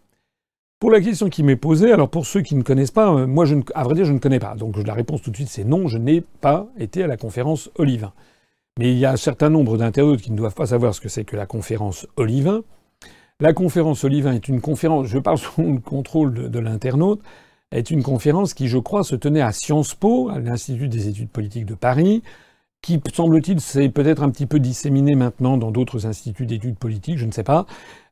[SPEAKER 2] Pour la question qui m'est posée, alors pour ceux qui ne connaissent pas, euh, moi, à vrai dire, je ne connais pas. Donc la réponse tout de suite, c'est non, je n'ai pas été à la conférence Olivin. Mais il y a un certain nombre d'internautes qui ne doivent pas savoir ce que c'est que la conférence Olivin. La conférence Olivin est une conférence, je parle sous le contrôle de, l'internaute, est une conférence qui, je crois, se tenait à Sciences Po, à l'Institut des études politiques de Paris, qui, semble-t-il, s'est peut-être un petit peu disséminée maintenant dans d'autres instituts d'études politiques, je ne sais pas.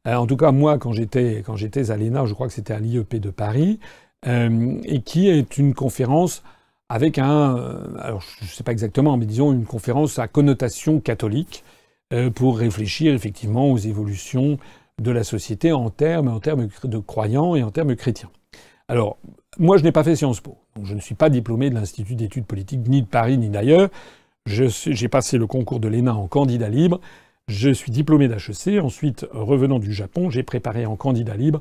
[SPEAKER 2] Euh, en tout cas, moi, quand j'étais quand j'étais à l'ENA, je crois que c'était à l'IEP de Paris, euh, et qui est une conférence avec un, euh, alors je ne sais pas exactement, mais disons une conférence à connotation catholique pour réfléchir effectivement aux évolutions de la société en termes, en termes de croyants et en termes chrétiens. Alors, moi, je n'ai pas fait Sciences Po, je ne suis pas diplômé de l'Institut d'études politiques ni de Paris ni d'ailleurs. J'ai passé le concours de l'ENA en candidat libre. Je suis diplômé d'HEC. Ensuite, revenant du Japon, j'ai préparé en candidat libre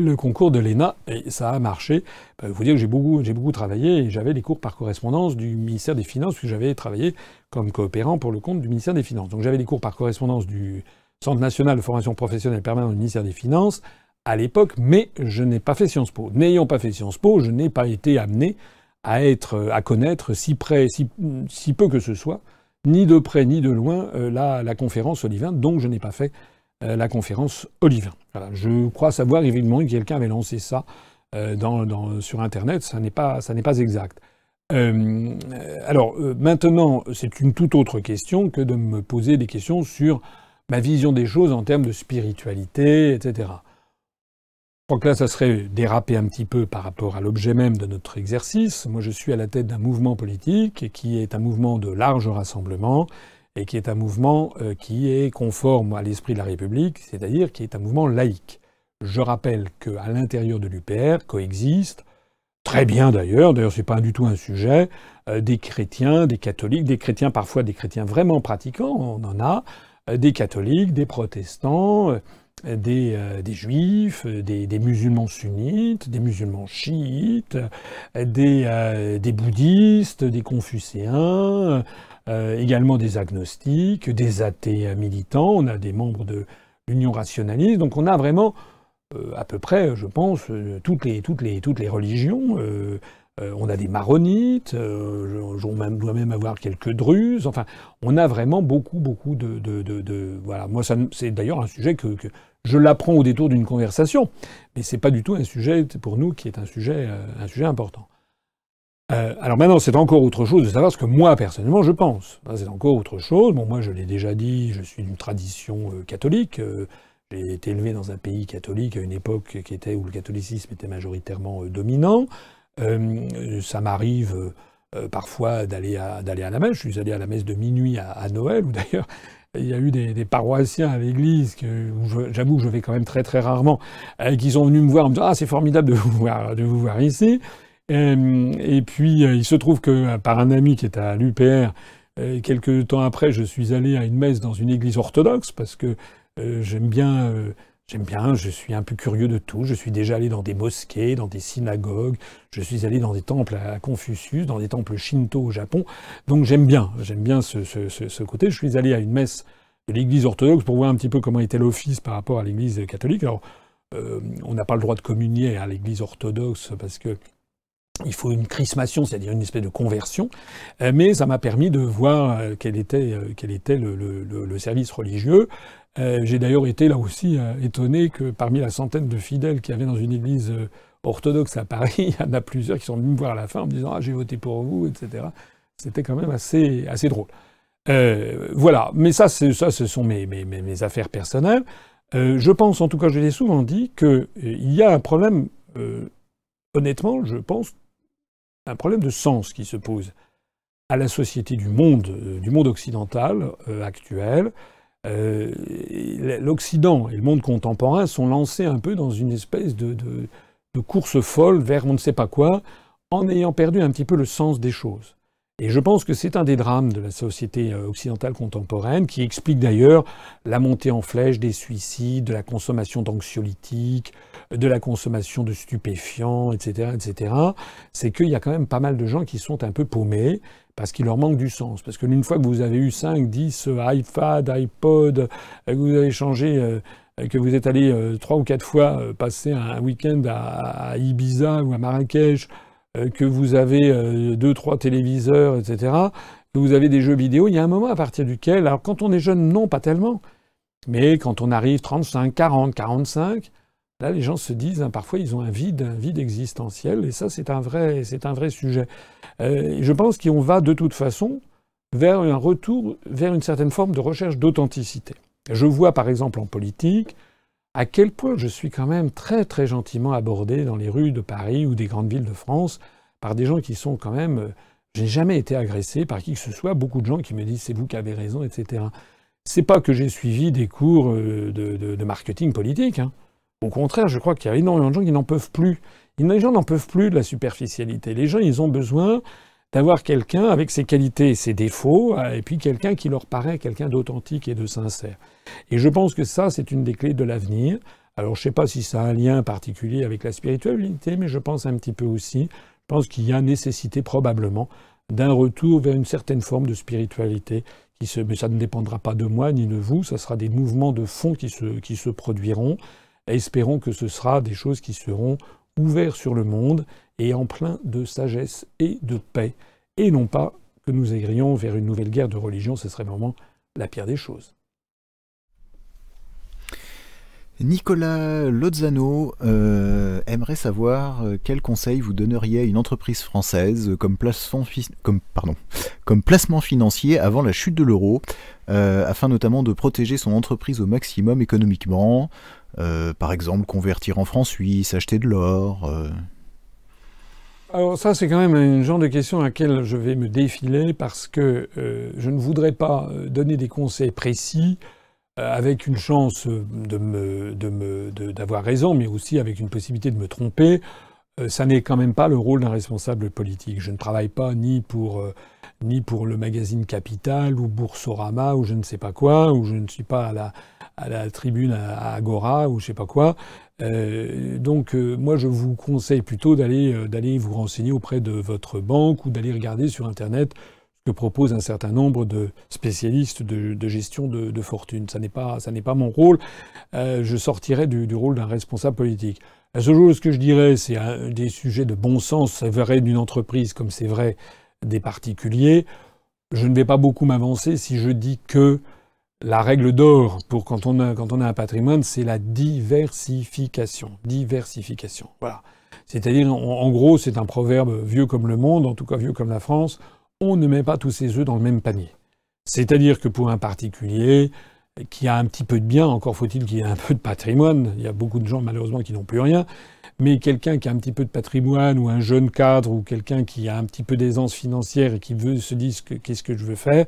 [SPEAKER 2] le concours de l'ENA et ça a marché. Il faut dire que j'ai beaucoup, travaillé et j'avais des cours par correspondance du ministère des Finances puisque j'avais travaillé comme coopérant pour le compte du ministère des Finances. Donc j'avais des cours par correspondance du Centre national de formation professionnelle permanente du ministère des Finances à l'époque, mais je n'ai pas fait Sciences Po. N'ayant pas fait Sciences Po, je n'ai pas été amené à être, à connaître si près, si, peu que ce soit, ni de près ni de loin euh, la, la, conférence Olivin, donc je n'ai pas fait la conférence Olivin. Voilà. Je crois savoir évidemment que quelqu'un avait lancé ça euh, sur Internet, ça n'est pas, ça n'est pas exact. Euh, alors maintenant, c'est une toute autre question que de me poser des questions sur ma vision des choses en termes de spiritualité, etc. Je crois que là, ça serait déraper un petit peu par rapport à l'objet même de notre exercice. Moi, je suis à la tête d'un mouvement politique qui est un mouvement de large rassemblement et qui est un mouvement euh, qui est conforme à l'esprit de la République, c'est-à-dire qui est un mouvement laïque. Je rappelle qu'à l'intérieur de l'UPR coexistent, très bien d'ailleurs, d'ailleurs c'est pas du tout un sujet, euh, des chrétiens, des catholiques, des chrétiens parfois des chrétiens vraiment pratiquants, on en a, euh, des catholiques, des protestants, des, juifs, des, musulmans sunnites, des musulmans chiites, des, des bouddhistes, des confucéens, euh, également des agnostiques, des athées militants, on a des membres de l'Union rationaliste, donc on a vraiment à peu près, je pense, toutes les, toutes les, toutes les religions. on a des maronites, on doit même avoir quelques druzes. Enfin, on a vraiment beaucoup, beaucoup de, de, de, voilà. Moi, c'est d'ailleurs un sujet que, je l'apprends au détour d'une conversation, mais c'est pas du tout un sujet pour nous qui est un sujet, un sujet important. Euh, alors maintenant, c'est encore autre chose de savoir ce que moi, personnellement, je pense. C'est encore autre chose. Bon, moi, je l'ai déjà dit, je suis d'une tradition euh, catholique. Euh, j'ai été élevé dans un pays catholique à une époque qui était où le catholicisme était majoritairement dominant. ça m'arrive parfois d'aller à, la messe. Je suis allé à la messe de minuit à, Noël, où d'ailleurs il y a eu des, paroissiens à l'église, où j'avoue que je vais quand même très très rarement, qui sont venus me voir en me disant Ah, c'est formidable de de vous voir ici. Euh, et puis, euh, il se trouve que euh, par un ami qui est à l'UPR, quelques temps après, je suis allé à une messe dans une église orthodoxe parce que j'aime bien. J'aime bien, je suis un peu curieux de tout. Je suis déjà allé dans des mosquées, dans des synagogues, je suis allé dans des temples à Confucius, dans des temples shinto au Japon. Donc j'aime bien, j'aime bien ce, côté. Je suis allé à une messe de l'église orthodoxe pour voir un petit peu comment était l'office par rapport à l'église catholique. Alors, on n'a pas le droit de communier à l'église orthodoxe parce que il faut une chrismation, c'est-à-dire une espèce de conversion, euh, mais ça m'a permis de voir euh, quel était, euh, quel était le, service religieux. J'ai d'ailleurs été là aussi étonné que parmi la centaine de fidèles qu'il y avait dans une église orthodoxe à Paris, il y en a plusieurs qui sont venus me voir à la fin en me disant ah j'ai voté pour vous, etc. C'était quand même assez assez drôle. Euh, voilà, mais ça, ça, ce sont mes, mes, affaires personnelles. Euh, je pense, en tout cas, je l'ai souvent dit, qu'il y a un problème. Euh, honnêtement, je pense un problème de sens qui se pose à la société du monde, euh, occidental euh, actuel. Euh, L'Occident et le monde contemporain sont lancés un peu dans une espèce de, course folle vers on ne sait pas quoi, en ayant perdu un petit peu le sens des choses. Et je pense que c'est un des drames de la société occidentale contemporaine, qui explique d'ailleurs la montée en flèche des suicides, de la consommation d'anxiolytiques, de la consommation de stupéfiants, etc., etc., c'est qu'il y a quand même pas mal de gens qui sont un peu paumés parce qu'il leur manque du sens. Parce que une fois que vous avez eu 5, 10 iPad, iPod, que vous avez changé, euh, que vous êtes allé euh, trois ou quatre fois euh, passer un week-end à, Ibiza ou à Marrakech, que vous avez deux, trois téléviseurs, etc., que vous avez des jeux vidéo, il y a un moment à partir duquel, alors quand on est jeune, non, pas tellement, mais quand on arrive 35, 40, 45, Là, les gens se disent, hein, parfois, ils ont un vide, un vide existentiel, et ça, c'est un vrai, c'est un vrai sujet. Euh, je pense qu'on va de toute façon vers un retour, vers une certaine forme de recherche d'authenticité. Je vois, par exemple, en politique, à quel point je suis quand même très, très gentiment abordé dans les rues de Paris ou des grandes villes de France par des gens qui sont quand même. Euh, j'ai jamais été agressé par qui que ce soit. Beaucoup de gens qui me disent c'est vous qui avez raison, etc. C'est pas que j'ai suivi des cours euh, de marketing politique. Hein. Au contraire, je crois qu'il y a énormément de gens qui n'en peuvent plus. Les gens n'en peuvent plus de la superficialité. Les gens, ils ont besoin d'avoir quelqu'un avec ses qualités et ses défauts, et puis quelqu'un qui leur paraît quelqu'un d'authentique et de sincère. Et je pense que ça, c'est une des clés de l'avenir. Alors, je ne sais pas si ça a un lien particulier avec la spiritualité, mais je pense un petit peu aussi. Je pense qu'il y a nécessité probablement d'un retour vers une certaine forme de spiritualité. Qui se, mais ça ne dépendra pas de moi ni de vous, ça sera des mouvements de fond qui se, qui se produiront. Espérons que ce sera des choses qui seront ouvertes sur le monde et en plein de sagesse et de paix, et non pas que nous irions vers une nouvelle guerre de religion, ce serait vraiment la pire des choses.
[SPEAKER 1] Nicolas Lozano euh, aimerait savoir euh, quel conseil vous donneriez à une entreprise française comme placement, financier avant la chute de l'euro, euh, afin notamment de protéger son entreprise au maximum économiquement, par exemple, convertir en francs suisses, acheter de l'or.
[SPEAKER 2] Alors ça, c'est quand même un genre de question à laquelle je vais me défiler parce que euh, je ne voudrais pas donner des conseils précis avec une chance d'avoir raison, mais aussi avec une possibilité de me tromper. ça n'est quand même pas le rôle d'un responsable politique. Je ne travaille pas ni pour ni pour le magazine Capital ou Boursorama ou je ne sais pas quoi, ou je ne suis pas à la, tribune à Agora ou je sais pas quoi. Euh, donc euh, moi je vous conseille plutôt d'aller euh, d'aller vous renseigner auprès de votre banque ou d'aller regarder sur internet que proposent un certain nombre de spécialistes de, gestion de, fortune. Ça n'est pas, ça n'est pas mon rôle. Je sortirai du, rôle d'un responsable politique. La seule chose que je dirais, c'est des sujets de bon sens, c'est vrai d'une entreprise comme c'est vrai des particuliers. Je ne vais pas beaucoup m'avancer si je dis que la règle d'or pour quand on a, un patrimoine, c'est la diversification. Diversification. Voilà. C'est-à-dire, en, gros, c'est un proverbe vieux comme le monde, en tout cas vieux comme la France. On ne met pas tous ses œufs dans le même panier. C'est-à-dire que pour un particulier qui a un petit peu de bien, encore faut-il qu'il ait un peu de patrimoine. Il y a beaucoup de gens malheureusement qui n'ont plus rien mais quelqu'un qui a un petit peu de patrimoine ou un jeune cadre ou quelqu'un qui a un petit peu d'aisance financière et qui veut se dire qu'est-ce que je veux faire,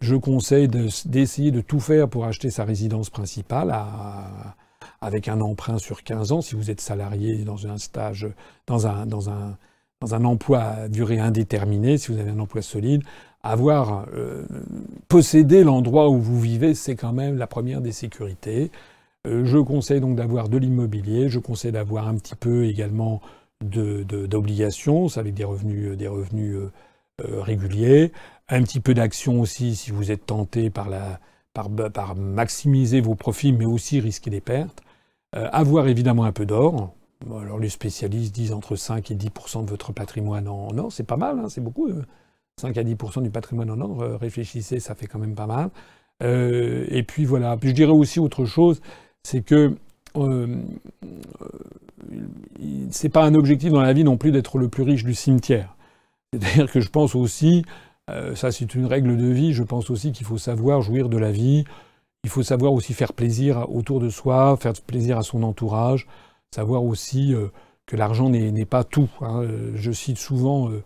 [SPEAKER 2] je conseille d'essayer de, tout faire pour acheter sa résidence principale avec un emprunt sur 15 ans si vous êtes salarié dans un stage, dans un, emploi à durée indéterminée, si vous avez un emploi solide, avoir euh, possédé l'endroit où vous vivez, c'est quand même la première des sécurités. Euh, je conseille donc d'avoir de l'immobilier, je conseille d'avoir un petit peu également d'obligations, de, avec des revenus, euh, des revenus euh, réguliers, un petit peu d'actions aussi si vous êtes tenté par, la, par, par, maximiser vos profits, mais aussi risquer des pertes. avoir évidemment un peu d'or. Alors les spécialistes disent entre 5 et 10% de votre patrimoine en or, c'est pas mal, hein, c'est beaucoup. 5 à 10% du patrimoine en or, réfléchissez, ça fait quand même pas mal. et puis voilà. Puis je dirais aussi autre chose, c'est que euh, c'est pas un objectif dans la vie non plus d'être le plus riche du cimetière. C'est-à-dire que je pense aussi, euh, ça c'est une règle de vie, je pense aussi qu'il faut savoir jouir de la vie, il faut savoir aussi faire plaisir autour de soi, faire plaisir à son entourage, savoir aussi euh, que l'argent n'est pas tout. Hein. Je cite souvent euh,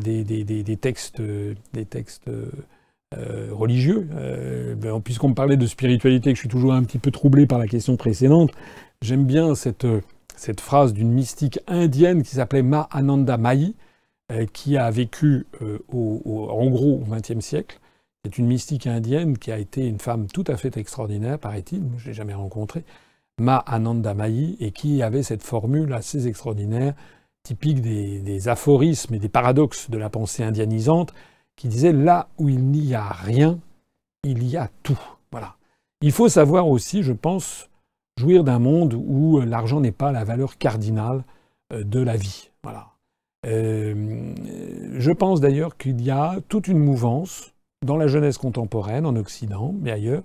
[SPEAKER 2] des, textes, des textes euh, religieux. Euh, ben, puisqu'on me parlait de spiritualité, que je suis toujours un petit peu troublé par la question précédente, j'aime bien cette, cette phrase d'une mystique indienne qui s'appelait Ma Ananda euh, qui a vécu au, en gros au XXe siècle. C'est une mystique indienne qui a été une femme tout à fait extraordinaire, paraît-il, je ne l'ai jamais rencontrée, Ma Ananda Mahi, et qui avait cette formule assez extraordinaire, typique des, des aphorismes et des paradoxes de la pensée indianisante, qui disait là où il n'y a rien, il y a tout. Voilà. Il faut savoir aussi, je pense, jouir d'un monde où l'argent n'est pas la valeur cardinale euh, de la vie. Voilà. Euh, je pense d'ailleurs qu'il y a toute une mouvance dans la jeunesse contemporaine, en Occident, mais ailleurs,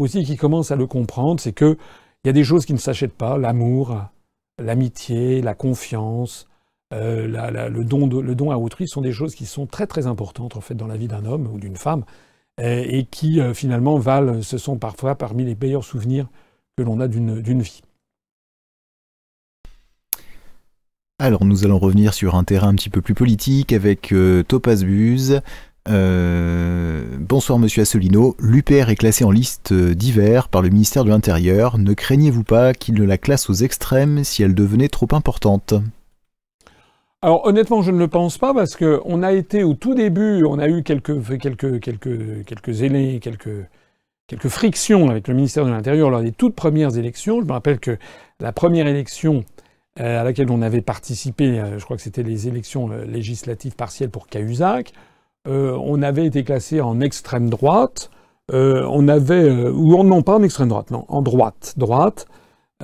[SPEAKER 2] aussi qui commence à le comprendre, c'est qu'il y a des choses qui ne s'achètent pas, l'amour, l'amitié, la confiance, euh, le, don à autrui sont des choses qui sont très très importantes en fait dans la vie d'un homme ou d'une femme euh, et qui euh, finalement valent, ce sont parfois parmi les meilleurs souvenirs que l'on a d'une vie.
[SPEAKER 1] Alors nous allons revenir sur un terrain un petit peu plus politique avec Topaz Buse. bonsoir Monsieur Assolino. L'UPR est classé en liste divers par le ministère de l'Intérieur. Ne craignez-vous pas qu'il ne la classe aux extrêmes si elle devenait trop importante?
[SPEAKER 2] Alors honnêtement, je ne le pense pas parce que on a été au tout début, on a eu quelques quelques quelques quelques quelques frictions avec le ministère de l'Intérieur lors des toutes premières élections. Je me rappelle que la première élection euh, à laquelle on avait participé, euh, je crois que c'était les élections euh, législatives partielles pour Cahuzac, on avait été classé en extrême droite. on avait ou non pas en extrême droite, non, en droite, droite.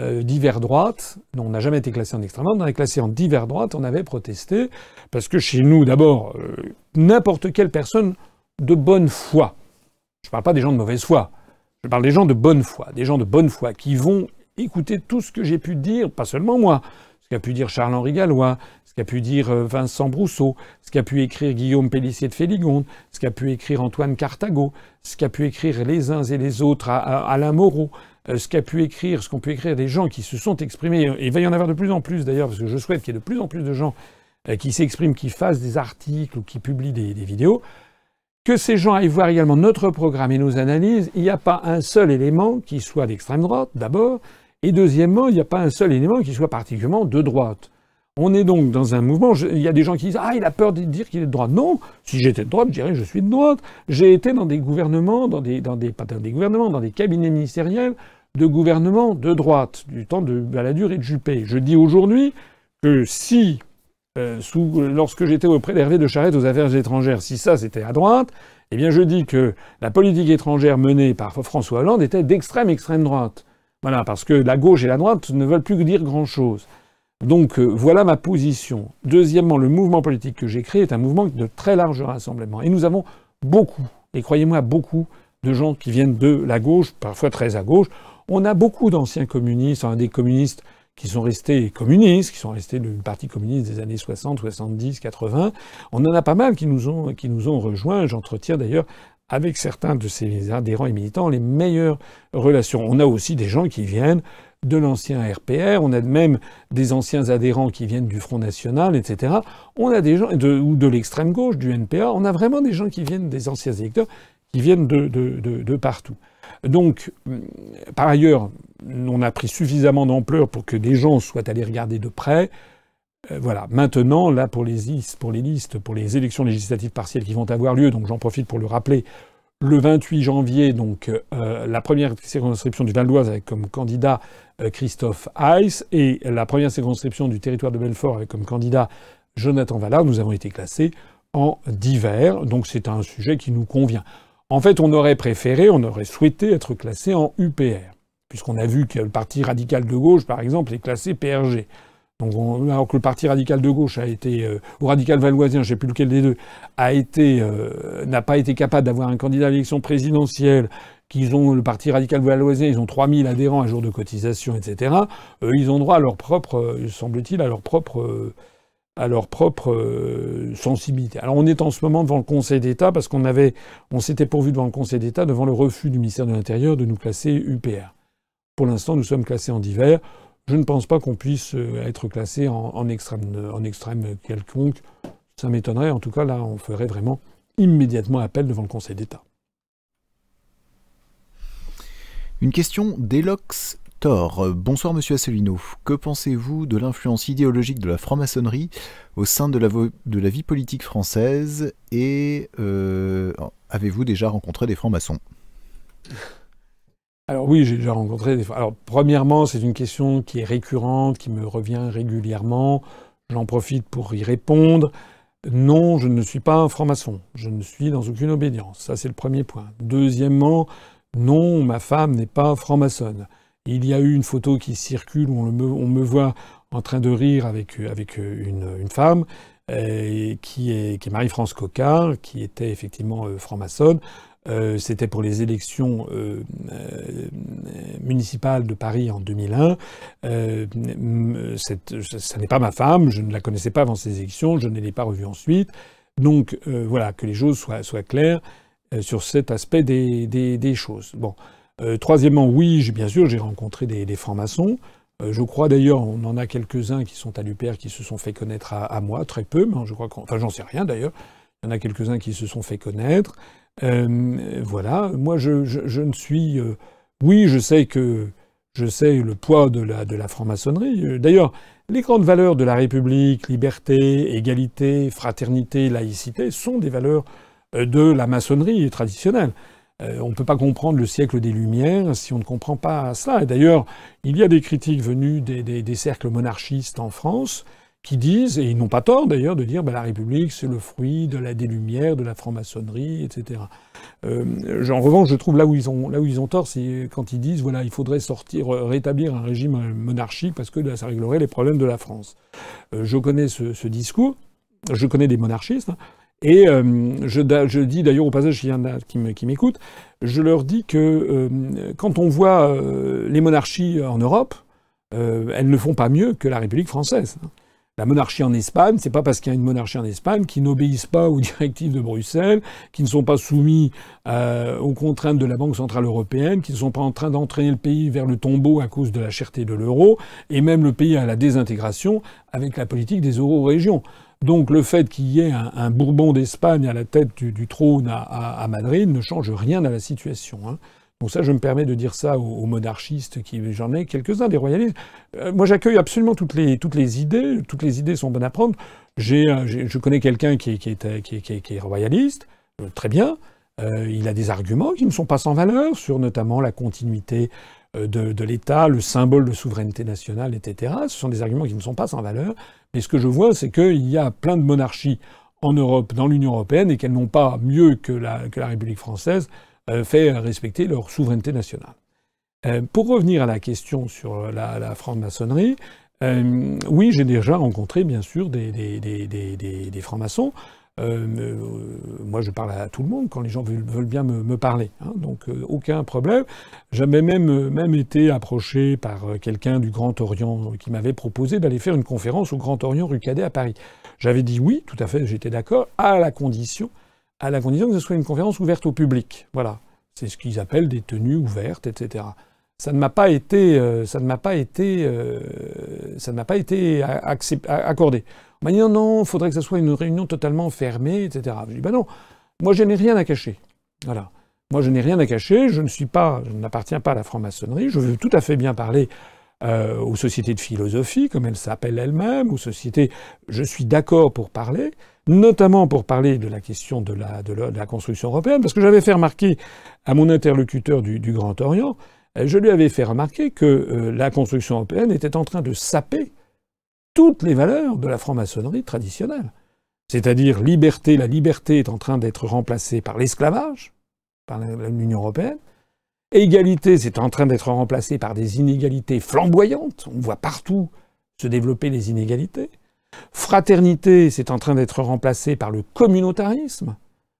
[SPEAKER 2] Euh, divers droite. on n'a jamais été classé en extrême droite, on est classé en divers droite, on avait protesté, parce que chez nous, d'abord, euh, n'importe quelle personne de bonne foi, je ne parle pas des gens de mauvaise foi, je parle des gens de bonne foi, des gens de bonne foi qui vont écouter tout ce que j'ai pu dire, pas seulement moi, ce qu'a pu dire Charles-Henri Gallois, ce qu'a pu dire euh, Vincent Brousseau, ce qu'a pu écrire Guillaume Pellissier de Féligonde, ce qu'a pu écrire Antoine Cartago, ce qu'a pu écrire les uns et les autres à Alain Moreau, ce qu'a pu écrire, ce qu'ont pu écrire des gens qui se sont exprimés, et il va y en avoir de plus en plus d'ailleurs, parce que je souhaite qu'il y ait de plus en plus de gens euh, qui s'expriment, qui fassent des articles ou qui publient des, vidéos, que ces gens aillent voir également notre programme et nos analyses. Il n'y a pas un seul élément qui soit d'extrême droite, d'abord, et deuxièmement, il n'y a pas un seul élément qui soit particulièrement de droite. On est donc dans un mouvement. il y a des gens qui disent Ah, il a peur de dire qu'il est de droite. Non, si j'étais de droite, je dirais je suis de droite. J'ai été dans des gouvernements, dans des, pas dans des gouvernements, dans des cabinets ministériels de gouvernements de droite, du temps de Balladur et de Juppé. Je dis aujourd'hui que si euh, lorsque j'étais auprès d'Hervé de Charette aux affaires étrangères. Si ça, c'était à droite, eh bien, je dis que la politique étrangère menée par François Hollande était d'extrême extrême droite. Voilà, parce que la gauche et la droite ne veulent plus dire grand-chose. Donc euh, voilà ma position. Deuxièmement, le mouvement politique que j'ai créé est un mouvement de très large rassemblement. Et nous avons beaucoup, et croyez-moi, beaucoup de gens qui viennent de la gauche, parfois très à gauche. On a beaucoup d'anciens communistes, des communistes qui sont restés communistes, qui sont restés du Parti communiste des années 60, 70, 80. On en a pas mal qui nous ont, rejoints. J'entretiens d'ailleurs avec certains de ces adhérents et militants les meilleures relations. On a aussi des gens qui viennent de l'ancien RPR, on a même des anciens adhérents qui viennent du Front National, etc. On a des gens, ou de l'extrême gauche, du NPA, on a vraiment des gens qui viennent des anciens électeurs, qui viennent de, de, de partout. Donc, par ailleurs, on a pris suffisamment d'ampleur pour que des gens soient allés regarder de près. Euh, voilà. Maintenant, là, pour les listes, pour les listes, pour les élections législatives partielles qui vont avoir lieu, donc j'en profite pour le rappeler, le 28 janvier, donc euh, la première circonscription du Val-d'Oise avec comme candidat euh, Christophe Heiss et la première circonscription du territoire de Belfort avec comme candidat Jonathan Vallard, nous avons été classés en divers. Donc c'est un sujet qui nous convient. En fait, on aurait préféré, on aurait souhaité être classé en UPR, puisqu'on a vu que le Parti radical de gauche, par exemple, est classé PRG. Alors que le Parti radical de gauche a été, euh, ou radical valoisien, je ne sais plus lequel des deux, a été, euh, n'a pas été capable d'avoir un candidat à l'élection présidentielle, qu'ils ont le Parti radical valoisien, ils ont 3000 adhérents à jour de cotisation, etc. Eux, ils ont droit à leur propre, euh, semble-t-il, à leur propre à leur propre euh, sensibilité. Alors on est en ce moment devant le Conseil d'État parce qu'on avait, on s'était pourvu devant le Conseil d'État devant le refus du ministère de l'Intérieur de nous classer UPR. Pour l'instant, nous sommes classés en divers. Je ne pense pas qu'on puisse euh, être classé en, extrême, en extrême quelconque. Ça m'étonnerait. En tout cas, là, on ferait vraiment immédiatement appel devant le Conseil d'État.
[SPEAKER 1] Une question d'Elox Bonsoir Monsieur Asselineau. Que pensez-vous de l'influence idéologique de la franc-maçonnerie au sein de la, vie politique française et euh, avez-vous déjà rencontré des francs-maçons?
[SPEAKER 2] Alors oui, j'ai déjà rencontré des. Alors premièrement, c'est une question qui est récurrente, qui me revient régulièrement. J'en profite pour y répondre. Non, je ne suis pas un franc-maçon. Je ne suis dans aucune obédience. Ça, c'est le premier point. Deuxièmement, non, ma femme n'est pas franc-maçonne. Il y a eu une photo qui circule où on, me, voit en train de rire avec, avec une, femme euh, qui est, Marie-France Cocard, qui était effectivement euh, franc-maçonne. Euh, c'était pour les élections municipales de Paris en 2001. ça n'est pas ma femme, je ne la connaissais pas avant ces élections, je ne l'ai pas revue ensuite. Donc voilà, que les choses soient, claires sur cet aspect des, des, des choses. Bon. Euh, troisièmement, oui, bien sûr, j'ai rencontré des, francs-maçons. Euh, je crois d'ailleurs, on en a quelques-uns qui sont à l'UPR qui se sont fait connaître à, moi, très peu, mais je crois enfin, j'en sais rien d'ailleurs. Il y en a quelques-uns qui se sont fait connaître. Euh, voilà, moi, je, je, ne suis. oui, je sais que je sais le poids de la, de la franc-maçonnerie. D'ailleurs, les grandes valeurs de la République, liberté, égalité, fraternité, laïcité, sont des valeurs de la maçonnerie traditionnelle. Euh, on ne peut pas comprendre le siècle des Lumières si on ne comprend pas cela. Et d'ailleurs, il y a des critiques venues des, cercles monarchistes en France qui disent, et ils n'ont pas tort d'ailleurs, de dire bah, la République, c'est le fruit de la des Lumières, de la franc-maçonnerie, etc. Euh, en revanche, je trouve là où ils ont, là où ils ont tort, c'est quand ils disent, voilà, il faudrait sortir, rétablir un régime monarchique parce que ça réglerait les problèmes de la France. Euh, je connais ce, discours, je connais des monarchistes, hein, et euh, je, dis d'ailleurs au passage, il y en a qui m'écoutent, je leur dis que euh, quand on voit euh, les monarchies en Europe, elles ne font pas mieux que la République française. La monarchie en Espagne, c'est pas parce qu'il y a une monarchie en Espagne qui n'obéissent pas aux directives de Bruxelles, qui ne sont pas soumis aux contraintes de la Banque centrale européenne, qui ne sont pas en train d'entraîner le pays vers le tombeau à cause de la cherté de l'euro, et même le pays à la désintégration avec la politique des euro-régions. Donc le fait qu'il y ait un, Bourbon d'Espagne à la tête du, trône à, Madrid ne change rien à la situation. Hein. Donc ça, je me permets de dire ça aux, monarchistes, qui j'en ai quelques-uns, des royalistes. Euh, moi, j'accueille absolument toutes les, toutes les idées. Toutes les idées sont bonnes à prendre. J'ai, je connais quelqu'un qui, est, royaliste, euh, très bien. Euh, il a des arguments qui ne sont pas sans valeur sur notamment la continuité euh, de, l'État, le symbole de souveraineté nationale, etc. Ce sont des arguments qui ne sont pas sans valeur. Mais ce que je vois, c'est qu'il y a plein de monarchies en Europe, dans l'Union européenne, et qu'elles n'ont pas mieux que la, République française euh, fait respecter leur souveraineté nationale. pour revenir à la question sur la, franc-maçonnerie, oui, j'ai déjà rencontré, bien sûr, des, des francs-maçons. Euh, euh, moi, je parle à tout le monde quand les gens veulent, bien me, parler. Hein, donc, euh, aucun problème. J'avais même, même été approché par quelqu'un du Grand Orient qui m'avait proposé d'aller faire une conférence au Grand Orient rue Cadet à Paris. J'avais dit oui, tout à fait, j'étais d'accord, à la condition, à la condition que ce soit une conférence ouverte au public. Voilà. C'est ce qu'ils appellent des tenues ouvertes, etc. Ça ne m'a pas été, ça ne m'a pas été, ça ne m'a pas été accordé. On m'a dit non, il faudrait que ce soit une réunion totalement fermée, etc. Je dis ben non, moi je n'ai rien à cacher. Voilà. Moi je n'ai rien à cacher, je ne suis pas, je n'appartiens pas à la franc-maçonnerie, je veux tout à fait bien parler euh, aux sociétés de philosophie, comme elles s'appellent elles-mêmes, aux sociétés. Je suis d'accord pour parler, notamment pour parler de la question de la, de la, construction européenne, parce que j'avais fait remarquer à mon interlocuteur du, Grand Orient, euh, je lui avais fait remarquer que euh, la construction européenne était en train de saper toutes les valeurs de la franc-maçonnerie traditionnelle. C'est-à-dire liberté, la liberté est en train d'être remplacée par l'esclavage, par l'Union européenne. Égalité, c'est en train d'être remplacé par des inégalités flamboyantes. On voit partout se développer les inégalités. Fraternité, c'est en train d'être remplacé par le communautarisme.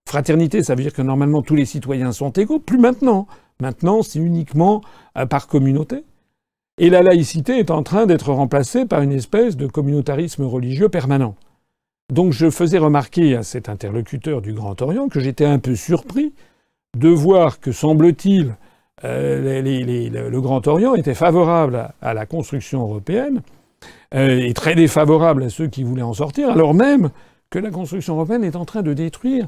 [SPEAKER 2] Fraternité, ça veut dire que normalement tous les citoyens sont égaux. Plus maintenant. Maintenant, c'est uniquement euh, par communauté. Et la laïcité est en train d'être remplacée par une espèce de communautarisme religieux permanent. Donc je faisais remarquer à cet interlocuteur du Grand Orient que j'étais un peu surpris de voir que, semble-t-il, euh, le Grand Orient était favorable à, la construction européenne euh, et très défavorable à ceux qui voulaient en sortir, alors même que la construction européenne est en train de détruire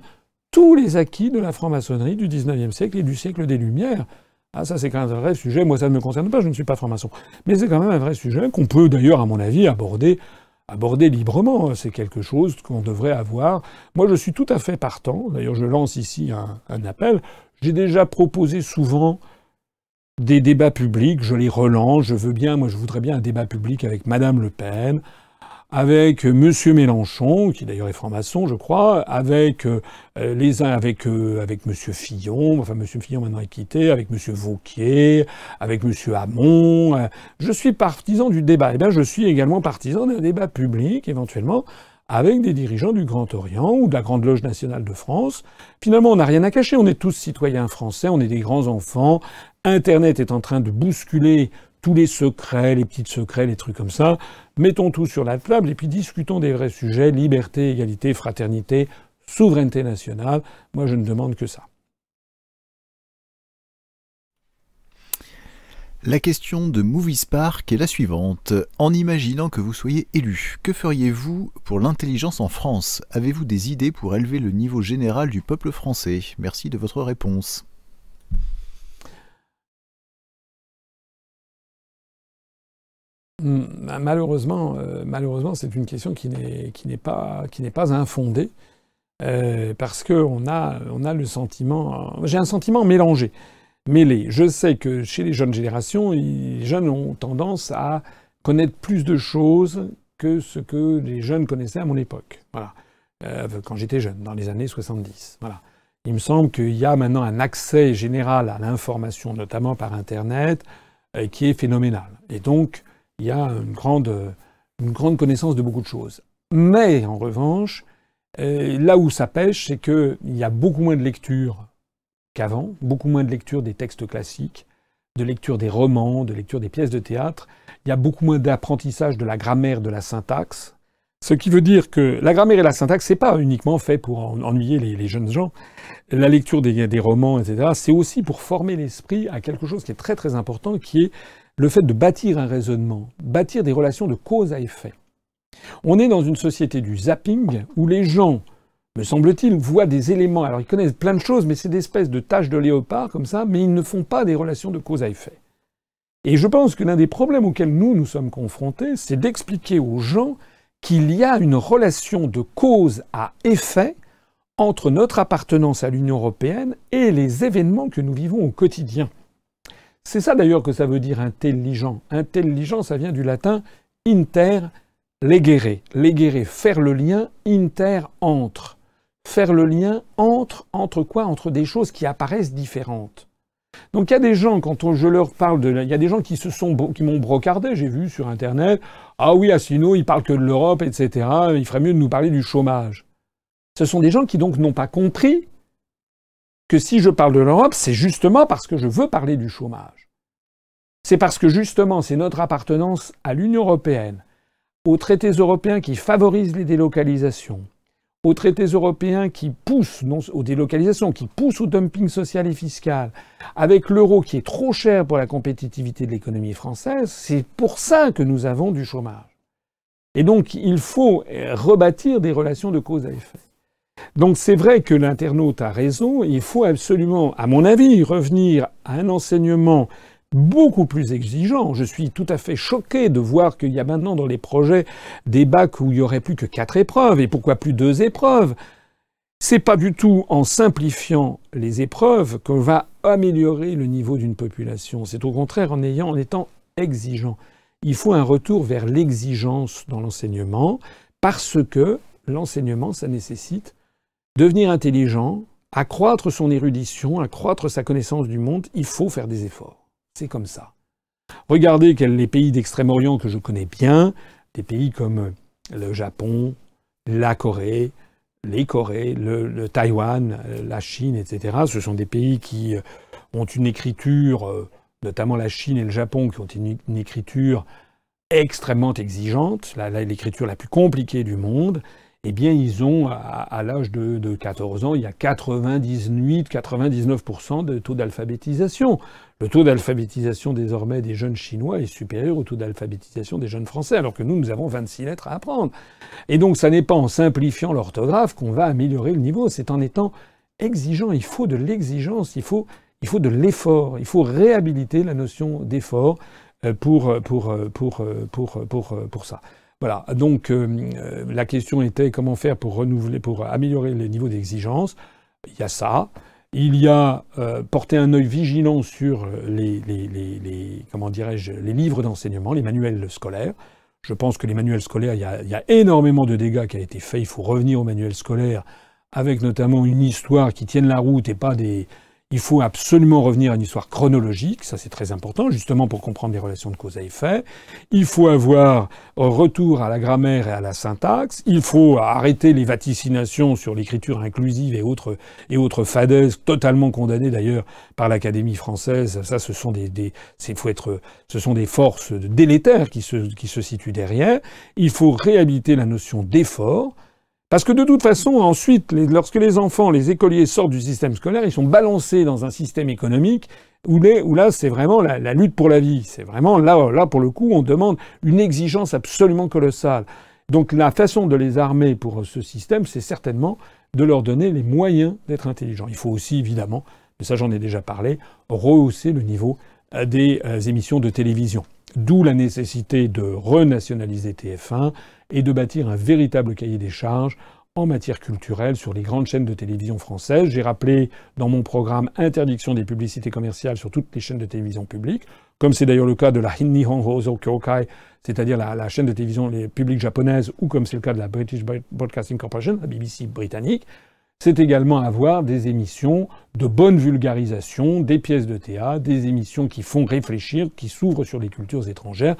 [SPEAKER 2] tous les acquis de la franc-maçonnerie du XIXe siècle et du siècle des Lumières. Ah, ça, c'est quand même un vrai sujet. Moi, ça ne me concerne pas, je ne suis pas franc-maçon. Mais c'est quand même un vrai sujet qu'on peut d'ailleurs, à mon avis, aborder, aborder librement. C'est quelque chose qu'on devrait avoir. Moi, je suis tout à fait partant. D'ailleurs, je lance ici un, appel. J'ai déjà proposé souvent des débats publics, je les relance, je veux bien, moi je voudrais bien un débat public avec Madame Le Pen, avec M. Mélenchon, qui d'ailleurs est franc-maçon, je crois, avec euh, les uns avec euh, avec M. Fillon, enfin M. Fillon maintenant est quitté, avec M. Vauquier, avec M. Hamon. Euh, je suis partisan du débat. Eh bien, je suis également partisan d'un débat public, éventuellement, avec des dirigeants du Grand Orient ou de la Grande Loge nationale de France. Finalement, on n'a rien à cacher. On est tous citoyens français, on est des grands enfants. Internet est en train de bousculer tous les secrets, les petits secrets, les trucs comme ça. Mettons tout sur la table et puis discutons des vrais sujets, liberté, égalité, fraternité, souveraineté nationale. Moi, je ne demande que ça.
[SPEAKER 1] La question de Movie Spark est la suivante. En imaginant que vous soyez élu, que feriez-vous pour l'intelligence en France? Avez-vous des idées pour élever le niveau général du peuple français? Merci de votre réponse.
[SPEAKER 2] Malheureusement, euh, malheureusement, c'est une question qui n'est pas infondée euh, parce que on a on a le sentiment, j'ai un sentiment mélangé, mêlé. Je sais que chez les jeunes générations, les jeunes ont tendance à connaître plus de choses que ce que les jeunes connaissaient à mon époque. Euh, quand j'étais jeune, dans les années 70. Voilà. Il me semble qu'il y a maintenant un accès général à l'information, notamment par Internet, qui est phénoménal. Et donc, il y a une grande, connaissance de beaucoup de choses. Mais en revanche, euh, là où ça pêche, c'est qu'il y a beaucoup moins de lecture qu'avant, beaucoup moins de lecture des textes classiques, de lecture des romans, de lecture des pièces de théâtre. Il y a beaucoup moins d'apprentissage de la grammaire, de la syntaxe. Ce qui veut dire que la grammaire et la syntaxe, c'est pas uniquement fait pour ennuyer les, jeunes gens. La lecture des romans, etc., c'est aussi pour former l'esprit à quelque chose qui est très très important, qui est le fait de bâtir un raisonnement, bâtir des relations de cause à effet. On est dans une société du zapping où les gens, me semble-t-il, voient des éléments. Alors ils connaissent plein de choses, mais c'est des espèces de taches de léopard comme ça, mais ils ne font pas des relations de cause à effet. Et je pense que l'un des problèmes auxquels nous nous sommes confrontés, c'est d'expliquer aux gens qu'il y a une relation de cause à effet entre notre appartenance à l'Union européenne et les événements que nous vivons au quotidien. C'est ça d'ailleurs que ça veut dire intelligent. Intelligent, ça vient du latin inter legere. Legere, faire le lien, inter entre. Faire le lien entre, entre quoi? Entre des choses qui apparaissent différentes. Donc il y a des gens, quand je leur parle de... Il y a des gens qui se sont, qui m'ont brocardé, j'ai vu sur Internet, ah oui, Assino, il parle que de l'Europe, etc. Il ferait mieux de nous parler du chômage. Ce sont des gens qui donc n'ont pas compris que si je parle de l'Europe, c'est justement parce que je veux parler du chômage. C'est parce que justement, c'est notre appartenance à l'Union européenne, aux traités européens qui favorisent les délocalisations, aux traités européens qui poussent non, aux délocalisations, qui poussent au dumping social et fiscal, avec l'euro qui est trop cher pour la compétitivité de l'économie française, c'est pour ça que nous avons du chômage. Et donc il faut rebâtir des relations de cause à effet. Donc c'est vrai que l'internaute a raison, il faut absolument, à mon avis, revenir à un enseignement beaucoup plus exigeant. Je suis tout à fait choqué de voir qu'il y a maintenant dans les projets des bacs où il y aurait plus que quatre épreuves, et pourquoi plus deux épreuves c'est pas du tout en simplifiant les épreuves qu'on va améliorer le niveau d'une population. C'est au contraire en ayant, en étant exigeant. Il faut un retour vers l'exigence dans l'enseignement parce que l'enseignement, ça nécessite devenir intelligent, accroître son érudition, accroître sa connaissance du monde, il faut faire des efforts. C'est comme ça. Regardez les pays d'Extrême-Orient que je connais bien, des pays comme le Japon, la Corée, les Corées, le, Taïwan, la Chine, etc. Ce sont des pays qui euh, ont une écriture, euh, notamment la Chine et le Japon, qui ont une, écriture extrêmement exigeante, l'écriture la plus compliquée du monde eh bien, ils ont, à, l'âge de, 14 ans, il y a 98-99% de taux d'alphabétisation. Le taux d'alphabétisation désormais des jeunes Chinois est supérieur au taux d'alphabétisation des jeunes Français, alors que nous, nous avons 26 lettres à apprendre. Et donc, ça n'est pas en simplifiant l'orthographe qu'on va améliorer le niveau, c'est en étant exigeant. Il faut de l'exigence, il faut, il faut de l'effort, il faut réhabiliter la notion d'effort euh, pour, pour, pour, pour, pour, pour ça. Voilà. Donc euh, la question était comment faire pour renouveler, pour améliorer les niveaux d'exigence. Il y a ça. Il y a euh, porter un œil vigilant sur les, comment dirais-je, les livres d'enseignement, les manuels scolaires. Je pense que les manuels scolaires, il y, a, énormément de dégâts qui a été fait. Il faut revenir aux manuels scolaires avec notamment une histoire qui tienne la route et pas des, il faut absolument revenir à une histoire chronologique, ça c'est très important, justement pour comprendre les relations de cause à effet. Il faut avoir un retour à la grammaire et à la syntaxe. Il faut arrêter les vaticinations sur l'écriture inclusive et autres, et autres fadaises, totalement condamnées d'ailleurs par l'Académie française. Ça, ce sont des, des faut être, ce sont des forces délétères qui se, qui se situent derrière. Il faut réhabiliter la notion d'effort. Parce que de toute façon, ensuite, lorsque les enfants, les écoliers sortent du système scolaire, ils sont balancés dans un système économique où, là, c'est vraiment la, lutte pour la vie. C'est vraiment là, pour le coup, on demande une exigence absolument colossale. Donc la façon de les armer pour ce système, c'est certainement de leur donner les moyens d'être intelligents. Il faut aussi, évidemment, mais ça j'en ai déjà parlé, rehausser le niveau euh, des euh, émissions de télévision. D'où la nécessité de renationaliser TF1 et de bâtir un véritable cahier des charges en matière culturelle sur les grandes chaînes de télévision françaises. J'ai rappelé dans mon programme interdiction des publicités commerciales sur toutes les chaînes de télévision publiques, comme c'est d'ailleurs le cas de la Nihon Hoso Kyokai, c'est-à-dire la, chaîne de télévision publique japonaise, ou comme c'est le cas de la British Broadcasting Corporation, la BBC britannique c'est également avoir des émissions de bonne vulgarisation, des pièces de théâtre, des émissions qui font réfléchir, qui s'ouvrent sur les cultures étrangères.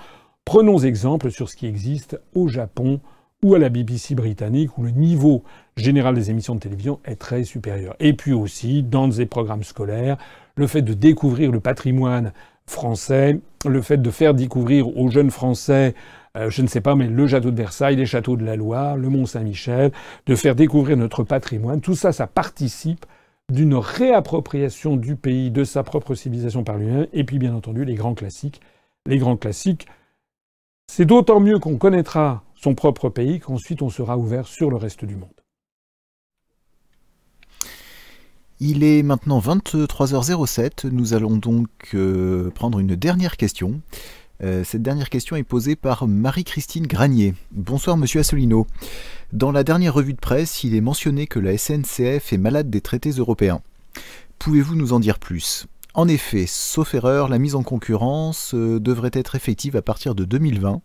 [SPEAKER 2] Prenons exemple sur ce qui existe au Japon ou à la BBC britannique, où le niveau général des émissions de télévision est très supérieur. Et puis aussi, dans des programmes scolaires, le fait de découvrir le patrimoine français, le fait de faire découvrir aux jeunes Français euh, je ne sais pas, mais le château de Versailles, les châteaux de la Loire, le Mont Saint-Michel, de faire découvrir notre patrimoine. Tout ça, ça participe d'une réappropriation du pays, de sa propre civilisation par lui-même, et puis bien entendu les grands classiques. Les grands classiques, c'est d'autant mieux qu'on connaîtra son propre pays qu'ensuite on sera ouvert sur le reste du monde.
[SPEAKER 1] Il est maintenant 23h07, nous allons donc euh, prendre une dernière question. Euh, cette dernière question est posée par Marie-Christine Granier. Bonsoir Monsieur Asselineau. Dans la dernière revue de presse, il est mentionné que la SNCF est malade des traités européens. Pouvez-vous nous en dire plus? En effet, sauf erreur, la mise en concurrence euh, devrait être effective à partir de 2020.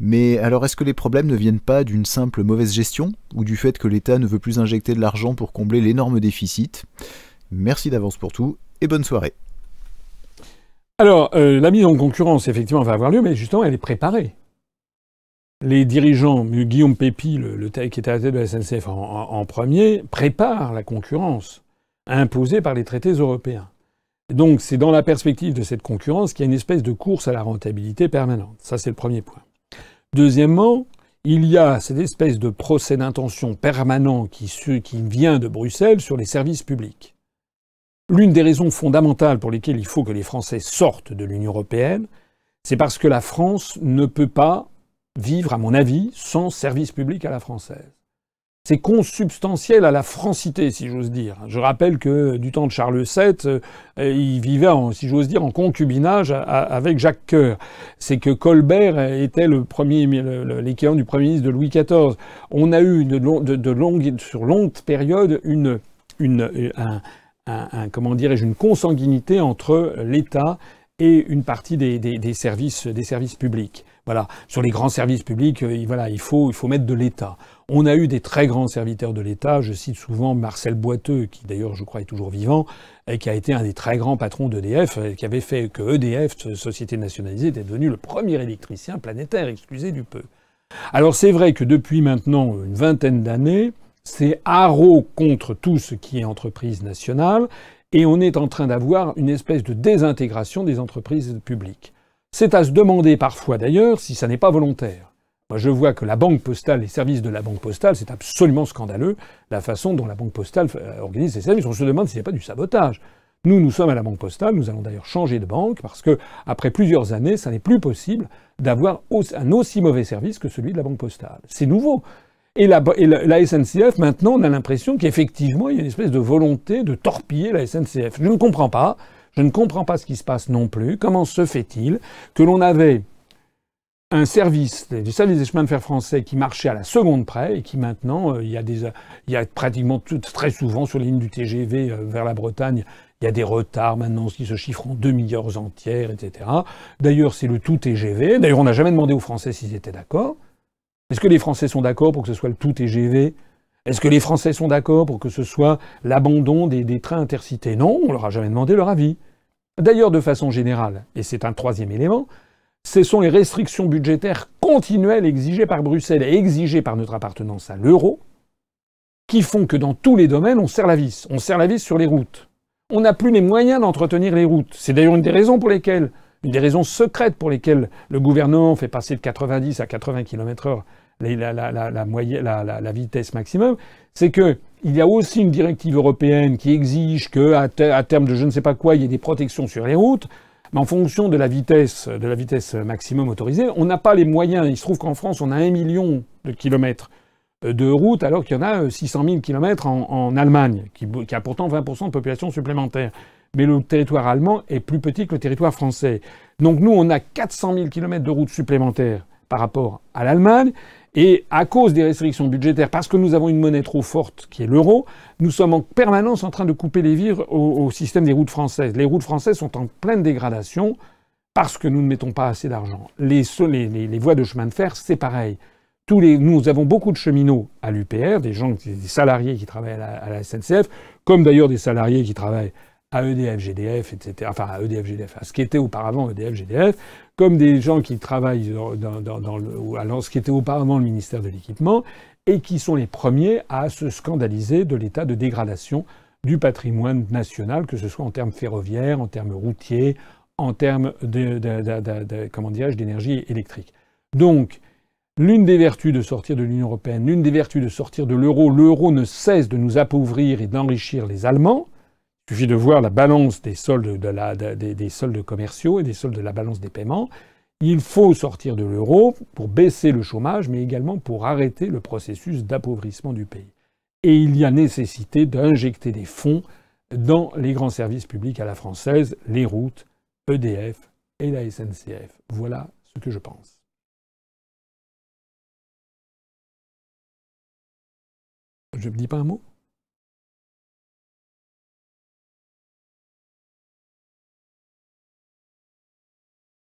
[SPEAKER 1] Mais alors est-ce que les problèmes ne viennent pas d'une simple mauvaise gestion ou du fait que l'État ne veut plus injecter de l'argent pour combler l'énorme déficit? Merci d'avance pour tout et bonne soirée.
[SPEAKER 2] Alors, euh, la mise en concurrence, effectivement, va avoir lieu, mais justement, elle est préparée. Les dirigeants, Guillaume Pépi, le, qui était à la tête de la SNCF en, premier, préparent la concurrence imposée par les traités européens. Donc, c'est dans la perspective de cette concurrence qu'il y a une espèce de course à la rentabilité permanente. Ça, c'est le premier point. Deuxièmement, il y a cette espèce de procès d'intention permanent qui, qui vient de Bruxelles sur les services publics. L'une des raisons fondamentales pour lesquelles il faut que les Français sortent de l'Union européenne, c'est parce que la France ne peut pas vivre, à mon avis, sans service public à la française c'est consubstantiel à la francité, si j'ose dire. Je rappelle que du temps de Charles VII, euh, il vivait, si j'ose dire, en concubinage avec Jacques Coeur. C'est que Colbert était le premier, l'équivalent du premier ministre de Louis XIV. On a eu de, de, sur longue période une, un, comment dirais-je, une consanguinité entre l'État et une partie des, services, des services publics. Voilà, sur les grands services publics, euh, voilà, il faut, il faut mettre de l'État. On a eu des très grands serviteurs de l'État. Je cite souvent Marcel Boiteux, qui d'ailleurs, je crois, est toujours vivant, et qui a été un des très grands patrons d'EDF, euh, qui avait fait que EDF, société nationalisée, était devenu le premier électricien planétaire, excusez du peu. Alors c'est vrai que depuis maintenant une vingtaine d'années, c'est haro contre tout ce qui est entreprise nationale, et on est en train d'avoir une espèce de désintégration des entreprises publiques. C'est à se demander parfois d'ailleurs si ça n'est pas volontaire. Moi, je vois que la Banque postale, les services de la Banque postale, c'est absolument scandaleux la façon dont la Banque postale euh, organise ses services. On se demande s'il n'y a pas du sabotage. Nous, nous sommes à la Banque postale, nous allons d'ailleurs changer de banque parce que, après plusieurs années, ça n'est plus possible d'avoir un aussi mauvais service que celui de la Banque postale. C'est nouveau. Et la, la, SNCF, maintenant, on a l'impression qu'effectivement, il y a une espèce de volonté de torpiller la SNCF. Je ne comprends pas. Je ne comprends pas ce qui se passe non plus. Comment se fait-il que l'on avait un service, du service des chemins de fer français qui marchait à la seconde près et qui maintenant, euh, il, y a des, pratiquement très souvent sur les lignes du TGV euh, vers la Bretagne, il y a des retards maintenant qui se chiffrent en demi-heures entières, etc. D'ailleurs, c'est le tout TGV. D'ailleurs, on n'a jamais demandé aux Français s'ils étaient d'accord. Est-ce que les Français sont d'accord pour que ce soit le tout TGV Est-ce que les Français sont d'accord pour que ce soit l'abandon des, trains intercités? Non, on leur a jamais demandé leur avis. D'ailleurs, de façon générale, et c'est un troisième élément, ce sont les restrictions budgétaires continuelles exigées par Bruxelles et exigées par notre appartenance à l'euro qui font que dans tous les domaines, on serre la vis. On serre la vis sur les routes. On n'a plus les moyens d'entretenir les routes. C'est d'ailleurs une des raisons pour lesquelles, une des raisons secrètes pour lesquelles le gouvernement fait passer de 90 à 80 km la, vitesse maximum, c'est que il y a aussi une directive européenne qui exige que, terme de je ne sais pas quoi, il y ait des protections sur les routes. Mais en fonction de la vitesse, de la vitesse maximum autorisée, on n'a pas les moyens. Il se trouve qu'en France, on a un million de kilomètres euh, de route, alors qu'il y en a 600 000 kilomètres en, Allemagne, qui, a pourtant 20% de population supplémentaire. Mais le territoire allemand est plus petit que le territoire français. Donc nous, on a 400 000 kilomètres de route supplémentaires par rapport à l'Allemagne. Et à cause des restrictions budgétaires, parce que nous avons une monnaie trop forte qui est l'euro, nous sommes en permanence en train de couper les vivres au, système des routes françaises. Les routes françaises sont en pleine dégradation parce que nous ne mettons pas assez d'argent. Les, voies de chemin de fer, c'est pareil. Nous avons beaucoup de cheminots à l'UPR, des salariés qui travaillent à la, à la SNCF, comme d'ailleurs des salariés qui travaillent à EDF, GDF, etc. Enfin, à EDF, GDF, à ce qui était auparavant EDF, GDF, comme des gens qui travaillent dans, ce qui était auparavant le ministère de l'équipement, et qui sont les premiers à se scandaliser de l'état de dégradation du patrimoine national, que ce soit en termes ferroviaires, en termes routiers, en termes de, de, de d'énergie électrique. Donc, l'une des vertus de sortir de l'Union européenne, l'une des vertus de sortir de l'euro, l'euro ne cesse de nous appauvrir et d'enrichir les Allemands. Il suffit de voir la balance des soldes, des, soldes commerciaux et des soldes de la balance des paiements. Il faut sortir de l'euro pour baisser le chômage, mais également pour arrêter le processus d'appauvrissement du pays. Et il y a nécessité d'injecter des fonds dans les grands services publics à la française, les routes, EDF, et la SNCF. Voilà ce que je pense. Je ne dis pas un mot?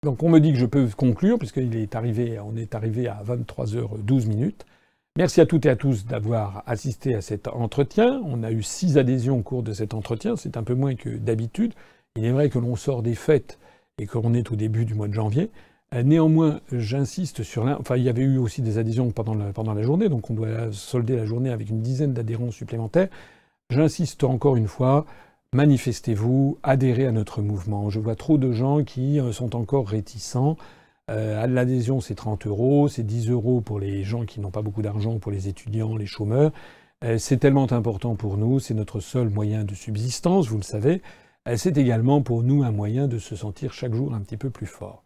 [SPEAKER 2] Donc on me dit que je peux conclure, puisqu'il est arrivé, on est arrivé à 23h12 minutes. Merci à toutes et à tous d'avoir assisté à cet entretien. On a eu six adhésions au cours de cet entretien, c'est un peu moins que d'habitude. Il est vrai que l'on sort des fêtes et qu'on est au début du mois de janvier. Euh, néanmoins, j'insiste sur l'un. Enfin, il y avait eu aussi des adhésions pendant la, pendant la journée, donc on doit solder la journée avec une dizaine d'adhérents supplémentaires. J'insiste encore une fois, manifestez-vous, adhérez à notre mouvement. Je vois trop de gens qui euh, sont encore réticents. Euh, l'adhésion, c'est 30 euros, c'est 10 euros pour les gens qui n'ont pas beaucoup d'argent, pour les étudiants, les chômeurs. c'est tellement important pour nous, c'est notre seul moyen de subsistance, vous le savez. Euh, c'est également pour nous un moyen de se sentir chaque jour un petit peu plus fort.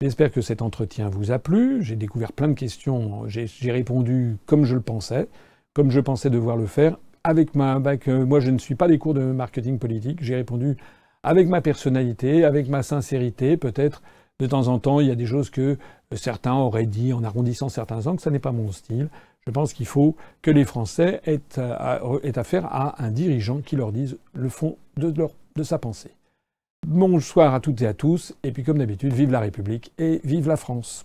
[SPEAKER 2] J'espère que cet entretien vous a plu. J'ai découvert plein de questions. J'ai répondu comme je le pensais, comme je pensais devoir le faire. Avec ma, euh, moi, je ne suis pas des cours de marketing politique. J'ai répondu avec ma personnalité, avec ma sincérité. Peut-être de temps en temps, il y a des choses que certains auraient dit en arrondissant certains angles. Ça n'est pas mon style. Je pense qu'il faut que les Français aient, affaire à un dirigeant qui leur dise le fond de sa pensée. Bonsoir à toutes et à tous, et puis comme d'habitude, vive la République et vive la France.